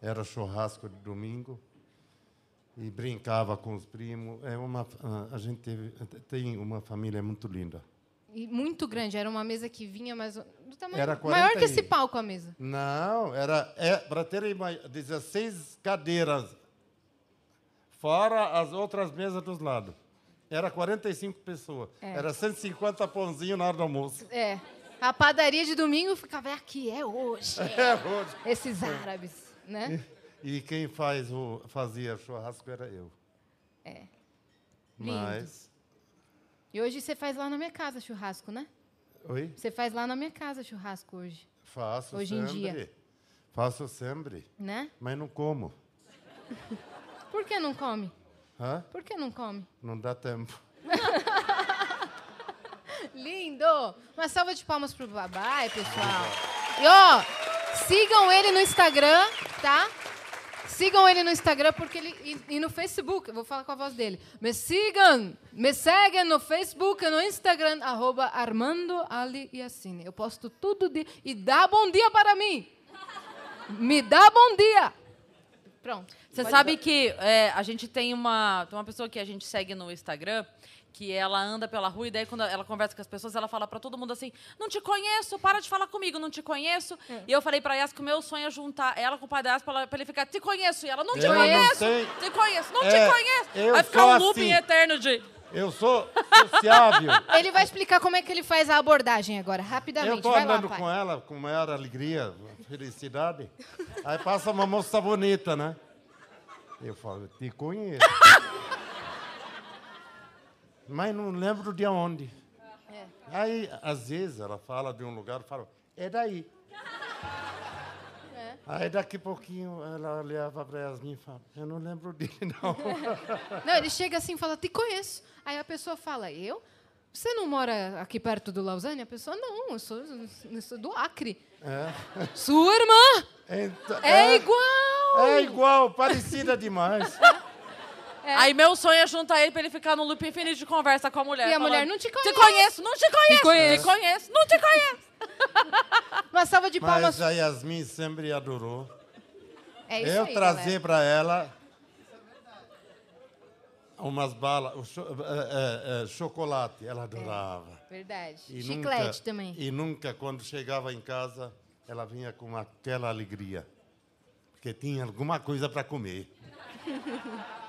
Era churrasco de domingo e brincava com os primos. É uma, ah, a gente teve, tem uma família muito linda. E muito grande, era uma mesa que vinha mais do tamanho Era maior 40 que esse e- palco a mesa. Não, era é, para terem uma- 16 cadeiras, fora as outras mesas dos lados. Era 45 pessoas. É. Era 150 pãozinhos na hora do almoço. É. A padaria de domingo ficava aqui, é hoje. É hoje. Esses árabes, né? E quem faz o, fazia churrasco era eu. É. Lindo. Mas. E hoje você faz lá na minha casa churrasco, né? Oi? Você faz lá na minha casa churrasco hoje, Faço Hoje em sempre. dia. Faço sempre. né? Mas não como. Por que não come? Hã? Por que não come? Não dá tempo. Lindo! Uma salva de palmas pro Babai, pessoal. E ó, sigam ele no Instagram, tá? Sigam ele no Instagram porque ele e, e no Facebook, eu vou falar com a voz dele. Me sigam, me seguem no Facebook e no Instagram arroba Armando Ali Yassine. Eu posto tudo de e dá bom dia para mim. Me dá bom dia. Pronto. Você sabe que é, a gente tem uma, tem uma pessoa que a gente segue no Instagram que ela anda pela rua e daí quando ela conversa com as pessoas, ela fala pra todo mundo assim: "Não te conheço, para de falar comigo, não te conheço". E eu falei pra Yas que o meu sonho é juntar ela com o pai da Yas pra ele ficar: "Te conheço". E ela: "Não te Ela não conheço". tem- Te conheço, não É, te conheço. eu Vai ficar um looping assim. eterno de Eu sou sociável. Ele vai explicar como é que ele faz a abordagem agora, Eu rapidamente. estou Vai lá, andando pai. com ela com maior alegria, felicidade. Aí passa uma moça bonita, né? Eu falo, te conheço. Mas não lembro de onde. É. Aí, às vezes, ela fala de um lugar, eu falo, é daí. É. Aí, daqui a pouquinho, ela olhava para Yasmin e fala, eu não lembro dele, não. Não, ele chega assim e fala, te conheço. Aí a pessoa fala, eu? Você não mora aqui perto do Lausanne? A pessoa, não, eu sou, eu sou do Acre. É. Sua irmã! Então, É igual! É igual, parecida demais. Aí meu sonho é juntar ele pra ele ficar no loop infinito de conversa com a mulher. E a falando, mulher, não te conheço. Te conheço, não te conheço. Te conheço. Te conheço, não te conheço. Uma salva de palmas. Mas a Yasmin sempre adorou. É isso eu aí, trazer galera. para ela umas balas, cho- é, é, é, chocolate, ela adorava. Verdade. E Chiclete nunca- também. E nunca, quando chegava em casa, ela vinha com aquela alegria. Porque tinha alguma coisa para comer.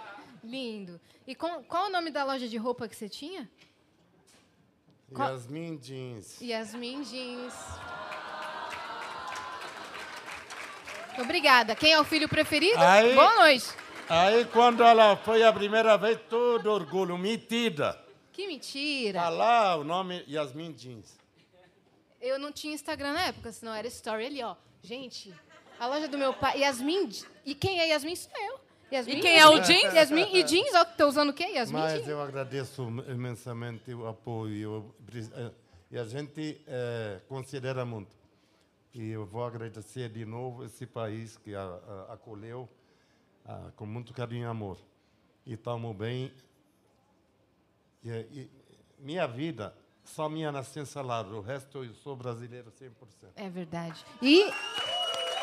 Lindo. E com- qual o nome da loja de roupa que você tinha? Qual- Yasmin Jeans. Yasmin Jeans. Obrigada. Quem é o filho preferido? Aí- Boa noite. Aí, quando ela foi a primeira vez, todo orgulho, metida. Que mentira. Tá lá o nome Yasmin Jeans. Eu não tinha Instagram na época, senão era story ali, ó. Gente, A loja do meu pai. Yasmin. E quem é Yasmin? Sou eu. Yasmin, E quem é o jeans? Yasmin e jeans, ó, que tô usando o quê? Yasmin Mas jeans. eu agradeço imensamente o apoio. eh, E a gente eh, considera muito. E eu vou agradecer de novo esse país que a, a- acolheu ah, com muito carinho e amor. E estamos bem. E, e minha vida, só minha nascença lá, o resto eu sou brasileiro 100%. É verdade. E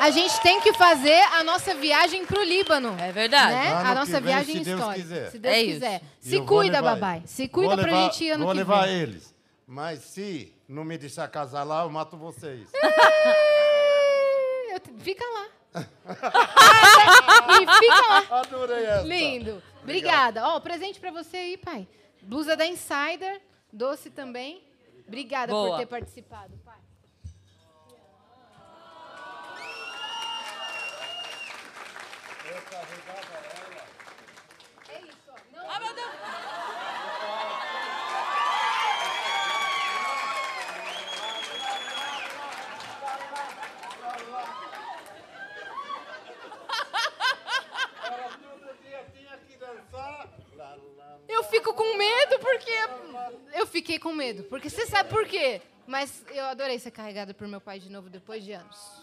a gente tem que fazer a nossa viagem pro Líbano. É verdade. Né? A nossa vem, viagem se Deus histórica. quiser. Se Deus É quiser. Se vou cuida, levar- babai. Se vou cuida pra levar- gente ir ano Vou que levar vem. eles. Mas se não me deixar casar lá, eu mato vocês. Eu te- Fica lá. e fica lá. Adorei essa. Lindo. Obrigada. Ó, presente pra você aí, pai. Blusa da Insider, doce também. Obrigada por Boa. ter participado, É isso, ó. Não, Ah, meu Deus. Eu fico com medo porque. Eu fiquei com medo. Porque você sabe por quê. Mas eu adorei ser carregada por meu pai de novo depois de anos.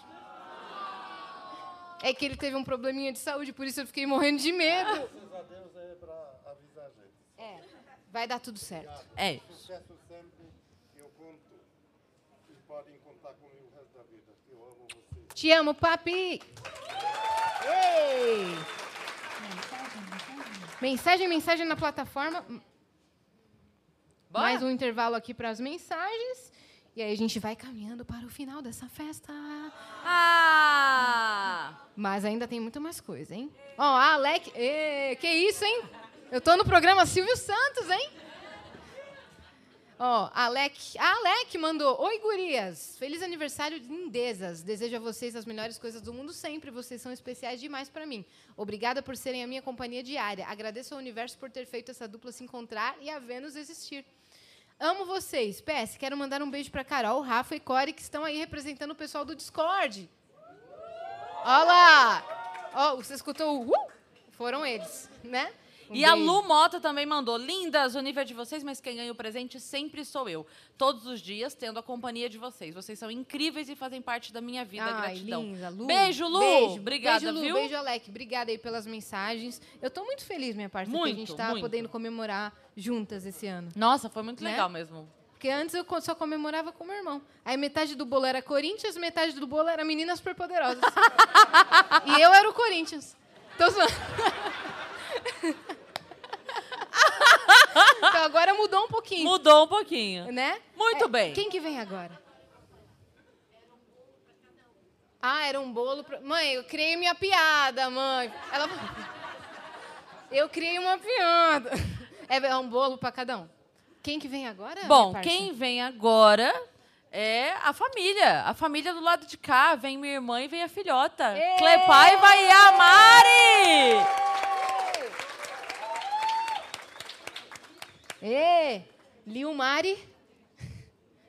É que ele teve um probleminha de saúde, por isso eu fiquei morrendo de medo. Graças a Deus é para avisar a gente. É, vai dar tudo certo. É isso. Sucesso sempre. Eu conto. E podem contar comigo o resto da vida. Eu amo vocês. Te amo, papi! Ei! Mensagem, mensagem na plataforma. Bora. Mais um intervalo aqui para as mensagens. E aí a gente vai caminhando para o final dessa festa. Ah! Mas ainda tem muito mais coisa, hein? Ó, a Alec. Ê, que isso, hein? Eu tô no programa Silvio Santos, hein? Ó, a Alec. A Alec mandou: Oi, gurias. Feliz aniversário, lindezas. Desejo a vocês as melhores coisas do mundo sempre. Vocês são especiais demais para mim. Obrigada por serem a minha companhia diária. Agradeço ao universo por ter feito essa dupla se encontrar e a Vênus existir. Amo vocês. PS, quero mandar um beijo para Carol, Rafa e Core, que estão aí representando o pessoal do Discord. Olha lá! Ó, você escutou o uh? Foram eles, né? Um E a beijo. Lu Mota também mandou. Lindas, o nível é de vocês, mas quem ganha o presente sempre sou eu. Todos os dias, tendo a companhia de vocês. Vocês são incríveis e fazem parte da minha vida. Ai, Gratidão. linda, Lu. Beijo, Lu. Beijo. Obrigada, beijo, Lu. viu? Beijo, Alec. Obrigada aí pelas mensagens. Eu tô muito feliz, minha parça, que a Muito, gente tá muito. podendo comemorar juntas esse ano. Nossa, foi muito Né? legal mesmo. Porque antes eu só comemorava com meu irmão. Aí metade do bolo era Corinthians, metade do bolo era Meninas Superpoderosas. e eu era o Corinthians. Zoando. então agora mudou um pouquinho. Mudou um pouquinho. Né? Muito É, bem. Quem que vem agora? Ah, era um bolo. Pra... Mãe, eu criei minha piada, mãe. Ela... Eu criei uma piada. É um bolo para cada um. Quem que vem agora? Bom, quem vem agora é a família. A família do lado de cá. Vem minha irmã e vem a filhota. Clepaiva e a Mari! Ê, Liu Mari.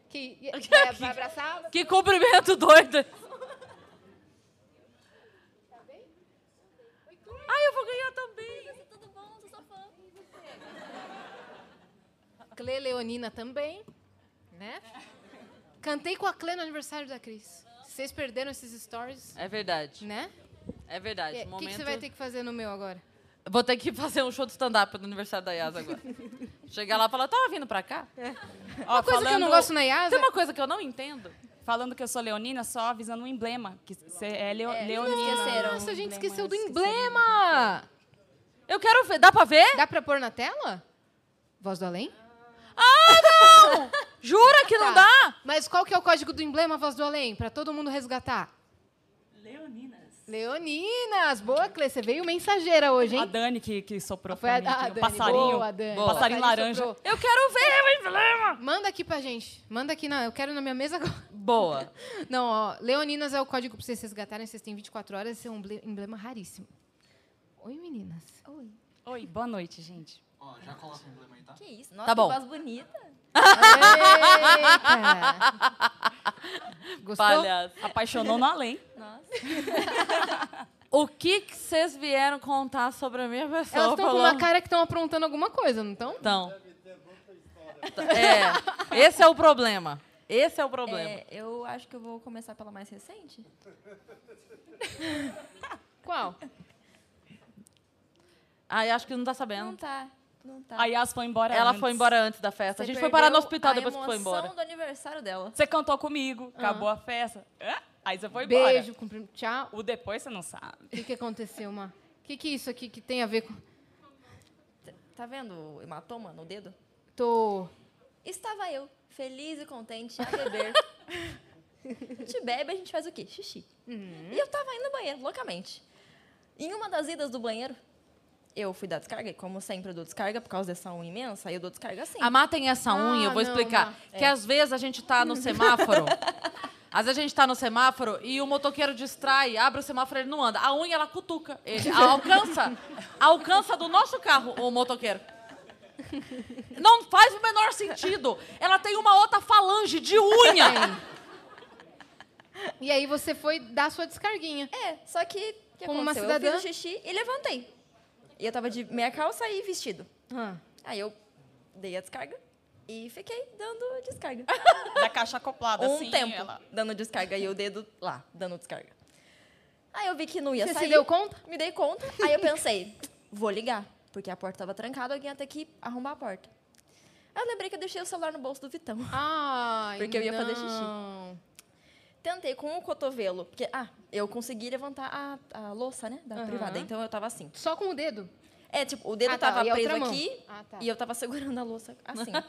Que vai, vai abraçar? Que cumprimento doido. Ai, eu vou ganhar também. Tudo bom? Sou sua fã. Clê Leonina também, né? Cantei com a Clê no aniversário da Cris. Vocês perderam esses stories, É verdade. né? É verdade. O que, Momento... que você vai ter que fazer no meu agora? Vou ter que fazer um show de stand-up no aniversário da Yasa agora. Chegar lá e falar, tava vindo pra cá? Uma coisa que eu não gosto na Yasa... Tem uma coisa que eu não entendo. Falando que eu sou leonina, só avisando um emblema. Que cê é, leo, leonina. Esqueceram. Nossa, a gente esqueceu do emblema. Eu quero ver. Dá pra ver? Dá pra pôr na tela? Voz do além? Ah, não! Jura que não Tá. dá? Mas qual que é o código do emblema Voz do Além? Pra todo mundo resgatar. Leoninas. Leoninas. Boa, Clê. Você veio mensageira hoje, hein? A Dani que, que soprou Foi pra a, mim. a o Dani. passarinho. Boa, Dani. Boa. Passarinho laranja. soprou. Eu quero ver o emblema. Manda aqui pra gente. Manda aqui na. Eu quero na minha mesa agora. Boa. Não, ó. Leoninas é o código pra vocês resgatarem. Vocês têm 24 horas. Esse é um emble- emblema raríssimo. Oi, meninas. Oi. Oi, boa noite, gente. Ó, já coloca o emblema aí, tá? Que isso? Nossa, Tá bom. que voz bonita. Eita. Gostou? Palhaço. Apaixonou no além. Nossa. o que que vocês vieram contar sobre a minha pessoa? Elas estão com uma cara que estão aprontando alguma coisa, não estão? Então. É, esse é o problema. Esse é o problema. É, eu acho que eu vou começar pela mais recente. Qual? Ai, acho que não tá sabendo. Não tá. Não tá. A Yas foi embora Ela antes. foi embora antes da festa. a Você gente foi parar no hospital a depois que foi embora. do aniversário dela. Você cantou comigo, Ah. acabou a festa. Ah, Aí você foi embora. Beijo, cumprim- tchau. O depois você não sabe. O que, que aconteceu, Má? O que, que é isso aqui que tem a ver com. Tá vendo o hematoma no dedo? Tô. Estava eu, feliz e contente, a beber. a gente bebe, a gente faz o quê? Xixi. Uhum. E eu tava indo no banheiro, loucamente. Em uma das idas do banheiro, eu fui dar descarga, e como sempre eu dou descarga por causa dessa unha imensa, aí eu dou descarga assim. A Má tem essa unha, eu vou explicar. Que às vezes a gente tá no semáforo. Às vezes a gente tá no semáforo e o motoqueiro distrai, abre o semáforo e ele não anda. A unha, ela cutuca. Ele alcança, alcança do nosso carro o motoqueiro. Não faz o menor sentido. Ela tem uma outra falange de unha. E aí você foi dar sua descarguinha. É, só que o que Como uma aconteceu? cidadã. Eu fiz o xixi e levantei. E eu tava de meia calça e vestido. Ah. Aí eu dei a descarga e fiquei dando descarga. Da caixa acoplada, um assim, tempo ela- dando descarga e o dedo lá, dando descarga. Aí eu vi que não ia Você se sair. deu conta? Me dei conta. Aí eu pensei, vou ligar, porque a porta estava trancada, alguém ia ter que arrombar a porta. Aí eu lembrei que eu deixei o celular no bolso do Vitão. Ai, porque eu ia fazer xixi. Tentei com o cotovelo, porque ah, eu consegui levantar a, a louça, né, da Aham. privada. Então eu tava assim. Só com o dedo? É, tipo, o dedo Ah, tá, tava preso aqui Ah, tá. e eu tava segurando a louça assim.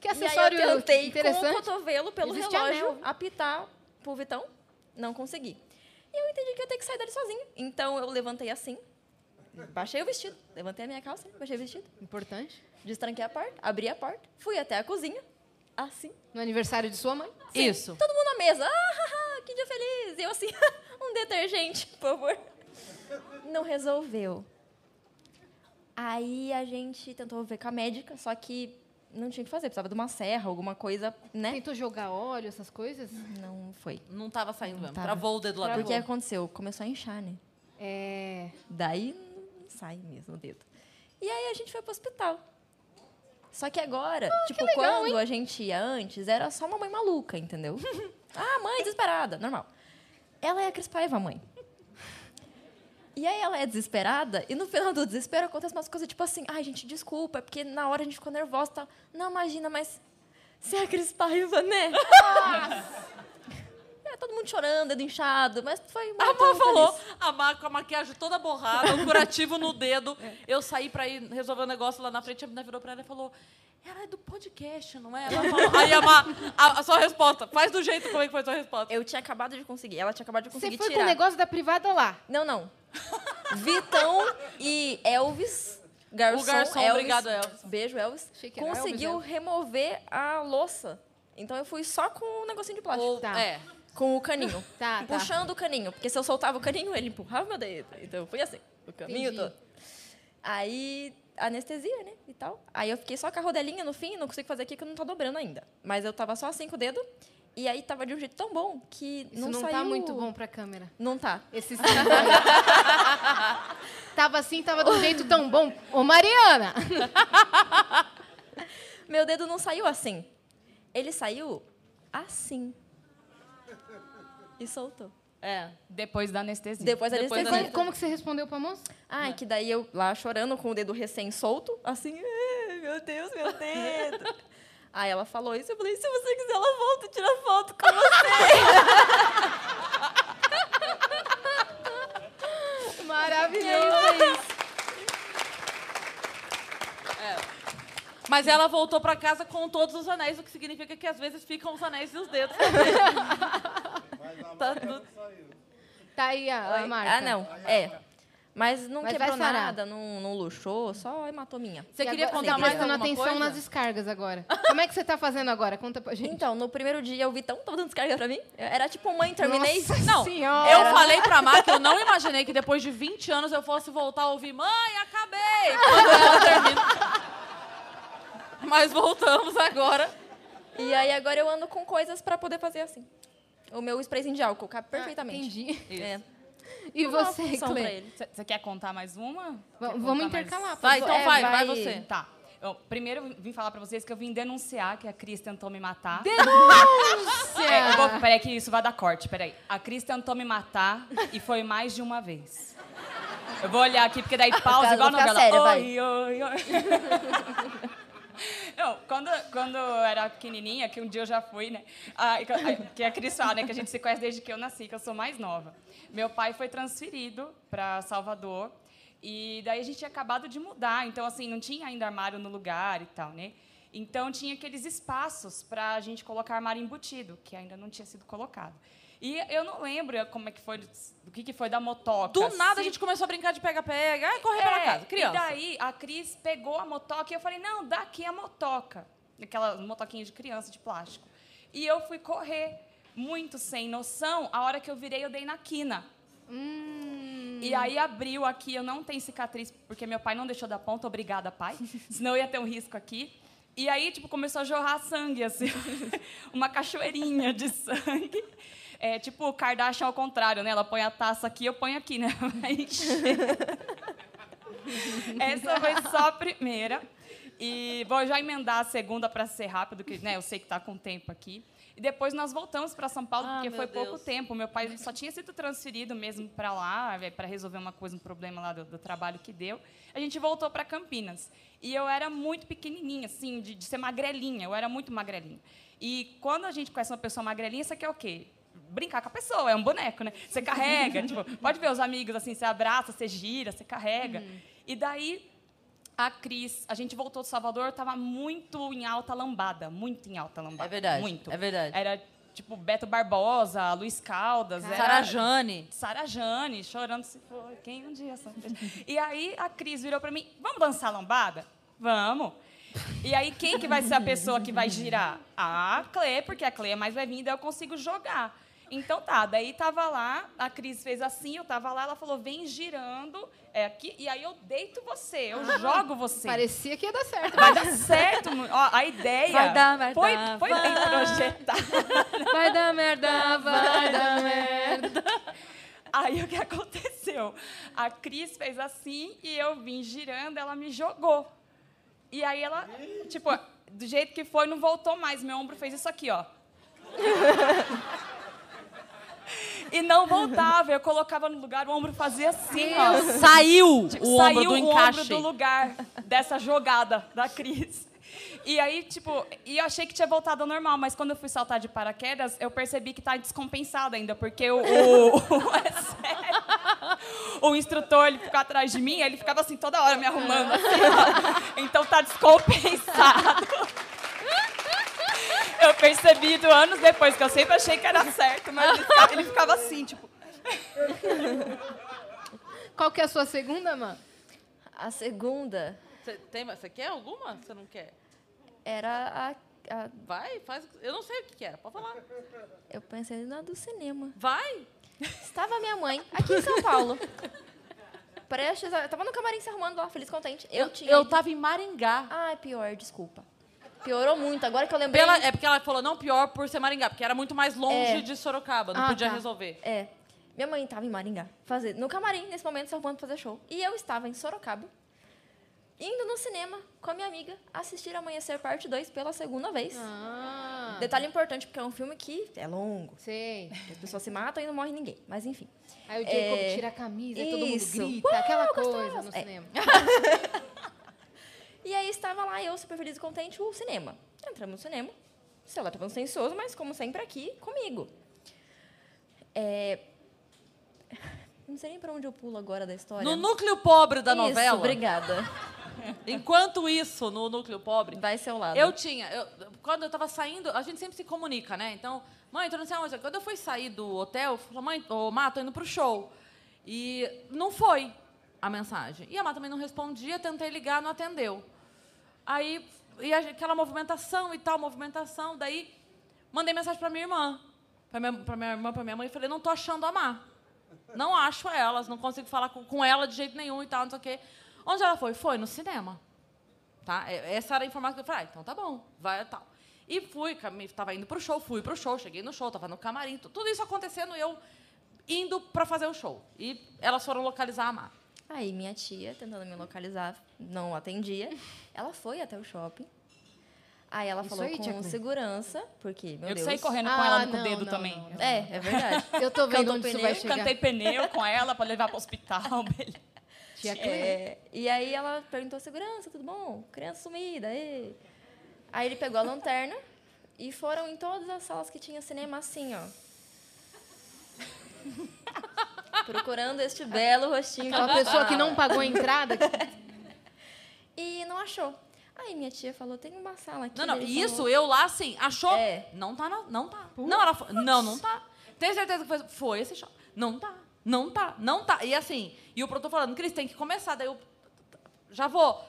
Que E aí acessório eu tentei com o cotovelo pelo Existe relógio anel. apitar pro Vitão. Não consegui. E eu entendi que eu ia ter que sair dali sozinha. Então eu levantei assim, baixei o vestido, levantei a minha calça, baixei o vestido. Importante. Destranquei a porta, abri a porta, fui até a cozinha, assim. No aniversário de sua mãe? Sim, Isso. Todo mundo na mesa. Ah, que dia feliz. E eu assim, um detergente, por favor. Não resolveu. Aí a gente tentou ver com a médica, só que não tinha o que fazer. Precisava de uma serra, alguma coisa, né? Tentou jogar óleo, essas coisas? Não foi. Não tava saindo mesmo. Tava. Travou o dedo lá Porque o que aconteceu? Começou a inchar, né? É. Daí não sai mesmo o dedo. E aí a gente foi pro hospital. Só que agora, tipo, legal, quando a gente ia antes, era só uma mãe maluca, entendeu? ah, mãe desesperada, normal. Ela é a Cris Paiva, mãe. E aí ela é desesperada, e no final do desespero acontece umas coisas tipo assim, ai, gente, desculpa, é porque na hora a gente ficou nervosa e tal. Não, imagina, mas você é a Cris Paiva, né? É, todo mundo chorando, dedo inchado, mas foi A muito Má falou, a Má com a maquiagem toda borrada, o curativo no dedo. Eu saí pra ir resolver um negócio lá na frente, a menina virou pra ela e falou, ela é do podcast, não é? Ela falou, aí a Má, a, a sua resposta, faz do jeito como é que foi a sua resposta. Eu tinha acabado de conseguir, ela tinha acabado de conseguir Você foi tirar. com o negócio da privada lá? Não, não. Vitão e Elvis, garçom, O garçom, Elvis, obrigado, Elvis. Beijo, Elvis. Conseguiu Elvis, remover a louça. Então eu fui só com o negocinho de plástico. Ou- Tá. é. Com o caninho. Tá, tá. Puxando o caninho. Porque se eu soltava o caninho, ele empurrava meu dedo. Então fui assim, o caminho Entendi. todo. Aí, anestesia, né? E tal. Aí eu fiquei só com a rodelinha no fim, não consigo fazer aqui que eu não tô dobrando ainda. Mas eu tava só assim com o dedo. E aí tava de um jeito tão bom que Isso não, não, saiu... tá muito bom pra câmera. Não tá. Esse símbolo. tava assim, tava de um jeito tão bom. Ô, Mariana! Meu dedo não saiu assim. Ele saiu assim. E soltou. É. Depois da anestesia. Depois da Você anestesia. como, como que você respondeu pra moça? Ah, é que daí eu lá chorando com o dedo recém-solto, assim, "Ai, meu Deus, meu dedo. Aí ela falou isso, eu falei, se você quiser, ela volta e tira foto com você. Maravilhoso. Mas ela voltou pra casa com todos os anéis, o que significa que às vezes ficam os anéis e os dedos também. tá tudo... Tá aí a, a marca. Ah, não, é. Mas não Mas quebrou nada, não, não luxou, só hematominha. Você E queria agora- contar mais prestando alguma atenção coisa? nas descargas agora. Como é que você tá fazendo agora? Conta pra gente. Então, no primeiro dia eu vi tão tão dando descarga pra mim. Era tipo, mãe, terminei. Nossa Não, senhora. eu falei pra Má que eu não imaginei que depois de 20 anos eu fosse voltar a ouvir Mãe, acabei! Quando ela termina. Mas voltamos agora. E aí agora eu ando com coisas pra poder fazer assim. O meu sprayzinho de álcool cabe perfeitamente. entendi. É. E uma você, Clê? ele. Você quer contar mais uma? Quer vamos intercalar, mais- Vai, então É, vai, vai você. Tá. Eu, primeiro, eu vim falar pra vocês que eu vim denunciar que a Cris tentou me matar. Denúncia! É, eu vou, peraí que isso vai dar corte, peraí. A Cris tentou me matar e foi mais de uma vez. Eu vou olhar aqui, porque daí pausa Tá, igual ficar novela. séria, oi, vai. oi, oi. Quando, eu era pequenininha, que um dia eu já fui, né? ah, que, que a Cris fala, né? Que a gente se conhece desde que eu nasci, que eu sou mais nova. Meu pai foi transferido para Salvador e daí a gente tinha acabado de mudar, então assim não tinha ainda armário no lugar e tal, né? Então tinha aqueles espaços para a gente colocar armário embutido, que ainda não tinha sido colocado. E eu não lembro como é que foi do que, que foi da motoca. Do nada a se- gente começou a brincar de pega-pega. Ai, correr pela casa. Criança. É, E daí a Cris pegou a motoca e eu falei, não, dá aqui a motoca. Aquela motoquinha de criança de plástico. E eu fui correr, muito sem noção. A hora que eu virei, eu dei na quina. E aí abriu aqui, eu não tenho cicatriz, porque meu pai não deixou da ponta, obrigada, pai. Senão eu ia ter um risco aqui. E aí, tipo, começou a jorrar sangue, assim. Uma cachoeirinha de sangue. É tipo o Kardashian ao contrário, né? Ela põe a taça aqui, eu ponho aqui, né? Essa foi só a primeira. E vou já emendar a segunda para ser rápido, que né, eu sei que está com tempo aqui. E depois nós voltamos para São Paulo, Ah, porque foi pouco Deus. tempo. Meu pai só tinha sido transferido mesmo para lá, para resolver uma coisa, um problema lá do, do trabalho que deu. A gente voltou para Campinas. E eu era muito pequenininha, assim, de, de ser magrelinha. Eu era muito magrelinha. E quando a gente conhece uma pessoa magrelinha, isso aqui é o quê? Brincar com a pessoa, é um boneco, né? Você carrega, tipo, pode ver os amigos assim, você abraça, você gira, você carrega. E daí a Cris, a gente voltou de Salvador, estava muito em alta lambada, muito em alta lambada. É verdade, Muito. é verdade. Era tipo Beto Barbosa, Luiz Caldas, era- Sara Jane. Sara Jane, chorando se foi. Quem um dia sabe? E aí a Cris virou para mim: "Vamos dançar lambada?" Vamos. E aí quem que vai ser a pessoa que vai girar? A Clê, porque a Clê é mais levinha, daí eu consigo jogar. Então tá, daí tava lá, a Cris fez assim, eu tava lá, ela falou: "Vem girando é aqui", e aí eu deito você, eu Ah, jogo você. Parecia que ia dar certo. Vai dar certo. Ó, a ideia Vai dar, vai foi, dar, foi vai. bem projetada. Vai dar merda, vai dar merda. Aí o que aconteceu? A Cris fez assim e eu vim girando, ela me jogou. E aí ela, tipo, do jeito que foi, não voltou mais. Meu ombro fez isso aqui, ó. E não voltava, eu colocava no lugar, o ombro fazia assim, ó. Saiu Tipo, o ombro saiu do o encaixe. ombro do lugar dessa jogada da Cris. E aí, tipo, e eu achei que tinha voltado ao normal, mas quando eu fui saltar de paraquedas, eu percebi que tá descompensado ainda, porque o, o, o- é sério. o instrutor, ele ficou atrás de mim, ele ficava assim toda hora me arrumando, assim. Então tá descompensado. Eu percebi do anos depois, que eu sempre achei que era certo, mas ele ficava, ele ficava assim, tipo... Qual que é a sua segunda, mãe? A segunda Você, tem, você quer alguma? Você não quer? era a, a- Vai, faz. Eu não sei o que, que era. Pode falar. Eu pensei na do cinema. Vai! Estava minha mãe aqui em São Paulo. Prestes a... Tava no camarim se arrumando lá, feliz contente. Eu, Eu- tinha. eu ido- tava em Maringá. Ai, pior, desculpa. Piorou muito. Agora que eu lembrei. Pela- é porque ela falou não pior por ser Maringá, porque era muito mais longe É. de Sorocaba, não Ah, podia tá. resolver. É. Minha mãe estava em Maringá, fazer, no camarim, nesse momento, se arrumando pra fazer show. E eu estava em Sorocaba, indo no cinema com a minha amiga assistir Amanhecer Parte 2 pela segunda vez. Ah. Detalhe importante, porque é um filme que é longo. Sei. As pessoas se matam e não morre ninguém. Mas enfim. Aí o Jacob É, tira a camisa e todo mundo isso. grita, Uau, aquela gostosa. coisa no É. cinema. E aí estava lá, eu super feliz e contente, o cinema. Entramos no cinema. O celular estava silencioso, mas como sempre aqui, comigo. É... Não sei nem pra onde eu pulo agora da história. No núcleo pobre da Isso, novela. obrigada. Enquanto isso, no núcleo pobre. Vai seu lado. Eu tinha. eu- quando eu tava saindo, a gente sempre se comunica, né? Então, mãe, tô não sei aonde. Quando eu fui sair do hotel, eu falei, mãe, ô, Má, tô indo pro show. E não foi a mensagem. E a Má também não respondia, tentei ligar, não atendeu. Aí, e aquela movimentação e tal, movimentação. Daí, mandei mensagem pra minha irmã. Pra minha, minha irmã, pra minha mãe, e falei, não tô achando a Má. Não acho elas, não consigo falar com, com ela de jeito nenhum e tal, não sei o quê. Onde ela foi? Foi no cinema. Tá? É- Essa era a informação que eu falei, ah, então tá bom, vai tal. E fui, cami- tava indo pro show, fui pro show, cheguei no show, tava no camarim, tu- tudo isso acontecendo, eu indo pra fazer o show. E elas foram localizar a Má. Aí minha tia, tentando me localizar, não atendia. Ela foi até o shopping. Aí ela Isso falou aí, com Clê. segurança, porque, meu Eu Deus... saí correndo com ela com o dedo também. É, é verdade. Eu tô vendo Cantou onde isso pneu, vai chegar. Cantei pneu com ela pra levar pro hospital. beleza. Tia Clê. É, e aí ela perguntou, segurança, tudo bom? Criança sumida, ê. Aí ele pegou a lanterna e foram em todas as salas que tinha cinema assim, ó. Procurando este belo rostinho. de Aquela pessoa que não pagou a entrada. E não achou. Aí minha tia falou, tem uma sala aqui. Não, não, isso falou, eu lá assim, achou? É. Não tá, na- não tá. Não, ela foi, não, não tá. Tem certeza que foi, foi esse show? Não tá, não tá, não tá. E assim, e o produtor falando, Cris, tem que começar. Daí eu, já vou.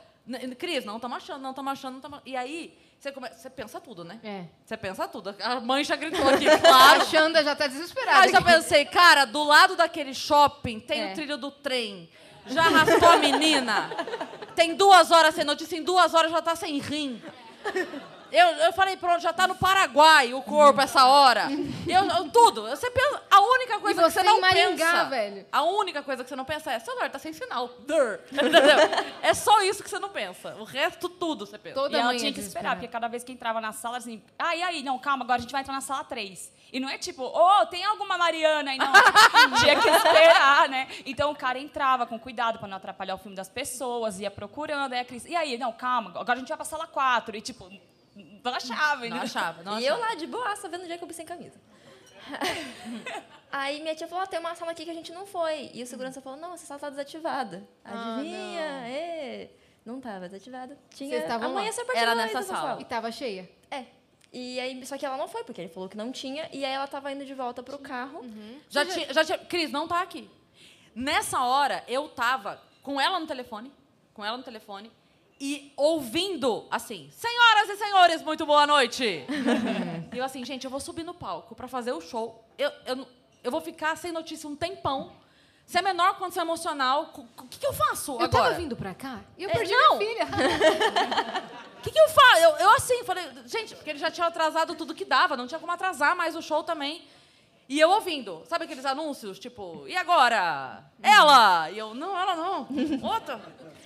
Cris, não estamos achando, não estamos achando, não estamos E aí, você, come, você pensa tudo, né? É. Você pensa tudo. A mãe já gritou aqui, claro. A Xanda já tá desesperada. Aí já aqui. pensei, cara, do lado daquele shopping tem É. o trilho do trem. Já arrastou a menina. Tem duas horas sem notícia, em duas horas já tá sem rim. Eu, eu falei, pronto, já tá no Paraguai o corpo essa hora. Eu, eu- tudo. Você pensa, a única coisa E que você você não Maringá, pensa. velho. A única coisa que você não pensa é, celular tá sem sinal. Dur. É só isso que você não pensa. O resto, tudo você pensa. e ela tinha que esperar, porque cada vez que entrava na sala, assim, ah, e aí? Não, calma, agora a gente vai entrar na sala 3. E não é tipo, ô, tem alguma Mariana aí? Não, tinha que esperar, né? Então o cara entrava com cuidado pra não atrapalhar o filme das pessoas, ia procurando, aí a Cris, e aí? Não, calma, agora a gente vai pra sala 4. E tipo, não achava, Não entendeu? achava, não E eu lá de boaça, vendo o dia que eu vi sem camisa. Aí minha tia falou, ó, tem uma sala aqui que a gente não foi. E o segurança falou, não, essa sala tá desativada. Ah, Adivinha? não. Ê, não tava desativada. Tinha Vocês estavam amanhã lá. você partiu Era lá, nessa sala. E tava cheia. É. E aí, só que ela não foi, porque ele falou que não tinha. E aí ela tava indo de volta pro carro. Uhum. Já tinha, já tinha. Cris, não tá aqui. Nessa hora, eu tava com ela no telefone, com ela no telefone, e ouvindo, assim, senhoras e senhores, muito boa noite. e eu assim, gente, eu vou subir no palco pra fazer o show. Eu, eu, eu vou ficar sem notícia um tempão. Se é menor condição emocional, co- co- o que, que eu faço Eu agora? tava vindo pra cá e eu É, perdi não. minha filha. O que, que eu faço? Eu, eu assim, falei, gente, porque ele já tinha atrasado tudo que dava, não tinha como atrasar mais o show também. E eu ouvindo, sabe aqueles anúncios, tipo, e agora? Ela! E eu, não, ela não. Outra.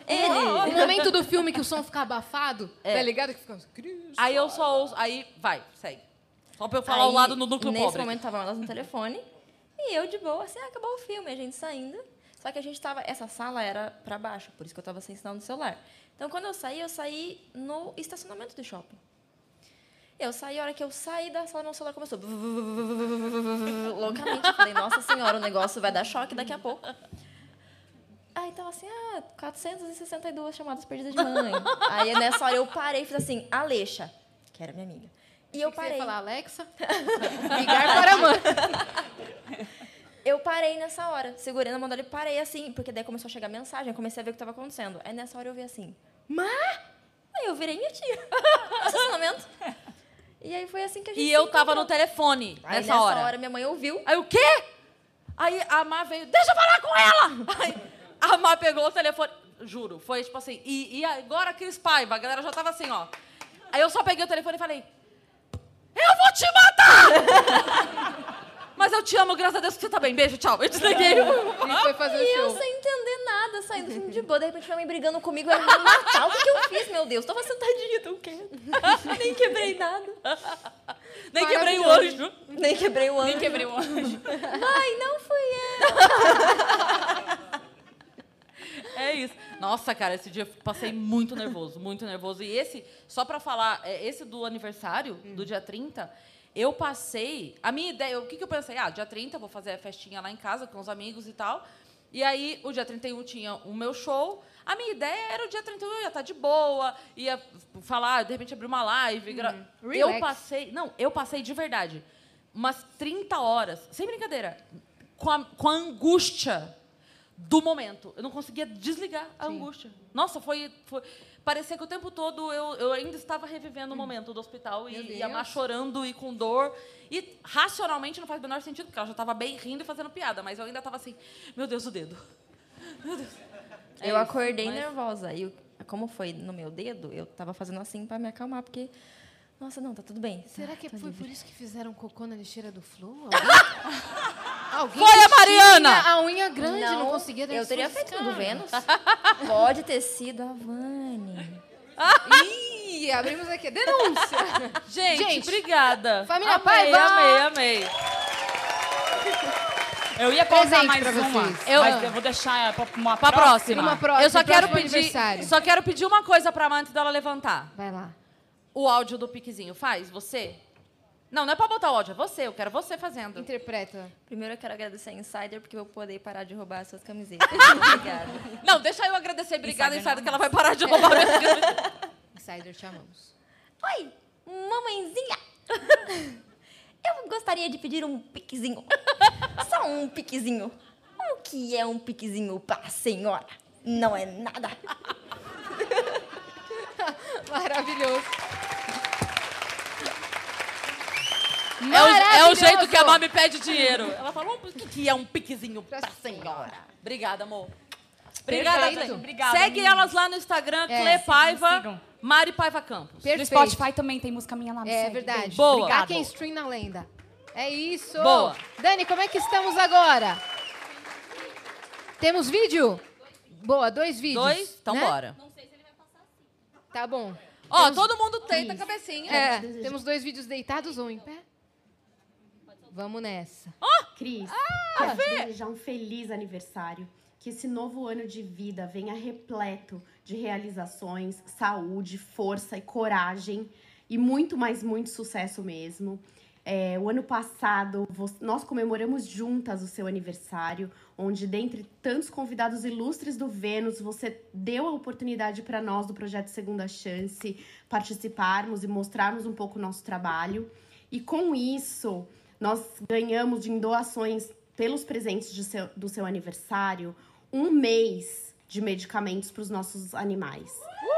Ele. O momento do filme que o som fica abafado, É. tá ligado? Que fica... Aí eu só ouço, aí vai, segue. Só pra eu falar o Aí, lado no núcleo nesse pobre. momento estavam elas no telefone. E eu de boa, assim, ah, acabou o filme, a gente saindo. Só que a gente tava. Essa sala era pra baixo, por isso que eu tava sem sinal no celular. Então quando eu saí, eu saí no estacionamento do shopping. Eu saí, a hora que eu saí da sala, meu celular começou. Loucamente. Eu falei, nossa senhora, o negócio vai dar choque daqui a pouco. Aí tava assim, ah, 462 chamadas perdidas de mãe. Aí nessa hora eu parei e fiz assim, Alexa, que era minha amiga. E eu que você ia parei. falar, Alexa, ligar para a mãe. Eu parei nessa hora, segurei na mão dele e parei assim, porque daí começou a chegar mensagem, comecei a ver o que estava acontecendo. Aí nessa hora eu vi assim, Má! Aí eu virei minha tia. Estacionamento. E aí foi assim que a gente E eu tava no telefone Aí nessa nessa hora. hora minha mãe ouviu. Aí o quê? Aí a Má veio, deixa eu falar com ela! Aí a Má pegou o telefone, juro, foi tipo assim, e, e agora Cris Paiva, a galera já tava assim, ó. Aí eu só peguei o telefone e falei, eu vou te matar! Mas eu te amo, graças a Deus que você tá bem. Beijo, tchau. Eu desliguei. E foi fazer E o eu show. sem entender nada, saindo assim de boa. De repente, minha mãe brigando comigo, ela me matar. O que, que eu fiz, meu Deus? Tava sentadinha, tão quieto. Nem quebrei nada. Nem quebrei o anjo. Nem quebrei o anjo. Nem quebrei o anjo. Mãe, não fui eu. É isso. Nossa, cara, esse dia eu passei muito nervoso, muito nervoso. E esse, só pra falar, é, esse do aniversário, do dia 30, eu passei. A minha ideia, o que, que eu pensei? Ah, dia 30, eu vou fazer a festinha lá em casa com os amigos e tal. E aí, o dia 31 tinha o meu show. A minha ideia era o dia 31, eu ia estar de boa, ia falar, de repente abrir uma live. gra- Eu Relax. passei. Não, eu passei de verdade. Umas 30 horas, sem brincadeira, com a, com a angústia do momento. Eu não conseguia desligar a angústia. Nossa, foi, foi. Parecia que o tempo todo eu, eu ainda estava revivendo o momento do hospital Meu e, e a Má chorando e com dor. E racionalmente não faz o menor sentido, porque ela já estava bem rindo e fazendo piada, mas eu ainda estava assim, meu Deus, o dedo. Meu Deus. É eu isso, acordei mas- nervosa. E como foi no meu dedo, eu tava fazendo assim pra me acalmar, porque Nossa, não, tá tudo bem. Será que Tô foi livre. por isso que fizeram cocô na lixeira do Flu? Alguém, Foi a Mariana! A unha grande não, Não, conseguia eu teria feito tudo Vênus. Pode ter sido a Vani. Ih, abrimos aqui. Denúncia! Gente, obrigada. Família amei, Paiva! amei, amei. Eu ia contar mais pra uma, vocês. Eu- mas eu vou deixar pra uma Pra próxima. Uma próxima, eu só quero pedir, só quero pedir uma coisa pra Amanda antes dela levantar. Vai lá. O áudio do piquezinho faz você? Não, não é pra botar o áudio, é você. Eu quero você fazendo. Interpreta. Primeiro eu quero agradecer a Insider porque eu vou poder parar de roubar as suas camisetas. Obrigada. Não, deixa eu agradecer. Obrigada, Insider Insider, que ela vai parar de roubar minhas camisetas. Insider, te amamos. Oi, mamãezinha. Eu gostaria de pedir um piquezinho. Só um piquezinho. O que é um piquezinho para a senhora? Não é nada. Maravilhoso. É o, é o jeito que a Má me pede dinheiro. Ela falou o que, que é um piquezinho pra senhora. Obrigada, amor. Obrigada, Perfeito. Obrigada, Segue meninas. elas lá no Instagram, É, Paiva, sigam. Mari Paiva Campos. No Spotify também tem música minha lá. me É segue. verdade. Beijo. Boa. Obrigada. Quem stream na lenda. É isso. Boa. Dani, como é que estamos agora? Temos vídeo? Boa, dois vídeos. Dois? Então né? bora. Tá bom. Ó, Temos- todo mundo deita a cabecinha. É, temos dois vídeos deitados ou em pé? Vamos nessa. Cris, Ah, quero te desejar um feliz aniversário. Que esse novo ano de vida venha repleto de realizações, saúde, força e coragem. E muito, mais muito sucesso mesmo. É, o ano passado, nós comemoramos juntas o seu aniversário, onde, dentre tantos convidados ilustres do Vênus, você deu a oportunidade para nós do projeto Segunda Chance participarmos e mostrarmos um pouco o nosso trabalho. E com isso, nós ganhamos em doações pelos presentes seu- do seu aniversário um mês de medicamentos para os nossos animais.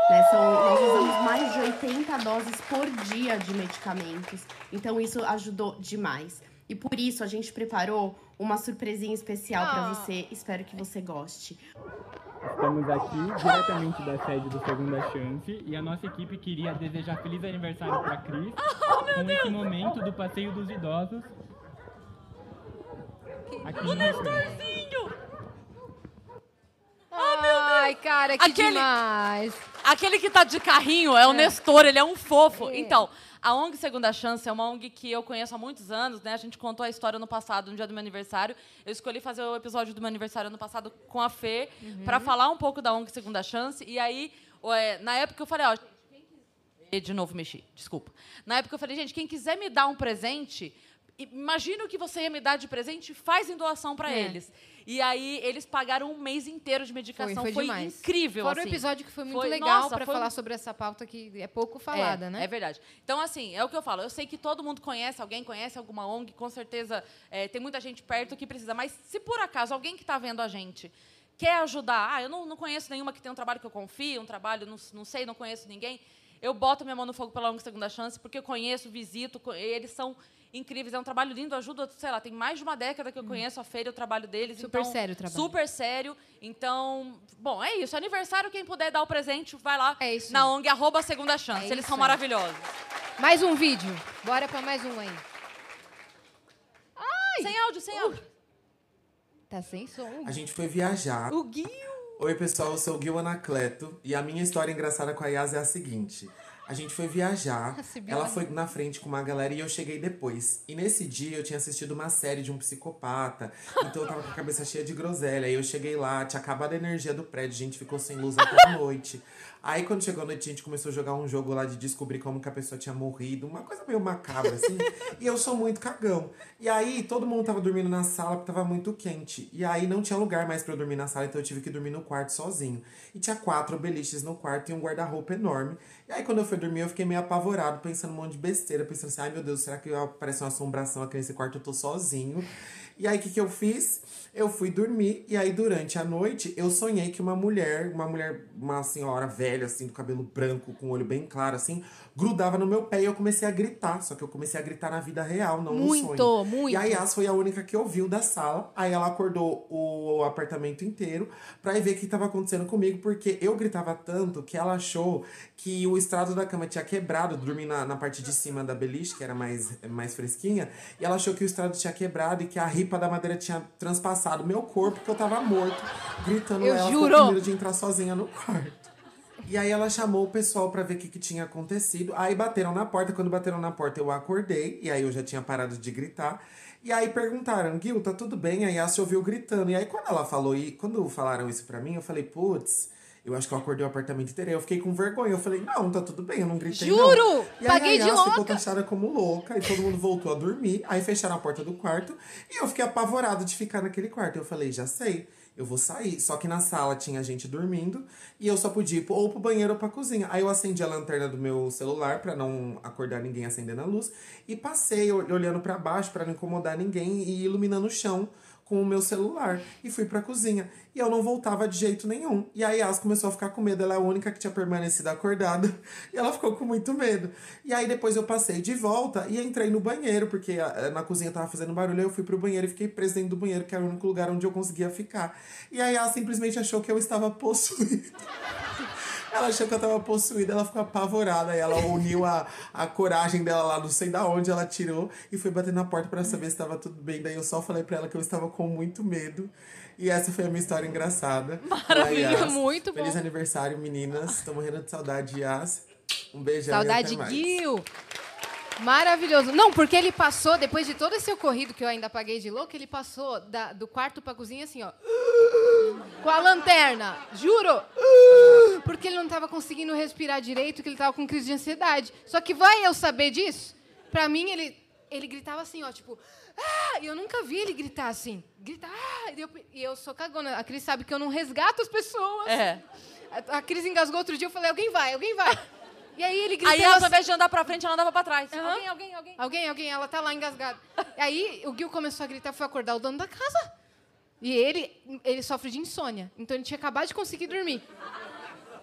Né? São, nós usamos mais de 80 doses por dia de medicamentos. Então, isso ajudou demais. E por isso, a gente preparou uma surpresinha especial para Ah. você. Espero que você goste. Estamos aqui diretamente da sede do Segunda Chance e a nossa equipe queria desejar feliz aniversário para Cris com esse momento do passeio dos idosos. Aqui no Nestorzinho! Ai, cara, que Aquele- demais. Aquele que tá de carrinho é o Nestor, ele é um fofo. Então, a ONG Segunda Chance é uma ONG que eu conheço há muitos anos, né? A gente contou a história no passado, no dia do meu aniversário. Eu escolhi fazer o episódio do meu aniversário ano passado com a Fê, Uhum. pra falar um pouco da ONG Segunda Chance. E aí, ué, na época eu falei, ó. De novo mexi, desculpa. Na época eu falei, gente, quem quiser me dar um presente, imagina o que você ia me dar de presente, faz em doação pra É. eles. E aí eles pagaram um mês inteiro de medicação. Foi, foi demais. incrível. Fora assim. episódio que foi muito Foi- legal para foi- falar sobre essa pauta que é pouco falada, é, né? É verdade. Então, assim, é o que eu falo. Eu sei que todo mundo conhece alguém, conhece alguma ONG, com certeza é, tem muita gente perto que precisa. Mas se por acaso alguém que está vendo a gente quer ajudar, ah, eu não, não conheço nenhuma que tem um trabalho que eu confio, um trabalho, não, não sei, não conheço ninguém, eu boto minha mão no fogo pela ONG Segunda Chance, porque eu conheço, visito, eles são incríveis. É um trabalho lindo, ajuda, sei lá, tem mais de uma década que eu conheço a feira e o trabalho deles. Hum. Super então, sério o trabalho. Super sério. Então, bom, é isso. Aniversário, quem puder dar o presente, vai lá É isso. na ONG, arroba Segunda Chance. É Eles isso são maravilhosos. Mais um vídeo. Bora para mais um aí. Sem áudio, sem áudio. Tá sem som. A gente foi viajar. O Gui. Oi, pessoal, eu sou o Gil Anacleto e a minha história engraçada com a Yas é a seguinte. A gente foi viajar, ela foi na frente com uma galera e eu cheguei depois. E nesse dia eu tinha assistido uma série de um psicopata, então eu tava com a cabeça cheia de groselha. Aí eu cheguei lá, tinha acabado a energia do prédio, a gente ficou sem luz até a noite. Aí quando chegou a noite, a gente começou a jogar um jogo lá de descobrir como que a pessoa tinha morrido, uma coisa meio macabra, assim. e eu sou muito cagão. E aí todo mundo tava dormindo na sala porque tava muito quente. E aí não tinha lugar mais pra eu dormir na sala, então eu tive que dormir no quarto sozinho. E tinha quatro beliches no quarto e um guarda-roupa enorme. E aí quando eu fui dormir, eu fiquei meio apavorado, pensando um monte de besteira, pensando assim, ai meu Deus, será que aparece uma assombração aqui nesse quarto? Eu tô sozinho. E aí, o que, que eu fiz? Eu fui dormir, e aí, durante a noite, eu sonhei que uma mulher, uma mulher, uma senhora velha, assim, do cabelo branco, com o olho bem claro, assim, grudava no meu pé e eu comecei a gritar. Só que eu comecei a gritar na vida real, não Muito, no sonho. muito. E a Yas foi a única que ouviu da sala. Aí ela acordou o apartamento inteiro pra ir ver o que tava acontecendo comigo, porque eu gritava tanto que ela achou que o estrado da cama tinha quebrado, dormi na, na parte de cima da beliche, que era mais, mais fresquinha, e ela achou que o estrado tinha quebrado e que a ripa da madeira tinha transpassado meu corpo, que eu tava morto, gritando. Eu ela juro. com medo de entrar sozinha no quarto. E aí ela chamou o pessoal pra ver o que, que tinha acontecido. Aí bateram na porta. Quando bateram na porta, eu acordei. E aí eu já tinha parado de gritar. E aí perguntaram, Gil, tá tudo bem? Aí a se ouviu gritando. E aí quando ela falou, e quando falaram isso pra mim, eu falei, putz, eu acho que eu acordei o apartamento inteiro. Aí eu fiquei com vergonha. Eu falei, não, tá tudo bem, eu não gritei. Juro! Não. E aí Paguei a de Yas ficou louca. taxada como louca. E todo mundo voltou a dormir. Aí fecharam a porta do quarto. E eu fiquei apavorado de ficar naquele quarto. Eu falei, já sei. Eu vou sair. Só que na sala tinha gente dormindo e eu só podia ir pro- ou pro banheiro ou pra cozinha. Aí eu acendi a lanterna do meu celular pra não acordar ninguém acendendo a luz e passei ol- olhando pra baixo pra não incomodar ninguém e iluminando o chão com o meu celular e fui pra cozinha. E eu não voltava de jeito nenhum. E a Yas começou a ficar com medo. Ela é a única que tinha permanecido acordada. E ela ficou com muito medo. E aí depois eu passei de volta e entrei no banheiro, porque a- na cozinha tava fazendo barulho. Eu fui pro banheiro e fiquei preso dentro do banheiro, que era o único lugar onde eu conseguia ficar. E aí ela simplesmente achou que eu estava possuído. Ela achou que eu tava possuída, ela ficou apavorada. Aí ela uniu a, a coragem dela lá, não sei da onde ela tirou, e foi bater na porta pra saber se tava tudo bem. Daí eu só falei pra ela que eu estava com muito medo. E essa foi a minha história engraçada. Maravilha, Yas. muito bom. Feliz aniversário, meninas. Tô morrendo de saudade, Yas. Um beijão. Saudade, e. Gil. Maravilhoso. Não, porque ele passou, depois de todo esse ocorrido que eu ainda paguei de louco, ele passou da- do quarto pra cozinha assim, ó. Com a lanterna. Juro. Porque ele não tava conseguindo respirar direito, que ele tava com crise de ansiedade. Só que vai eu saber disso? Pra mim, ele, ele gritava assim, ó, tipo. Ah! E eu nunca vi ele gritar assim. Gritar. Ah! E eu, e eu sou cagona. A Cris sabe que eu não resgato as pessoas. É. A, a Cris engasgou outro dia, eu falei, alguém vai, alguém vai. E aí ele gritava Aí ela, ao invés de andar pra frente, ela andava pra trás. Aham. Alguém, alguém, alguém. Alguém, alguém, ela tá lá engasgada. Aí o Gil começou a gritar, foi acordar o dono da casa. E ele, ele sofre de insônia. Então ele tinha acabado de conseguir dormir.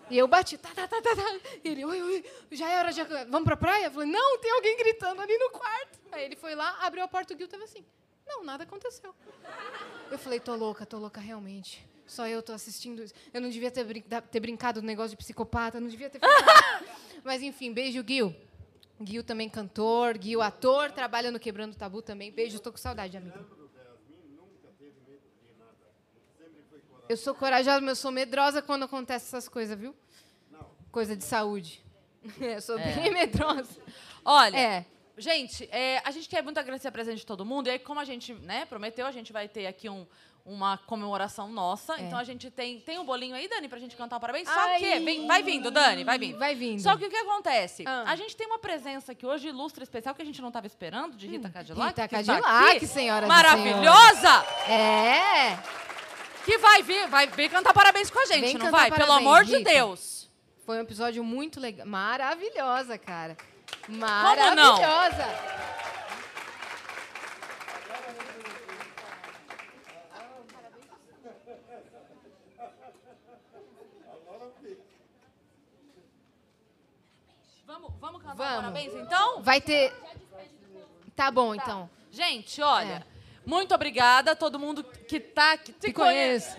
E eu bati, tá, tá, tá, tá, tá. E ele, oi, oi, já hora de. Vamos pra praia? Eu falei, não, tem alguém gritando ali no quarto. Aí ele foi lá, abriu a porta, o Gil tava assim. Não, nada aconteceu. Eu falei, tô louca, tô louca realmente. Só eu tô assistindo isso. Eu não devia ter, brin- ter brincado no negócio de psicopata, não devia ter nada. Mas enfim, beijo, Gil. Gil também cantor, Gil ator, trabalha no Quebrando Tabu também. Beijo, tô com saudade, amiga. Eu sou corajosa, mas eu sou medrosa quando acontece essas coisas, viu? Coisa de saúde. Eu sou É. bem medrosa. Olha, É. gente, é, a gente quer muito agradecer a presença de todo mundo. E aí, como a gente né, prometeu, a gente vai ter aqui um- uma comemoração nossa. É. Então a gente tem. Tem um bolinho aí, Dani, pra gente cantar um parabéns? Só Ai. que. Vem, vai vindo, Dani, vai vindo. Vai vindo. Só que o que acontece? Ah. A gente tem uma presença aqui hoje ilustre, especial, que a gente não estava esperando, de Rita Cadillac. Hum, Rita que tá Cadillac, aqui. senhoras e Maravilhosa! É! Que vai vir, vai vir cantar parabéns com a gente, Vem não vai? Pelo parabéns, amor de Rita. Deus. Foi um episódio muito legal. Maravilhosa, cara. Maravilhosa. Vamos, vamos cantar Vamos. parabéns, então? Vai ter. Tá bom, então. Gente, olha, muito obrigada a todo mundo que tá aqui. Te conheço.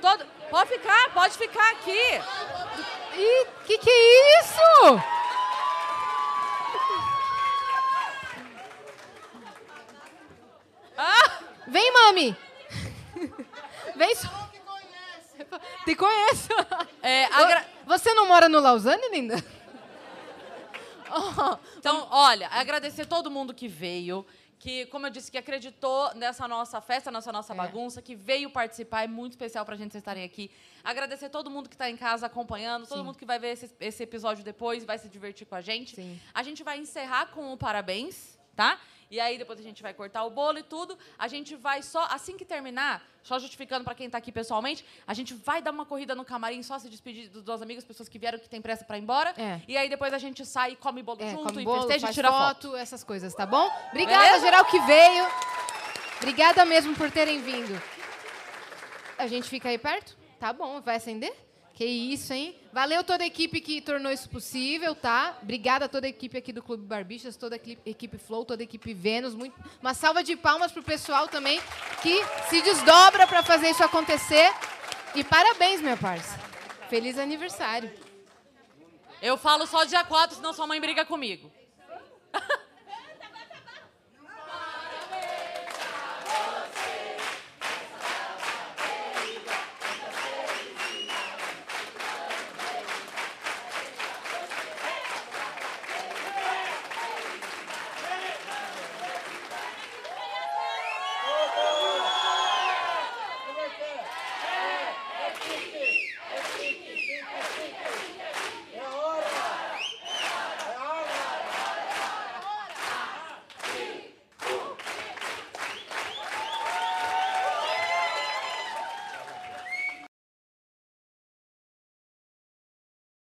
Todo... Pode ficar, pode ficar aqui. Ih, que que é isso? Ah! Vem, mami. Vem. Te conheço. É, agra- Você não mora no Lausanne, linda? Oh, Então, olha, agradecer todo mundo que veio, que, como eu disse, que acreditou nessa nossa festa, nessa nossa bagunça, que veio participar. É muito especial pra gente vocês estarem aqui. Agradecer todo mundo que tá em casa acompanhando, todo Sim. mundo que vai ver esse, esse episódio depois, vai se divertir com a gente. A gente vai encerrar com o parabéns, tá? E aí depois a gente vai cortar o bolo e tudo. A gente vai só, assim que terminar, só justificando pra quem tá aqui pessoalmente, a gente vai dar uma corrida no camarim, só se despedir dos nossos amigos, pessoas que vieram que tem pressa pra ir embora. É. E aí depois a gente sai, come bolo É, junto come e bolo, festeja e tira foto, foto. essas coisas, tá bom? Obrigada, Beleza? geral, que veio. Obrigada mesmo por terem vindo. A gente fica aí perto? Tá bom, vai acender? Que isso, hein? Valeu toda a equipe que tornou isso possível, tá? Obrigada a toda a equipe aqui do Clube Barbixas, toda a equi- equipe Flow, toda a equipe Vênus. Muito... Uma salva de palmas pro pessoal também que se desdobra para fazer isso acontecer. E parabéns, minha parça. Feliz aniversário. Eu falo só dia 4, senão sua mãe briga comigo.